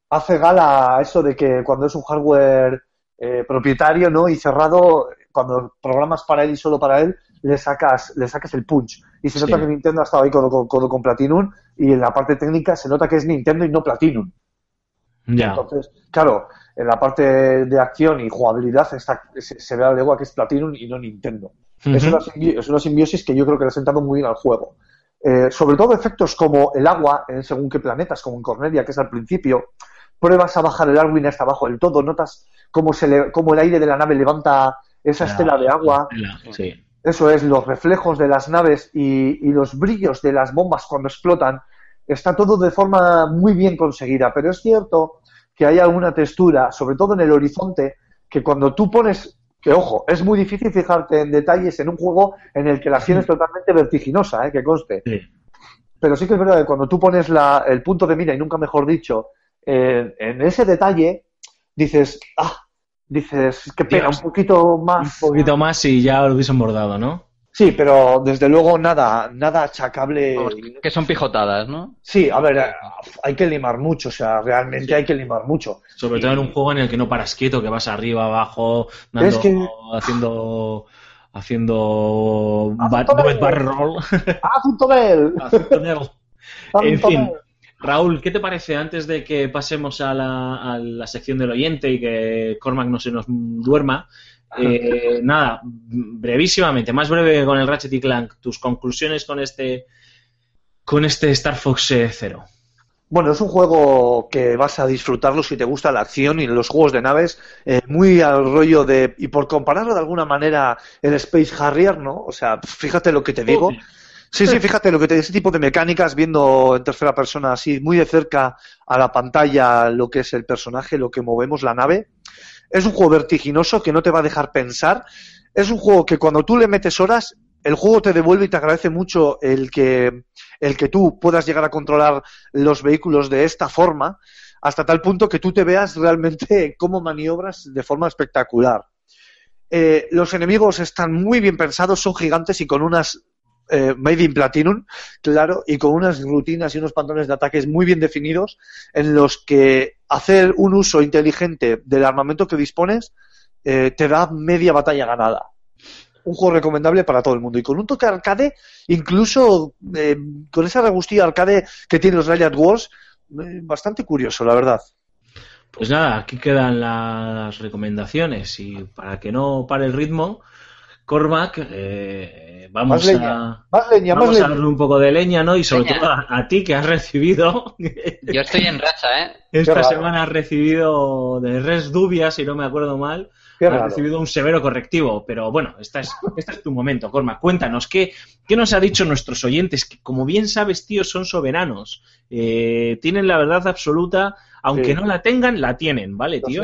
hace gala a eso de que cuando es un hardware eh, propietario ¿no? y cerrado, cuando programas para él y solo para él, le sacas, le sacas el punch. Y se Sí. nota que Nintendo ha estado ahí codo, codo- codo con Platinum y en la parte técnica se nota que es Nintendo y no Platinum. Ya. Entonces, claro, en la parte de acción y jugabilidad está, se, se ve a la legua que es Platinum y no Nintendo. es, una simbi- es una simbiosis que yo creo que le ha sentado muy bien al juego. Eh, sobre todo efectos como el agua en según qué planetas, como en Cornelia, que es al principio. Pruebas a bajar el Arwin hasta abajo del todo, notas cómo, se le, cómo el aire de la nave levanta esa estela de agua. Sí. Eso es, los reflejos de las naves y, y los brillos de las bombas cuando explotan. Está todo de forma muy bien conseguida, pero es cierto que hay alguna textura, sobre todo en el horizonte, que cuando tú pones, que ojo, es muy difícil fijarte en detalles en un juego en el que la acción es totalmente vertiginosa, ¿eh? que conste. Sí. Pero sí que es verdad que cuando tú pones la- el punto de mira, y nunca mejor dicho, en, en ese detalle, dices, ah, dices, pena, Dios. un poquito Un más. poquito más y ya lo hubiesen bordado, ¿no? Sí, pero desde luego nada, nada achacable. Que son pijotadas, ¿no? Sí, a ver, hay que limar mucho, o sea, realmente hay que limar mucho. Sobre todo en un juego en el que no paras quieto, que vas arriba, abajo, dando, Es que- haciendo haciendo Haz un ba- tonel. bullet barrel roll. ¡Haz un tonel! (laughs) Haz un tonel. ¡Haz un En fin! Raúl, ¿qué te parece antes de que pasemos a la, a la sección del oyente y que Cormac no se nos duerma? Eh, nada, brevísimamente, más breve que con el Ratchet y Clank, tus conclusiones con este con este Star Fox eh, Zero. Bueno, es un juego que vas a disfrutarlo si te gusta la acción y los juegos de naves, eh, muy al rollo de, y por compararlo de alguna manera, el Space Harrier, ¿no? O sea, fíjate lo que te digo. Sí, sí, fíjate lo que te ese tipo de mecánicas, viendo en tercera persona así, muy de cerca a la pantalla lo que es el personaje, lo que movemos, la nave. Es un juego vertiginoso que no te va a dejar pensar. Es un juego que cuando tú le metes horas, el juego te devuelve y te agradece mucho el que, el que tú puedas llegar a controlar los vehículos de esta forma, hasta tal punto que tú te veas realmente (laughs) cómo maniobras de forma espectacular. Eh, los enemigos están muy bien pensados, son gigantes y con unas eh, Made in Platinum, claro, y con unas rutinas y unos patrones de ataques muy bien definidos en los que hacer un uso inteligente del armamento que dispones eh, te da media batalla ganada. Un juego recomendable para todo el mundo y con un toque arcade, incluso eh, con esa regustillo arcade que tiene los Riot Wars, eh, bastante curioso, la verdad. Pues nada, aquí quedan las recomendaciones y para que no pare el ritmo, Cormac, eh, vamos Más leña, a más leña, más vamos a darle un poco de leña, ¿no? Y sobre Leña. todo a, a ti que has recibido Yo estoy en racha, ¿eh? (laughs) esta semana has recibido de res dubia, si no me acuerdo mal, Qué has recibido un severo correctivo, pero bueno, esta es, este es tu momento, Cormac. Cuéntanos, ¿qué, ¿qué nos ha dicho nuestros oyentes? Que como bien sabes, tío, son soberanos. Eh, tienen la verdad absoluta, aunque Sí. no la tengan, la tienen, ¿vale, tío?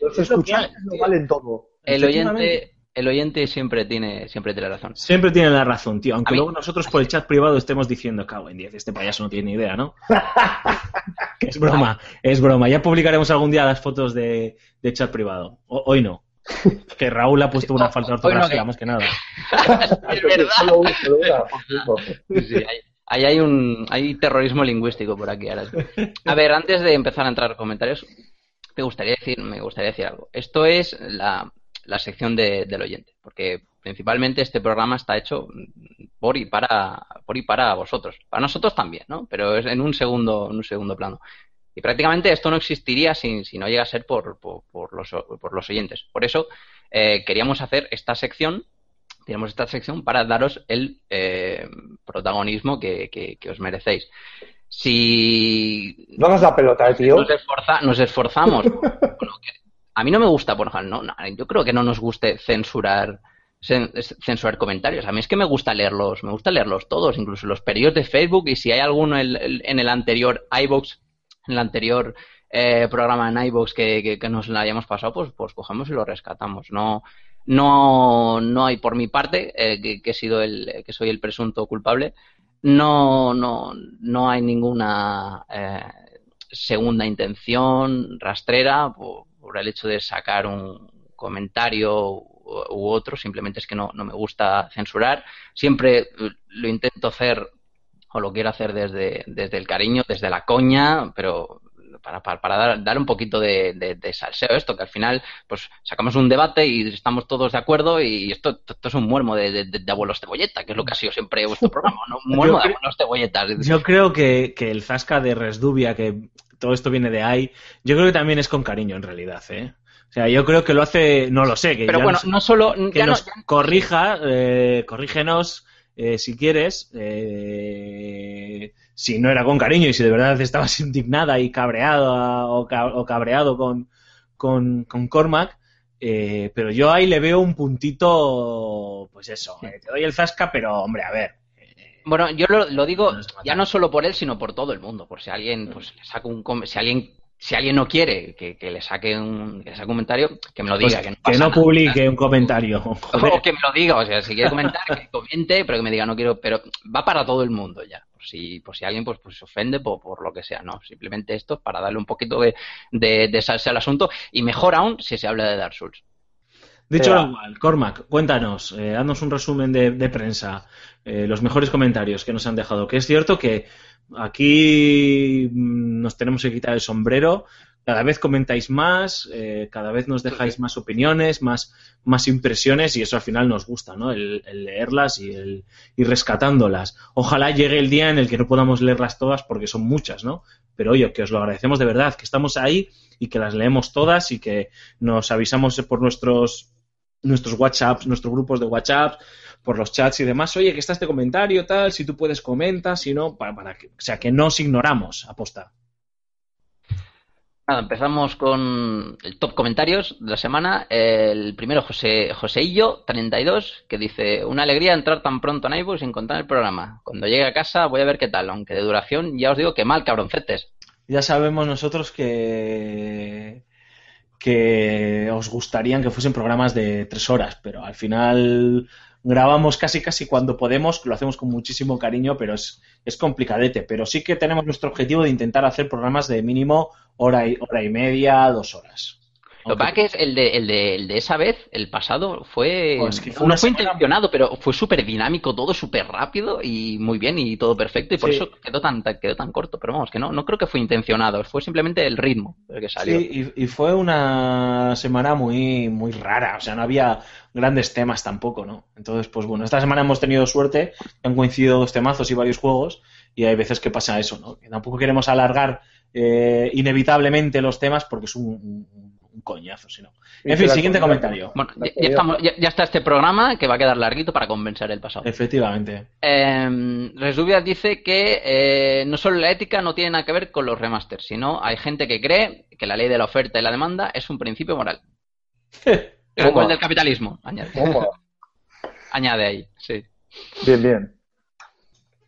Los Es (laughs) lo que hay, escuchantes lo tío. valen todo. El oyente, el oyente siempre tiene, siempre tiene razón. Siempre tienen la razón, tío. Aunque A mí- luego nosotros por el chat privado estemos diciendo, cago en 10, este payaso no tiene ni idea, ¿no? (laughs) Que es broma, es broma. Ya publicaremos algún día las fotos de, de chat privado. O- hoy no. Que Raúl ha puesto una (laughs) falta de no, ortografía, más que nada. (laughs) es verdad. Sí, hay- Ahí hay un hay terrorismo lingüístico por aquí ahora. A ver, antes de empezar a entrar en comentarios, me gustaría decir, me gustaría decir algo. Esto es la, la sección de- del oyente, porque principalmente este programa está hecho por y para por y para vosotros. Para nosotros también, ¿no? Pero es en un segundo en un segundo plano. Y prácticamente esto no existiría si, si no llega a ser por, por, por los, por los oyentes. Por eso eh, queríamos hacer esta sección tenemos esta sección para daros el eh, protagonismo que, que- que os merecéis. Si No nos da pelota, eh, tío. nos, esforza- nos esforzamos, (laughs) que a mí no me gusta, por ejemplo, no, yo creo que no nos guste censurar cen- censurar comentarios. A mí es que me gusta leerlos, me gusta leerlos todos, incluso los periodos de Facebook y si hay alguno en el, anterior iVoox, en el anterior eh, programa en iVoox que, nos la hayamos pasado, pues, pues cogemos y lo rescatamos. No, no, no hay por mi parte, eh, que, he sido el, que soy el presunto culpable, no, no, no hay ninguna eh, segunda intención rastrera por, por el hecho de sacar un comentario u, otro, simplemente es que no, no me gusta censurar. Siempre lo intento hacer o lo quiero hacer desde, desde el cariño, desde la coña, pero para, para, para dar, dar, un poquito de, de, de, salseo esto, que al final pues sacamos un debate y estamos todos de acuerdo y esto, esto es un muermo de, de, abuelos cebolleta, que es lo que ha sido siempre vuestro (laughs) programa, ¿no? Un muermo de abuelos cebolletas. Yo creo que, que el Zasca de Resdubia, que todo esto viene de ahí, yo creo que también es con cariño en realidad, ¿eh? O sea, yo creo que lo hace, no lo sé, que pero bueno, nos, no solo que nos no, ya... corrija, eh, corrígenos eh, si quieres, eh, si no era con cariño y si de verdad estabas (laughs) indignada y cabreado o, cabreado con, con, con Cormac, eh, pero yo ahí le veo un puntito, pues eso, sí. te doy el zasca, pero hombre, a ver. Bueno, yo lo, lo digo ya no solo por él, sino por todo el mundo, por si alguien, pues le saca un, si alguien si alguien no quiere que, que, le saque un, que le saque un comentario, que me lo diga. Pues que no, que no publique nada. un comentario. Joder. (laughs) O que me lo diga, o sea, si quiere comentar, que comente, pero que me diga, no quiero, pero va para todo el mundo ya. Por si, por si alguien pues, pues se ofende por, por lo que sea, no. Simplemente esto es para darle un poquito de, de, de salsa al asunto y mejor aún si se habla de Dark Souls. Dicho lo cual, Cormac, cuéntanos, eh, haznos un resumen de, de prensa, eh, los mejores comentarios que nos han dejado. Que es cierto que aquí nos tenemos que quitar el sombrero. Cada vez comentáis más, eh, cada vez nos dejáis más opiniones, más, más impresiones y eso al final nos gusta, ¿no? El, el leerlas y el ir rescatándolas. Ojalá llegue el día en el que no podamos leerlas todas porque son muchas, ¿no? Pero oye, que os lo agradecemos de verdad, que estamos ahí y que las leemos todas y que nos avisamos por nuestros nuestros WhatsApps, nuestros grupos de WhatsApp, por los chats y demás, oye, que está este comentario, tal, si tú puedes comenta, si no, para, para que, o sea, que no os ignoramos, aposta. Nada, empezamos con el top comentarios de la semana. El primero, José Joseillo, 32, que dice: Una alegría entrar tan pronto en iVoox sin contar el programa. Cuando llegue a casa voy a ver qué tal, aunque de duración ya os digo que mal, cabroncetes. Ya sabemos nosotros que que os gustarían que fuesen programas de tres horas, pero al final grabamos casi casi cuando podemos, lo hacemos con muchísimo cariño, pero es, es complicadete. Pero sí que tenemos nuestro objetivo de intentar hacer programas de mínimo hora y, hora y media, dos horas. Lo que pasa que es el de, el, de, el de esa vez, el pasado, fue. Oh, es que fue no fue intencionado, pero fue súper dinámico, todo súper rápido y muy bien y todo perfecto, y por sí. eso quedó tan, quedó tan corto. Pero vamos, que no, no creo que fue intencionado, fue simplemente el ritmo el que salió. Sí, y, y, fue una semana muy, muy rara, o sea, no había grandes temas tampoco, ¿no? Entonces, pues bueno, esta semana hemos tenido suerte, han coincidido dos temazos y varios juegos, y hay veces que pasa eso, ¿no? Que tampoco queremos alargar eh, inevitablemente los temas porque es un, un un coñazo, si no. En fin, siguiente comentario. Bueno, ya, ya, estamos, ya, ya, está este programa que va a quedar larguito para compensar el pasado. Efectivamente. Eh, Resubias dice que eh, no solo la ética no tiene nada que ver con los remasters, sino hay gente que cree que la ley de la oferta y la demanda es un principio moral. (laughs) el del capitalismo, añade. (laughs) añade ahí, sí. Bien, bien.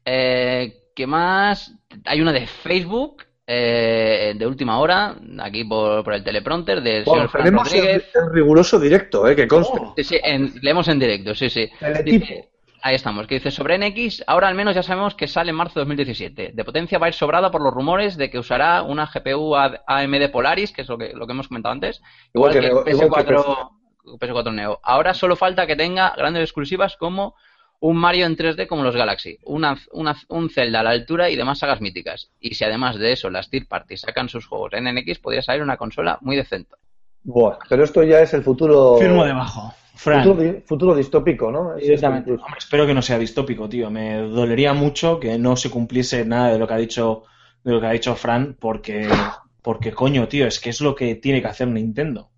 Eh, ¿Qué más? Hay una de Facebook eh, de última hora, aquí por, por el teleprompter, del bueno, señor Fran Rodríguez. En riguroso directo, eh, que conste. Oh. Sí, sí, en, leemos en directo, sí, sí. Dice, ahí estamos, que dice sobre NX, ahora al menos ya sabemos que sale en marzo de 2017. De potencia va a ir sobrada por los rumores de que usará una GPU AMD Polaris, que es lo que, lo que hemos comentado antes, igual, igual que, que, PS4, igual que PS4 Neo. Ahora solo falta que tenga grandes exclusivas como un Mario en 3D como los Galaxy, una, una, un Zelda a la altura y demás sagas míticas. Y si además de eso las Third Party sacan sus juegos en NX, podría salir una consola muy decente. Buah, pero esto ya es el futuro. Firmo debajo. Fran. Futuro, futuro distópico, ¿no? Exactamente. Hombre, espero que no sea distópico, tío. Me dolería mucho que no se cumpliese nada de lo que ha dicho, de lo que ha dicho Fran, porque, porque coño, tío, es que es lo que tiene que hacer Nintendo.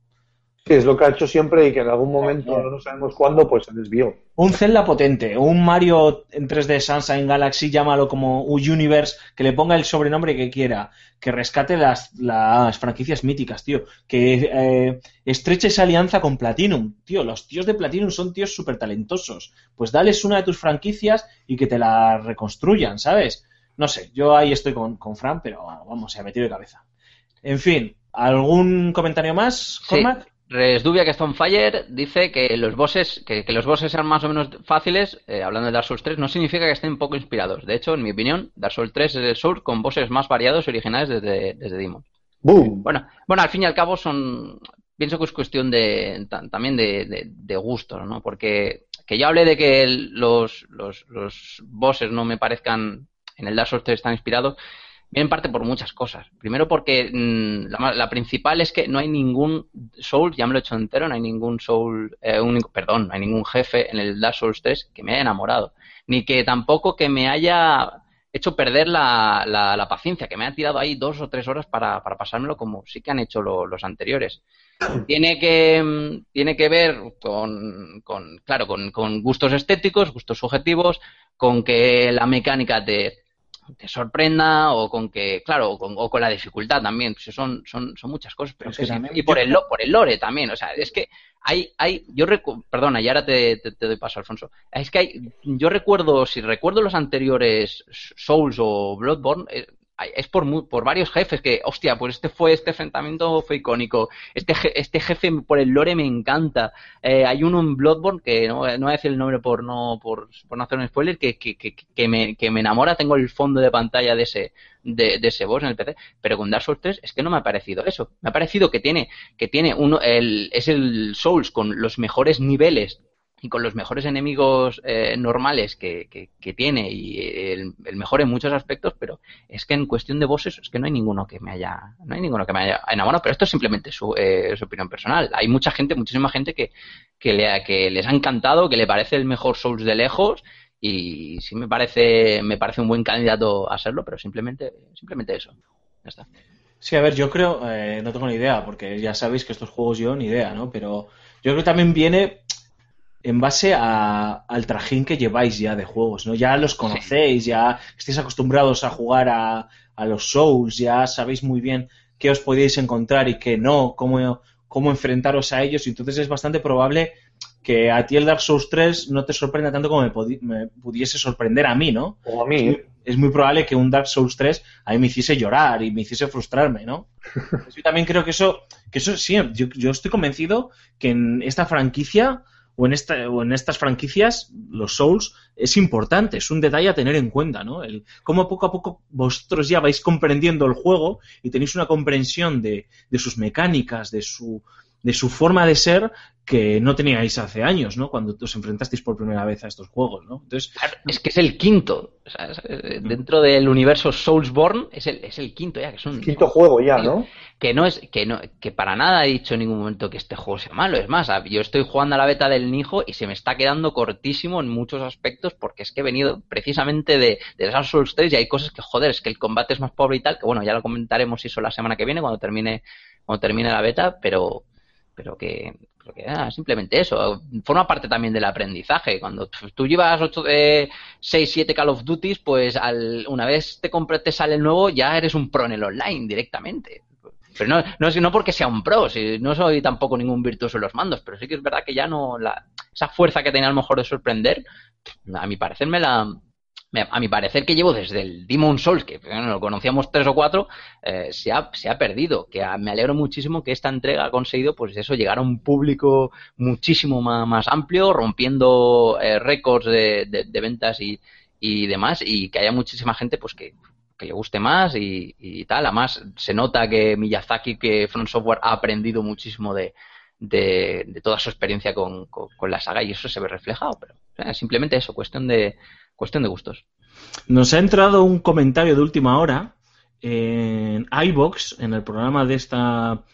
Sí, es lo que ha hecho siempre y que en algún momento, no sabemos cuándo, pues se desvió. Un Zelda potente, un Mario en 3D Sunshine Galaxy, llámalo como un Universe, que le ponga el sobrenombre que quiera, que rescate las, las franquicias míticas, tío, que eh, estreche esa alianza con Platinum, tío, los tíos de Platinum son tíos súper talentosos, pues dales una de tus franquicias y que te la reconstruyan, ¿sabes? No sé, yo ahí estoy con, con Fran, pero vamos, se ha metido de cabeza. En fin, ¿algún comentario más, Sí. Resdubia que está on fire dice que los bosses, que, que los bosses sean más o menos fáciles, eh, hablando de Dark Souls 3, no significa que estén poco inspirados. De hecho, en mi opinión, Dark Souls 3 es el Souls con bosses más variados y originales desde, desde Demon. ¡Boom! Bueno, bueno, al fin y al cabo son, pienso que es cuestión de ta- también de, de, de gustos, ¿no? Porque que yo hablé de que el- los, los, los bosses no me parezcan en el Dark Souls 3 tan inspirados, viene en parte por muchas cosas. Primero porque mm, la, principal es que no hay ningún Soul, ya me lo he hecho entero, no hay ningún Soul, eh, un- perdón, no hay ningún jefe en el Dark Souls 3 que me haya enamorado. Ni que tampoco que me haya hecho perder la, la, la paciencia, que me han tirado ahí dos o tres horas para, para pasármelo como sí que han hecho lo- los anteriores. Tiene que, mm, tiene que ver con, con claro, con, con gustos estéticos, gustos subjetivos, con que la mecánica te, te sorprenda o con que, claro, o con, o con la dificultad también. Pues son, son, son muchas cosas, pero Es que que sí. también- y por el, lo- por el lore también. O sea, es que hay, hay, yo recu- perdona, y ahora te, te, te doy paso, Alfonso. Es que hay, yo recuerdo, si recuerdo los anteriores Souls o Bloodborne, eh, es por, por varios jefes que, hostia, pues este fue, este enfrentamiento fue icónico. Este, je- este jefe por el lore me encanta. Eh, hay uno en Bloodborne que no, no voy a decir el nombre por no, por, por no hacer un spoiler, que, que, que, que me, que me enamora. Tengo el fondo de pantalla de ese, de, de ese boss en el PC, pero con Dark Souls 3 es que no me ha parecido eso. Me ha parecido que tiene, que tiene uno, el, es el Souls con los mejores niveles y con los mejores enemigos eh, normales que, que, tiene y el, mejor en muchos aspectos, pero es que en cuestión de bosses es que no hay ninguno que me haya, no hay ninguno que me haya enamorado, pero esto es simplemente su, eh, su opinión personal. Hay mucha gente, muchísima gente que, que, le, que les ha encantado, que le parece el mejor Souls de lejos y sí me parece, me parece un buen candidato a serlo, pero simplemente, simplemente eso. Ya está. Sí, a ver, yo creo, eh, no tengo ni idea, porque ya sabéis que estos juegos yo ni idea, ¿no? Pero yo creo que también viene en base a- al trajín que lleváis ya de juegos, ¿no? Ya los conocéis, ya estáis acostumbrados a jugar a, a los Souls, ya sabéis muy bien qué os podéis encontrar y qué no, cómo, cómo enfrentaros a ellos, y entonces es bastante probable que a ti el Dark Souls 3 no te sorprenda tanto como me, me pudiese sorprender a mí, ¿no? O a mí, ¿eh? es muy probable que un Dark Souls 3 a mí me hiciese llorar y me hiciese frustrarme, ¿no? (laughs) Yo también creo que eso, que eso sí, yo, yo estoy convencido que en esta franquicia o en, esta, o en estas franquicias, los Souls, es importante, es un detalle a tener en cuenta, ¿no? El, cómo poco a poco vosotros ya vais comprendiendo el juego y tenéis una comprensión de, de sus mecánicas, de su, de su forma de ser que no teníais hace años, ¿no? Cuando os enfrentasteis por primera vez a estos juegos, ¿no? Entonces, Claro, es que es el quinto. O sea, es- eh, dentro del universo Soulsborne es el, es el quinto ya, que es un Quinto juego ya, ¿no? que no es que no que para nada he dicho en ningún momento que este juego sea malo es más yo estoy jugando a la beta del Nijo y se me está quedando cortísimo en muchos aspectos porque es que he venido precisamente de, de Dark Souls 3 y hay cosas que joder es que el combate es más pobre y tal que bueno ya lo comentaremos eso la semana que viene cuando termine cuando termine la beta pero pero que, pero que, simplemente eso forma parte también del aprendizaje. Cuando tú llevas 8 de 6 7 Call of Duties pues al, una vez te compras te sale el nuevo ya eres un pro en el online directamente. Pero no, no es no porque sea un pro, si no soy tampoco ningún virtuoso en los mandos, pero sí que es verdad que ya no la, esa fuerza que tenía a lo mejor de sorprender, a mi parecer me la a mi parecer que llevo desde el Demon Souls, que bueno, lo conocíamos tres o cuatro, eh, se, ha, se ha perdido. Que a- me alegro muchísimo que esta entrega ha conseguido, pues eso, llegar a un público muchísimo más, más amplio, rompiendo eh, récords de, de- ventas y, y demás, y que haya muchísima gente, pues que, que le guste más y, y tal. Además, se nota que Miyazaki, que Front Software ha aprendido muchísimo de, de, toda su experiencia con, con- con la saga y eso se ve reflejado. Pero eh, simplemente eso, cuestión de, cuestión de gustos. Nos ha entrado un comentario de última hora en iBox, en el programa de esta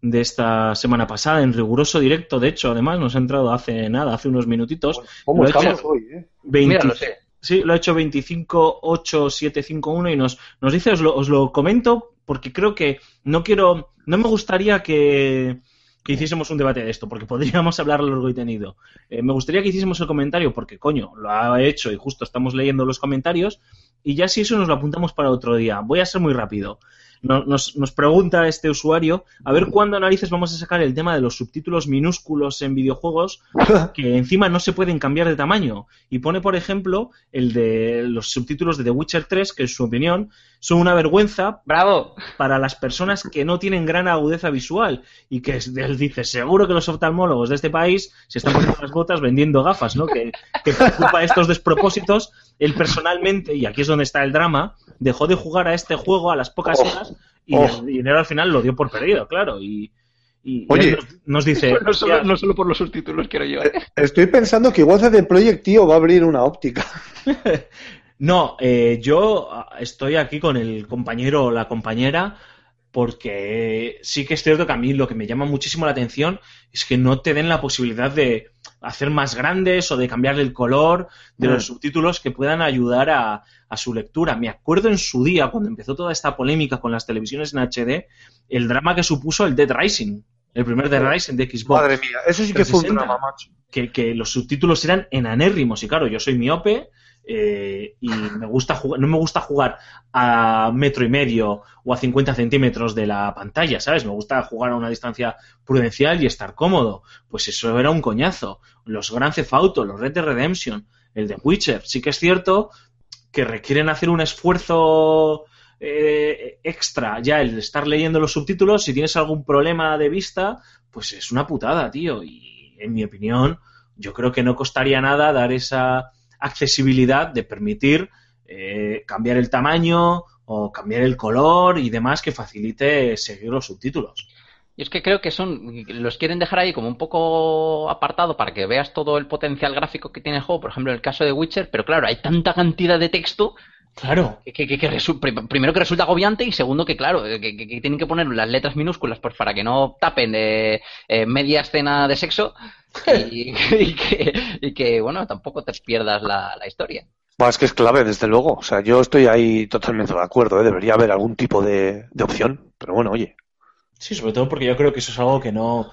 de esta semana pasada, en riguroso directo, de hecho, además, nos ha entrado hace nada, hace unos minutitos. ¿Cómo Lo he estamos hecho- hoy, eh? 20 Mira, lo sé. Sí, lo ha hecho 25851 y nos, nos dice, os lo, os lo comento, porque creo que no quiero, no me gustaría que, que hiciésemos un debate de esto, porque (laughs) podríamos hablar largo y tenido. Eh, me gustaría que hiciésemos el comentario, porque coño, lo ha hecho y justo estamos leyendo los comentarios, y ya si eso nos lo apuntamos para otro día. Voy a ser muy rápido. No- Nos, nos pregunta este usuario a ver cuándo narices vamos a sacar el tema de los subtítulos minúsculos en videojuegos (laughs) que encima no se pueden cambiar de tamaño. Y pone, por ejemplo, el de los subtítulos de The Witcher 3, que en su opinión son una vergüenza ¡Bravo! para las personas que no tienen gran agudeza visual y que él dice, seguro que los oftalmólogos de este país se están poniendo las botas vendiendo gafas, ¿no? Que, que de estos despropósitos, él personalmente, y aquí es donde está el drama, dejó de jugar a este juego a las pocas Oh, horas y oh. el dinero al final lo dio por perdido, claro. Y, y- Oye. nos, nos dice, (laughs) No solo, "Hostia, no solo por los subtítulos quiero yo. ¿eh? Estoy pensando que igual CD Projekt, tío, va a abrir una óptica. (laughs) No, eh, yo ah, estoy aquí con el compañero o la compañera porque sí que es cierto que a mí lo que me llama muchísimo la atención es que no te den la posibilidad de hacer más grandes o de cambiarle el color de los Mm. subtítulos que puedan ayudar a, a su lectura. Me acuerdo en su día, cuando empezó toda esta polémica con las televisiones en HD, el drama que supuso el Dead Rising, el primer Dead Rising de Xbox Madre mía, eso sí que fue un 360. drama, macho. que, que los subtítulos eran enanérrimos. Y claro, yo soy miope eh, y me gusta no me gusta jugar a metro y medio o a 50 centímetros de la pantalla, ¿sabes? Me gusta jugar a una distancia prudencial y estar cómodo. Pues eso era un coñazo. Los Grand Theft Auto, los Red Dead Redemption, el de Witcher, sí que es cierto que requieren hacer un esfuerzo eh, extra ya el estar leyendo los subtítulos. Si tienes algún problema de vista, pues es una putada, tío. Y en mi opinión, yo creo que no costaría nada dar esa accesibilidad de permitir eh, cambiar el tamaño o cambiar el color y demás que facilite seguir los subtítulos. Y es que creo que son, los quieren dejar ahí como un poco apartado para que veas todo el potencial gráfico que tiene el juego, por ejemplo, en el caso de Witcher, pero claro, hay tanta cantidad de texto Claro, que, que- que resu- primero que resulta agobiante y segundo que claro, que tienen que poner las letras minúsculas pues para que no tapen eh, eh, media escena de sexo (laughs) y, y que, y que, bueno, tampoco te pierdas la, la historia. Es que es clave, desde luego. O sea, yo estoy ahí totalmente de acuerdo, ¿eh? Debería haber algún tipo de, de opción. Pero bueno, oye. Sí, sobre todo porque yo creo que eso es algo que no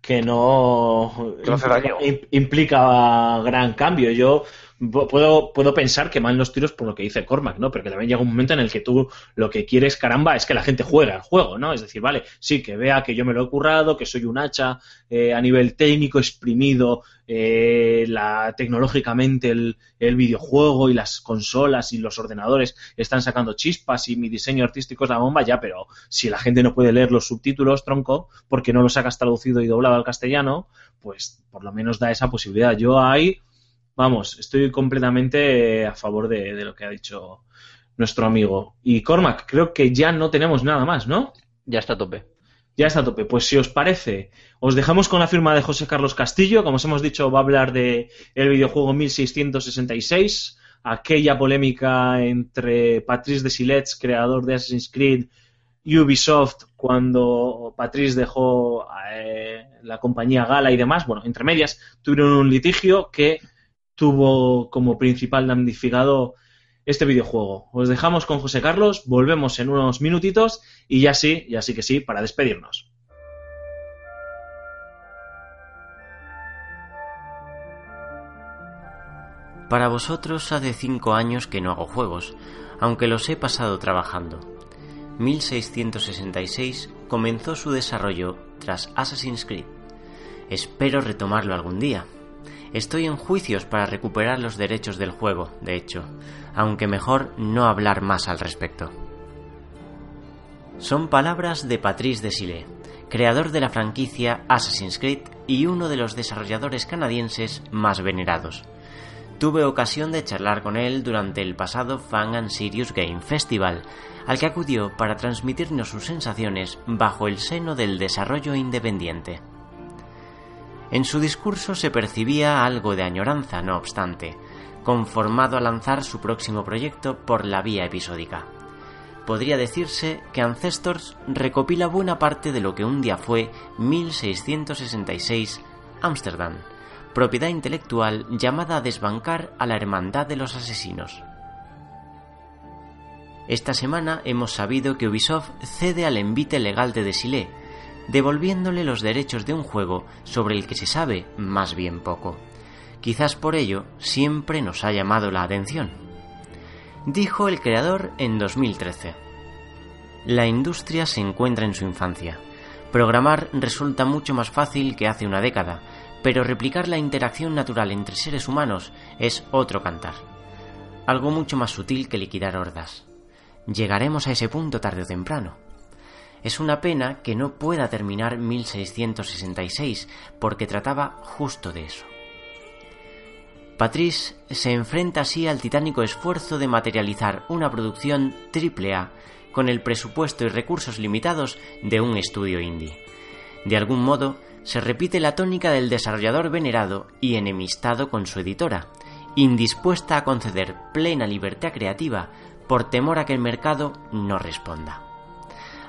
que no Que no hace daño. im- implica gran cambio. Yo puedo, puedo pensar que van los tiros por lo que dice Cormac, ¿no? Pero que también llega un momento en el que tú lo que quieres, caramba, es que la gente juegue al juego, ¿no? Es decir, vale, sí, que vea que yo me lo he currado, que soy un hacha eh, a nivel técnico, exprimido eh, la, tecnológicamente el, el videojuego y las consolas y los ordenadores están sacando chispas y mi diseño artístico es la bomba, ya, pero si la gente no puede leer los subtítulos, tronco, porque no los sacas traducido y doblado al castellano, pues por lo menos da esa posibilidad. Yo ahí, vamos, estoy completamente a favor de, de lo que ha dicho nuestro amigo. Y Cormac, creo que ya no tenemos nada más, ¿no? Ya está a tope. Ya está a tope. Pues si os parece, os dejamos con la firma de José Carlos Castillo. Como os hemos dicho, va a hablar de el videojuego 1666, aquella polémica entre Patrice Desilets, creador de Assassin's Creed, y Ubisoft, cuando Patrice dejó eh, la compañía Gala y demás. Bueno, entre medias, tuvieron un litigio que tuvo como principal damnificado este videojuego. Os dejamos con José Carlos, volvemos en unos minutitos y ya sí, ya sí que sí, para despedirnos. Para vosotros hace cinco años que no hago juegos, aunque los he pasado trabajando. 1666 comenzó su desarrollo tras Assassin's Creed. Espero retomarlo algún día. Estoy en juicios para recuperar los derechos del juego, de hecho, aunque mejor no hablar más al respecto. Son palabras de Patrice Desilets, creador de la franquicia Assassin's Creed y uno de los desarrolladores canadienses más venerados. Tuve ocasión de charlar con él durante el pasado Fan and Serious Game Festival, al que acudió para transmitirnos sus sensaciones bajo el seno del desarrollo independiente. En su discurso se percibía algo de añoranza, no obstante, conformado a lanzar su próximo proyecto por la vía episódica. Podría decirse que Ancestors recopila buena parte de lo que un día fue 1666 Ámsterdam, propiedad intelectual llamada a desbancar a la Hermandad de los Asesinos. Esta semana hemos sabido que Ubisoft cede al envite legal de Desilets, devolviéndole los derechos de un juego sobre el que se sabe más bien poco. Quizás por ello siempre nos ha llamado la atención. Dijo el creador en 2013. La industria se encuentra en su infancia. Programar resulta mucho más fácil que hace una década, pero replicar la interacción natural entre seres humanos es otro cantar. Algo mucho más sutil que liquidar hordas. Llegaremos a ese punto tarde o temprano. Es una pena que no pueda terminar 1666, porque trataba justo de eso. Patrice se enfrenta así al titánico esfuerzo de materializar una producción AAA con el presupuesto y recursos limitados de un estudio indie. De algún modo, se repite la tónica del desarrollador venerado y enemistado con su editora, indispuesta a conceder plena libertad creativa por temor a que el mercado no responda.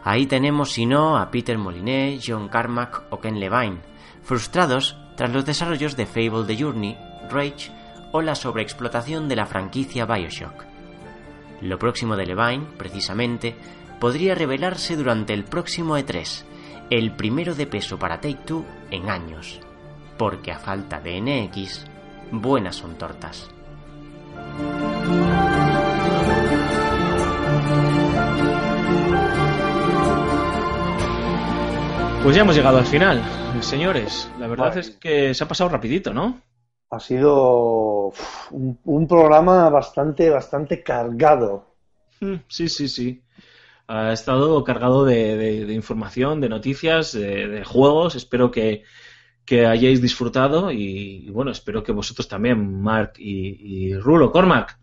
Ahí tenemos, si no, a Peter Moliné, John Carmack o Ken Levine, frustrados tras los desarrollos de Fable The Journey, Rage o la sobreexplotación de la franquicia Bioshock. Lo próximo de Levine, precisamente, podría revelarse durante el próximo E3, el primero de peso para Take Two en años, porque a falta de NX, buenas son tortas. Pues ya hemos llegado al final, señores. La verdad Vale. es que se ha pasado rapidito, ¿no? Ha sido un, un programa bastante, bastante cargado. Mm, Sí, sí, sí. Ha estado cargado de, de- de información, de noticias, de, de juegos. Espero que, que hayáis disfrutado y, y bueno, espero que vosotros también, Mark y, y Rulo, Cormac.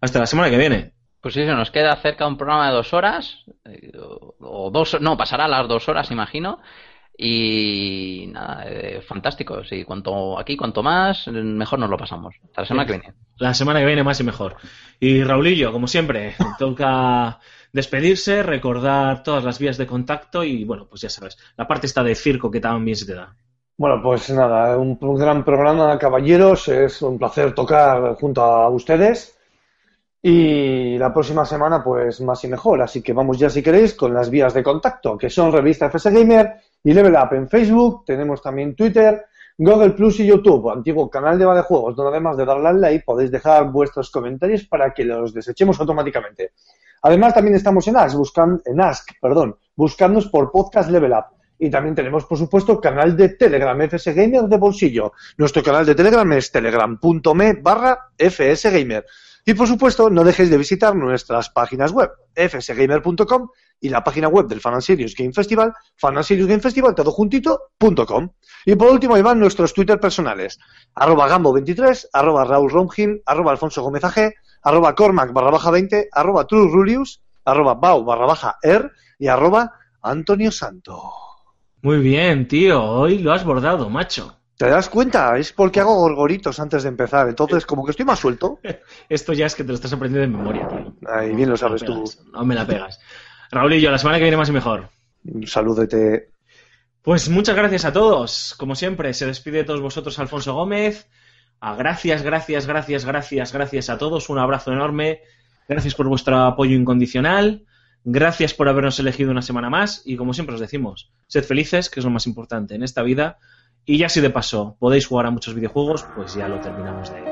Hasta la semana que viene. Pues sí, se nos queda cerca un programa de dos horas, eh, o, o dos, no, pasará las dos horas, imagino. Y nada, eh, fantástico. Sí, cuanto aquí, cuanto más, mejor nos lo pasamos. Hasta la semana que viene. La semana que viene más y mejor. Y Raulillo, como siempre, (laughs) toca despedirse, recordar todas las vías de contacto y bueno, pues ya sabes, la parte está de circo que también se te da. Bueno, pues nada, un, un gran programa, caballeros. Es un placer tocar junto a ustedes. Y la próxima semana, pues más y mejor. Así que vamos ya, si queréis, con las vías de contacto, que son Revista FS Gamer y Level Up en Facebook. Tenemos también Twitter, Google Plus y YouTube, antiguo canal de Juegos, donde además de darle al like, podéis dejar vuestros comentarios para que los desechemos automáticamente. Además, también estamos en Ask, buscan, en Ask, perdón, por Podcast Level Up. Y también tenemos, por supuesto, canal de Telegram, FS Gamer de bolsillo. Nuestro canal de Telegram es telegram.me barra FS Gamer. Y por supuesto, no dejéis de visitar nuestras páginas web, fsgamer.com y la página web del Fan Serious Game Festival, Festival, todo juntito.com. Y por último, ahí van nuestros Twitter personales, arroba gambo23, arroba Raúl arroba Alfonso Gómez arroba Cormac barra baja 20, arroba True Rulius, arroba barra baja y arroba Antonio Santo. Muy bien, tío, hoy lo has bordado, macho. ¿Te das cuenta? Es porque hago gorgoritos antes de empezar. Entonces, como que estoy más suelto. (laughs) Esto ya es que te lo estás aprendiendo de memoria, tío. Ahí bien lo sabes No tú. No me la pegas. Raulillo, la semana que viene más y mejor. Salúdete. Pues muchas gracias a todos. Como siempre, se despide de todos vosotros Alfonso Gómez. A gracias, gracias, gracias, gracias, gracias a todos. Un abrazo enorme. Gracias por vuestro apoyo incondicional. Gracias por habernos elegido una semana más. Y como siempre os decimos, sed felices, que es lo más importante en esta vida. Y ya si de paso podéis jugar a muchos videojuegos, pues ya lo terminamos de,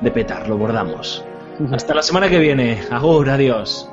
de petar, lo bordamos. Hasta la semana que viene. Agur, adiós.